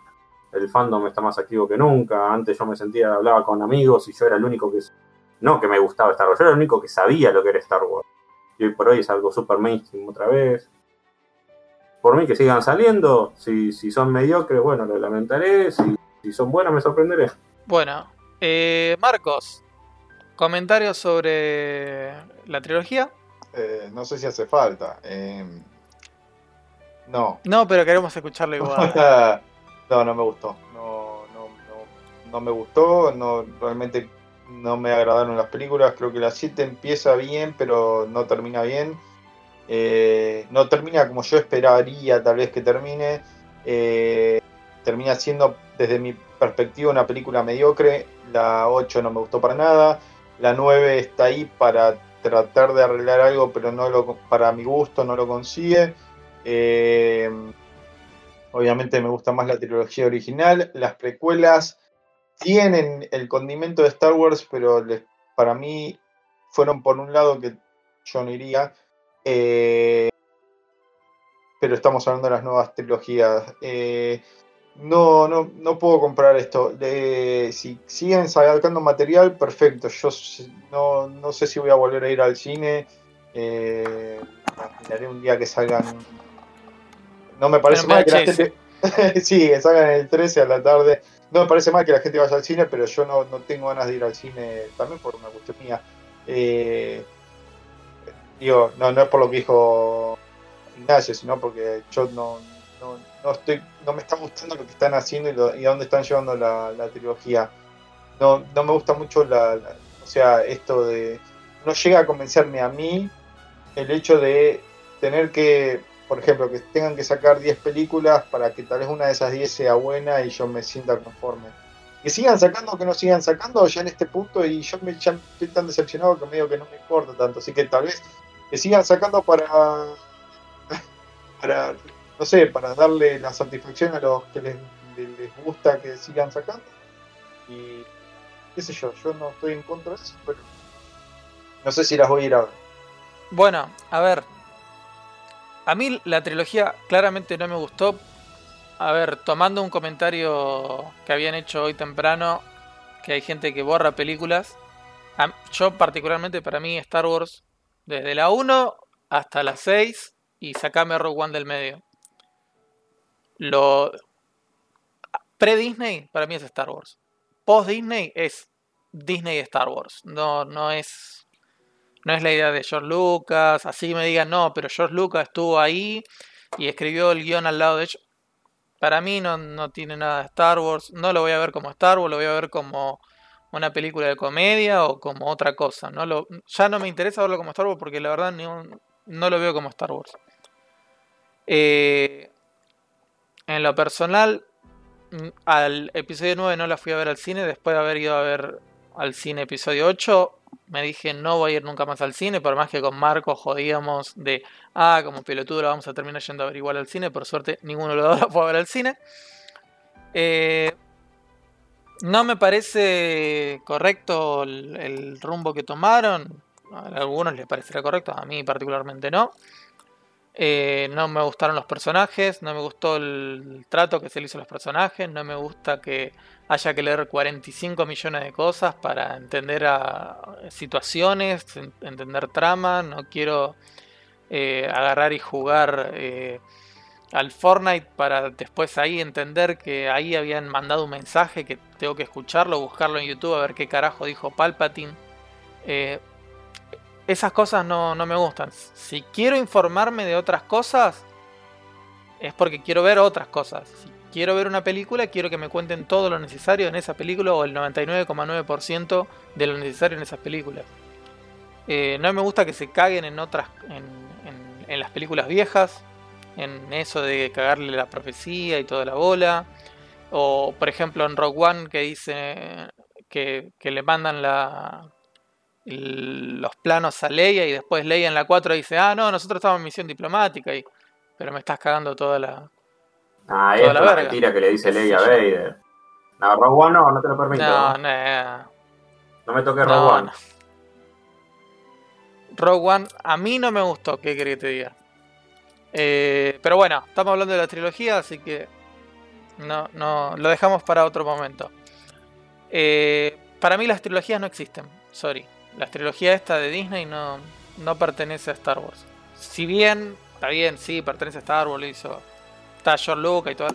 el fandom está más activo que nunca, antes yo me sentía, hablaba con amigos y yo era el único que, no que me gustaba Star Wars, yo era el único que sabía lo que era Star Wars y hoy por hoy es algo super mainstream otra vez. Por mí que sigan saliendo, si, son mediocres, bueno, lo lamentaré, si, son buenas me sorprenderé. Bueno, eh, Marcos, comentarios sobre la trilogía. Eh, no sé si hace falta. Em, no. No, pero queremos escucharlo igual. No, no me gustó. No, no, no, me gustó. No, realmente no me agradaron las películas. Creo que la 7 empieza bien, pero no termina bien. Eh, no termina como yo esperaría tal vez que termine. Eh, termina siendo, desde mi perspectiva, una película mediocre. La 8 no me gustó para nada. La 9 está ahí para tratar de arreglar algo, pero no lo, para mi gusto no lo consigue. Eh, obviamente me gusta más la trilogía original. Las precuelas tienen el condimento de Star Wars, pero para mí fueron por un lado que yo no iría. Eh, pero estamos hablando de las nuevas trilogías. Eh, no, no, no puedo comprar esto. si siguen sacando material, perfecto. Yo no, sé si voy a volver a ir al cine. Eh, un día que salgan. No me parece mal que la gente. sí, que salgan el 13 a la tarde. No me parece mal que la gente vaya al cine, pero yo no, tengo ganas de ir al cine también por una cuestión mía. Eh, digo, no, no es por lo que dijo Ignacio, sino porque yo no, no, estoy, no me está gustando lo que están haciendo y, a dónde están llevando la, trilogía. No, no me gusta mucho la, o sea, esto de, no llega a convencerme a mí el hecho de tener que por ejemplo, que tengan que sacar 10 películas para que tal vez una de esas 10 sea buena y yo me sienta conforme. Que sigan sacando o que no sigan sacando ya en este punto y yo me, ya estoy tan decepcionado que medio que no me importa tanto. Así que tal vez que sigan sacando para, para no sé, para darle la satisfacción a los que les, les gusta que sigan sacando. Y qué sé yo, yo no estoy en contra de eso, pero no sé si las voy a ir a ver. Bueno, a ver, a mí la trilogía claramente no me gustó. A ver, tomando un comentario que habían hecho hoy temprano, que hay gente que borra películas. Yo particularmente para mí Star Wars, desde la 1 hasta la 6 y sacame Rogue One del medio. Lo pre-Disney para mí es Star Wars. Post-Disney es Disney Star Wars. No, no es no es la idea de George Lucas, así me digan, no, pero George Lucas estuvo ahí y escribió el guion al lado de ellos. Para mí no, tiene nada de Star Wars, no lo voy a ver como Star Wars, lo voy a ver como una película de comedia o como otra cosa. No lo, ya no me interesa verlo como Star Wars porque la verdad no lo veo como Star Wars. Eh, en lo personal, mm, al episodio 9 no la fui a ver al cine, después de haber ido a ver al cine episodio 8, me dije no voy a ir nunca más al cine, por más que con Marco jodíamos de, ah, como pelotudo lo vamos a terminar yendo a ver igual al cine, por suerte ninguno de los dos fue a ver al cine. Eh, no me parece correcto el, rumbo que tomaron, a algunos les parecerá correcto, a mí particularmente no. Eh, no me gustaron los personajes, no me gustó el trato que se le hizo a los personajes, no me gusta que haya que leer 45 millones de cosas para entender a situaciones, entender trama, no quiero eh, agarrar y jugar eh, al Fortnite para después ahí entender que ahí habían mandado un mensaje que tengo que escucharlo, buscarlo en YouTube a ver qué carajo dijo Palpatine. Esas cosas no, no me gustan. Si quiero informarme de otras cosas, es porque quiero ver otras cosas. Si quiero ver una película, quiero que me cuenten todo lo necesario en esa película o el 99,9% de lo necesario en esas películas. Eh, no me gusta que se caguen en otras, en, las películas viejas, en eso de cagarle la profecía y toda la bola. O por ejemplo en Rogue One que dice que, le mandan la, los planos a Leia y después Leia en la 4 dice, ah, no, nosotros estamos en misión diplomática, y, pero me estás cagando toda la, Ah, es la mentira que le dice Leia a Vader. No, Rogue One no, no te lo permito. No, no. No me toques Rogue One. Rogue One a mí no me gustó, ¿qué quería que te diga? Eh, pero bueno, estamos hablando de la trilogía, así que no, no, lo dejamos para otro momento. Eh, para mí las trilogías no existen, sorry. La trilogía esta de Disney no, no pertenece a Star Wars. Si bien, está bien, sí, pertenece a Star Wars, lo hizo está George Lucas y todo.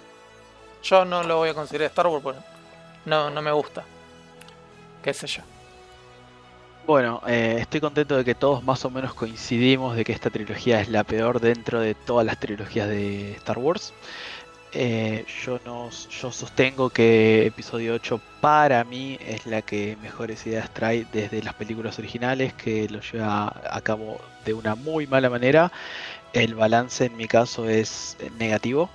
Yo no lo voy a considerar Star Wars porque no, no me gusta. Qué sé yo. Bueno, eh, estoy contento de que todos más o menos coincidimos de que esta trilogía es la peor dentro de todas las trilogías de Star Wars. Eh, yo, no, sostengo que episodio 8 para mí es la que mejores ideas trae desde las películas originales, que lo lleva a cabo de una muy mala manera. El balance en mi caso es negativo,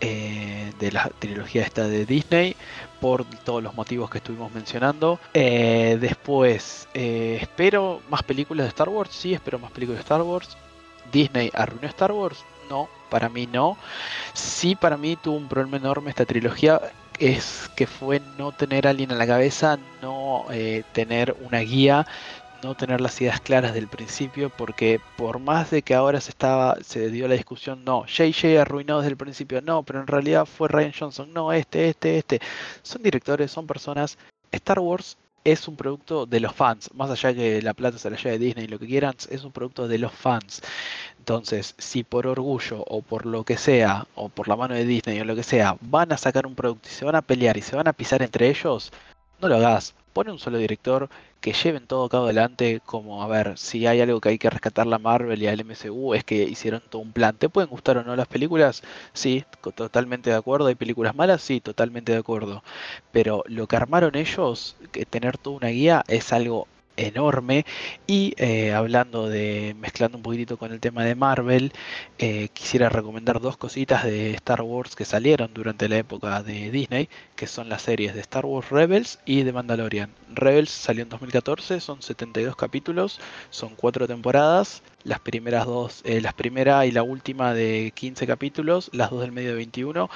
eh, de la trilogía esta de Disney por todos los motivos que estuvimos mencionando. Eh, después, espero más películas de Star Wars, sí, espero más películas de Star Wars. Disney arruinó Star Wars, no, para mí no. Sí, para mí tuvo un problema enorme esta trilogía, es que fue no tener a alguien en la cabeza, no tener una guía, no tener las ideas claras del principio, porque por más de que ahora se estaba, se dio la discusión, no, JJ arruinó desde el principio, no, pero en realidad fue Ryan Johnson, no, este, este, este. Son directores, son personas. Star Wars es un producto de los fans, más allá que la plata se la lleve Disney y lo que quieran, es un producto de los fans. Entonces, si por orgullo o por lo que sea, o por la mano de Disney o lo que sea, van a sacar un producto y se van a pelear y se van a pisar entre ellos, no lo hagas. Pone un solo director que lleven todo cabo adelante, como a ver, si hay algo que hay que rescatar la Marvel y al MCU es que hicieron todo un plan. ¿Te pueden gustar o no las películas? Sí, totalmente de acuerdo. ¿Hay películas malas? Sí, totalmente de acuerdo. Pero lo que armaron ellos, que tener toda una guía, es algo enorme y eh, hablando de mezclando un poquitito con el tema de Marvel eh, quisiera recomendar dos cositas de Star Wars que salieron durante la época de Disney que son las series de Star Wars Rebels y de Mandalorian Rebels salió en 2014 son 72 capítulos son cuatro temporadas las primeras dos eh, las primera y la última de 15 capítulos las dos del medio de 21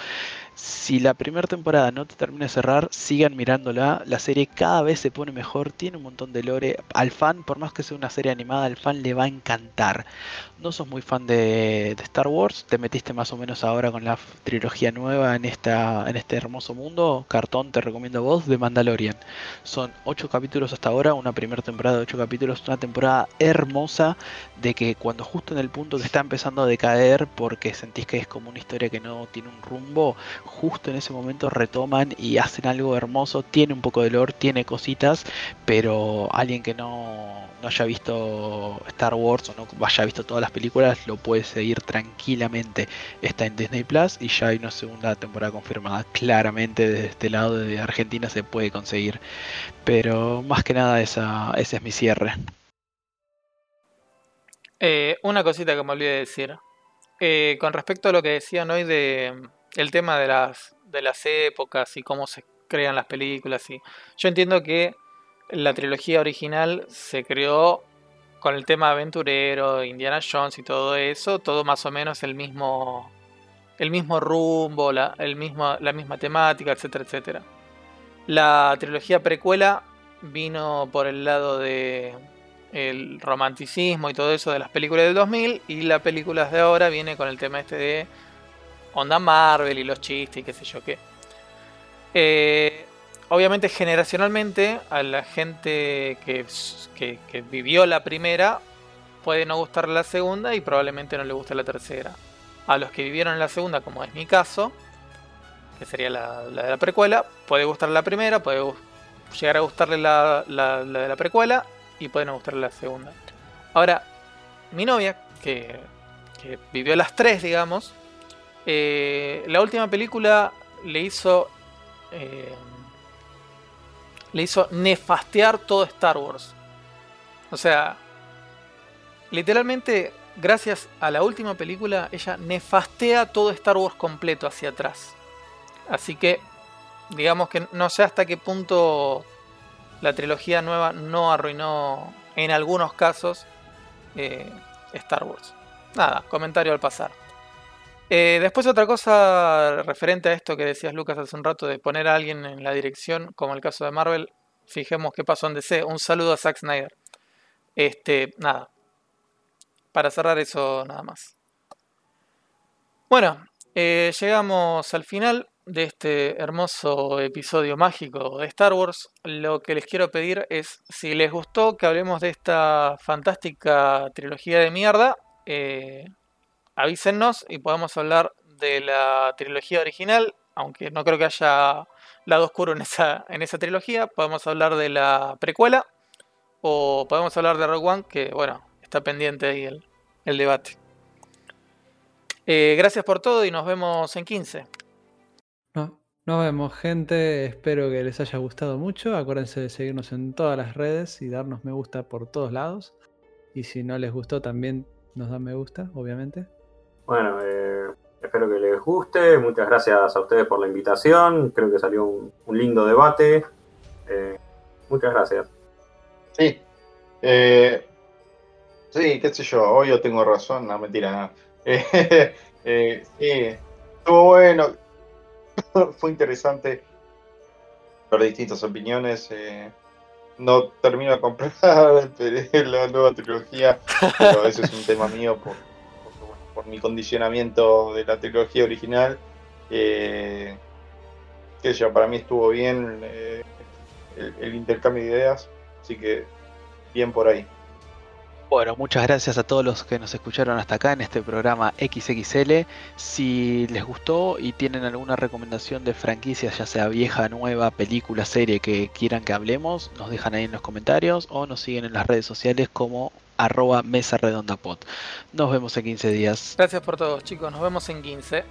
si la primera temporada no te termina de cerrar, sigan mirándola. La serie cada vez se pone mejor, tiene un montón de lore. Al fan, por más que sea una serie animada, al fan le va a encantar. No sos muy fan de, Star Wars, te metiste más o menos ahora con la trilogía nueva en, este hermoso mundo. Cartón, te recomiendo vos, de Mandalorian. Son 8 capítulos hasta ahora, una primera temporada de 8 capítulos, una temporada hermosa de que cuando justo en el punto que está empezando a decaer porque sentís que es como una historia que no tiene un rumbo, justo en ese momento retoman y hacen algo hermoso, tiene un poco de lore, tiene cositas, pero alguien que no, no haya visto Star Wars o no haya visto todas las películas lo puede seguir tranquilamente. Está en Disney Plus y ya hay una segunda temporada confirmada. Claramente desde este lado de Argentina se puede conseguir. Pero más que nada esa, ese es mi cierre. Eh, una cosita que me olvidé de decir. Eh, con respecto a lo que decían hoy de el tema de las, de las épocas y cómo se crean las películas. Y yo entiendo que la trilogía original se creó con el tema aventurero, Indiana Jones y todo eso, todo más o menos el mismo el mismo rumbo, la, el mismo, la misma temática, etcétera, etcétera. La trilogía precuela vino por el lado de romanticismo y todo eso de las películas del 2000 y las películas de ahora viene con el tema este de onda Marvel y los chistes y qué sé yo qué. Eh, obviamente generacionalmente a la gente que, que, vivió la primera puede no gustar la segunda y probablemente no le guste la tercera. A los que vivieron la segunda, como es mi caso, que sería la, de la precuela, puede gustar la primera, puede llegar a gustarle la, la, de la precuela y puede no gustarle la segunda. Ahora, mi novia, que, que vivió las tres, digamos, eh, la última película le hizo eh, le hizo nefastear todo Star Wars. O sea, literalmente, gracias a la última película, ella nefastea todo Star Wars completo hacia atrás. Así que, digamos que no sé hasta qué punto la trilogía nueva no arruinó, en algunos casos, eh, Star Wars. Nada, comentario al pasar. Eh, después otra cosa referente a esto que decías Lucas hace un rato de poner a alguien en la dirección, como el caso de Marvel, fijemos qué pasó en DC. Un saludo a Zack Snyder. Este, nada. Para cerrar eso nada más. Bueno, eh, llegamos al final de este hermoso episodio mágico de Star Wars. Lo que les quiero pedir es, si les gustó que hablemos de esta fantástica trilogía de mierda, eh, avísennos y podemos hablar de la trilogía original, aunque no creo que haya lado oscuro en esa, en esa trilogía. Podemos hablar de la precuela o podemos hablar de Rogue One, que bueno, está pendiente ahí el, debate. Eh, gracias por todo y nos vemos en 15. No, nos vemos gente, espero que les haya gustado mucho. Acuérdense de seguirnos en todas las redes y darnos me gusta por todos lados. Y si no les gustó también nos dan me gusta, obviamente. Bueno, eh, espero que les guste. Muchas gracias a ustedes por la invitación. Creo que salió un, lindo debate. Eh, muchas gracias. Sí. Eh, sí, qué sé yo. Hoy yo tengo razón. No, mentira, nada. sí, estuvo bueno. Fue interesante ver distintas opiniones. no termino de comprar la nueva trilogía, pero ese es un tema mío por, por mi condicionamiento de la trilogía original. Eh, yo, para mí estuvo bien eh, el, intercambio de ideas, así que bien por ahí. Bueno, muchas gracias a todos los que nos escucharon hasta acá en este programa XXL. Si les gustó y tienen alguna recomendación de franquicias, ya sea vieja, nueva, película, serie que quieran que hablemos, nos dejan ahí en los comentarios o nos siguen en las redes sociales como arroba mesa redonda pod. Nos vemos en 15 días. Gracias por todo chicos, nos vemos en 15.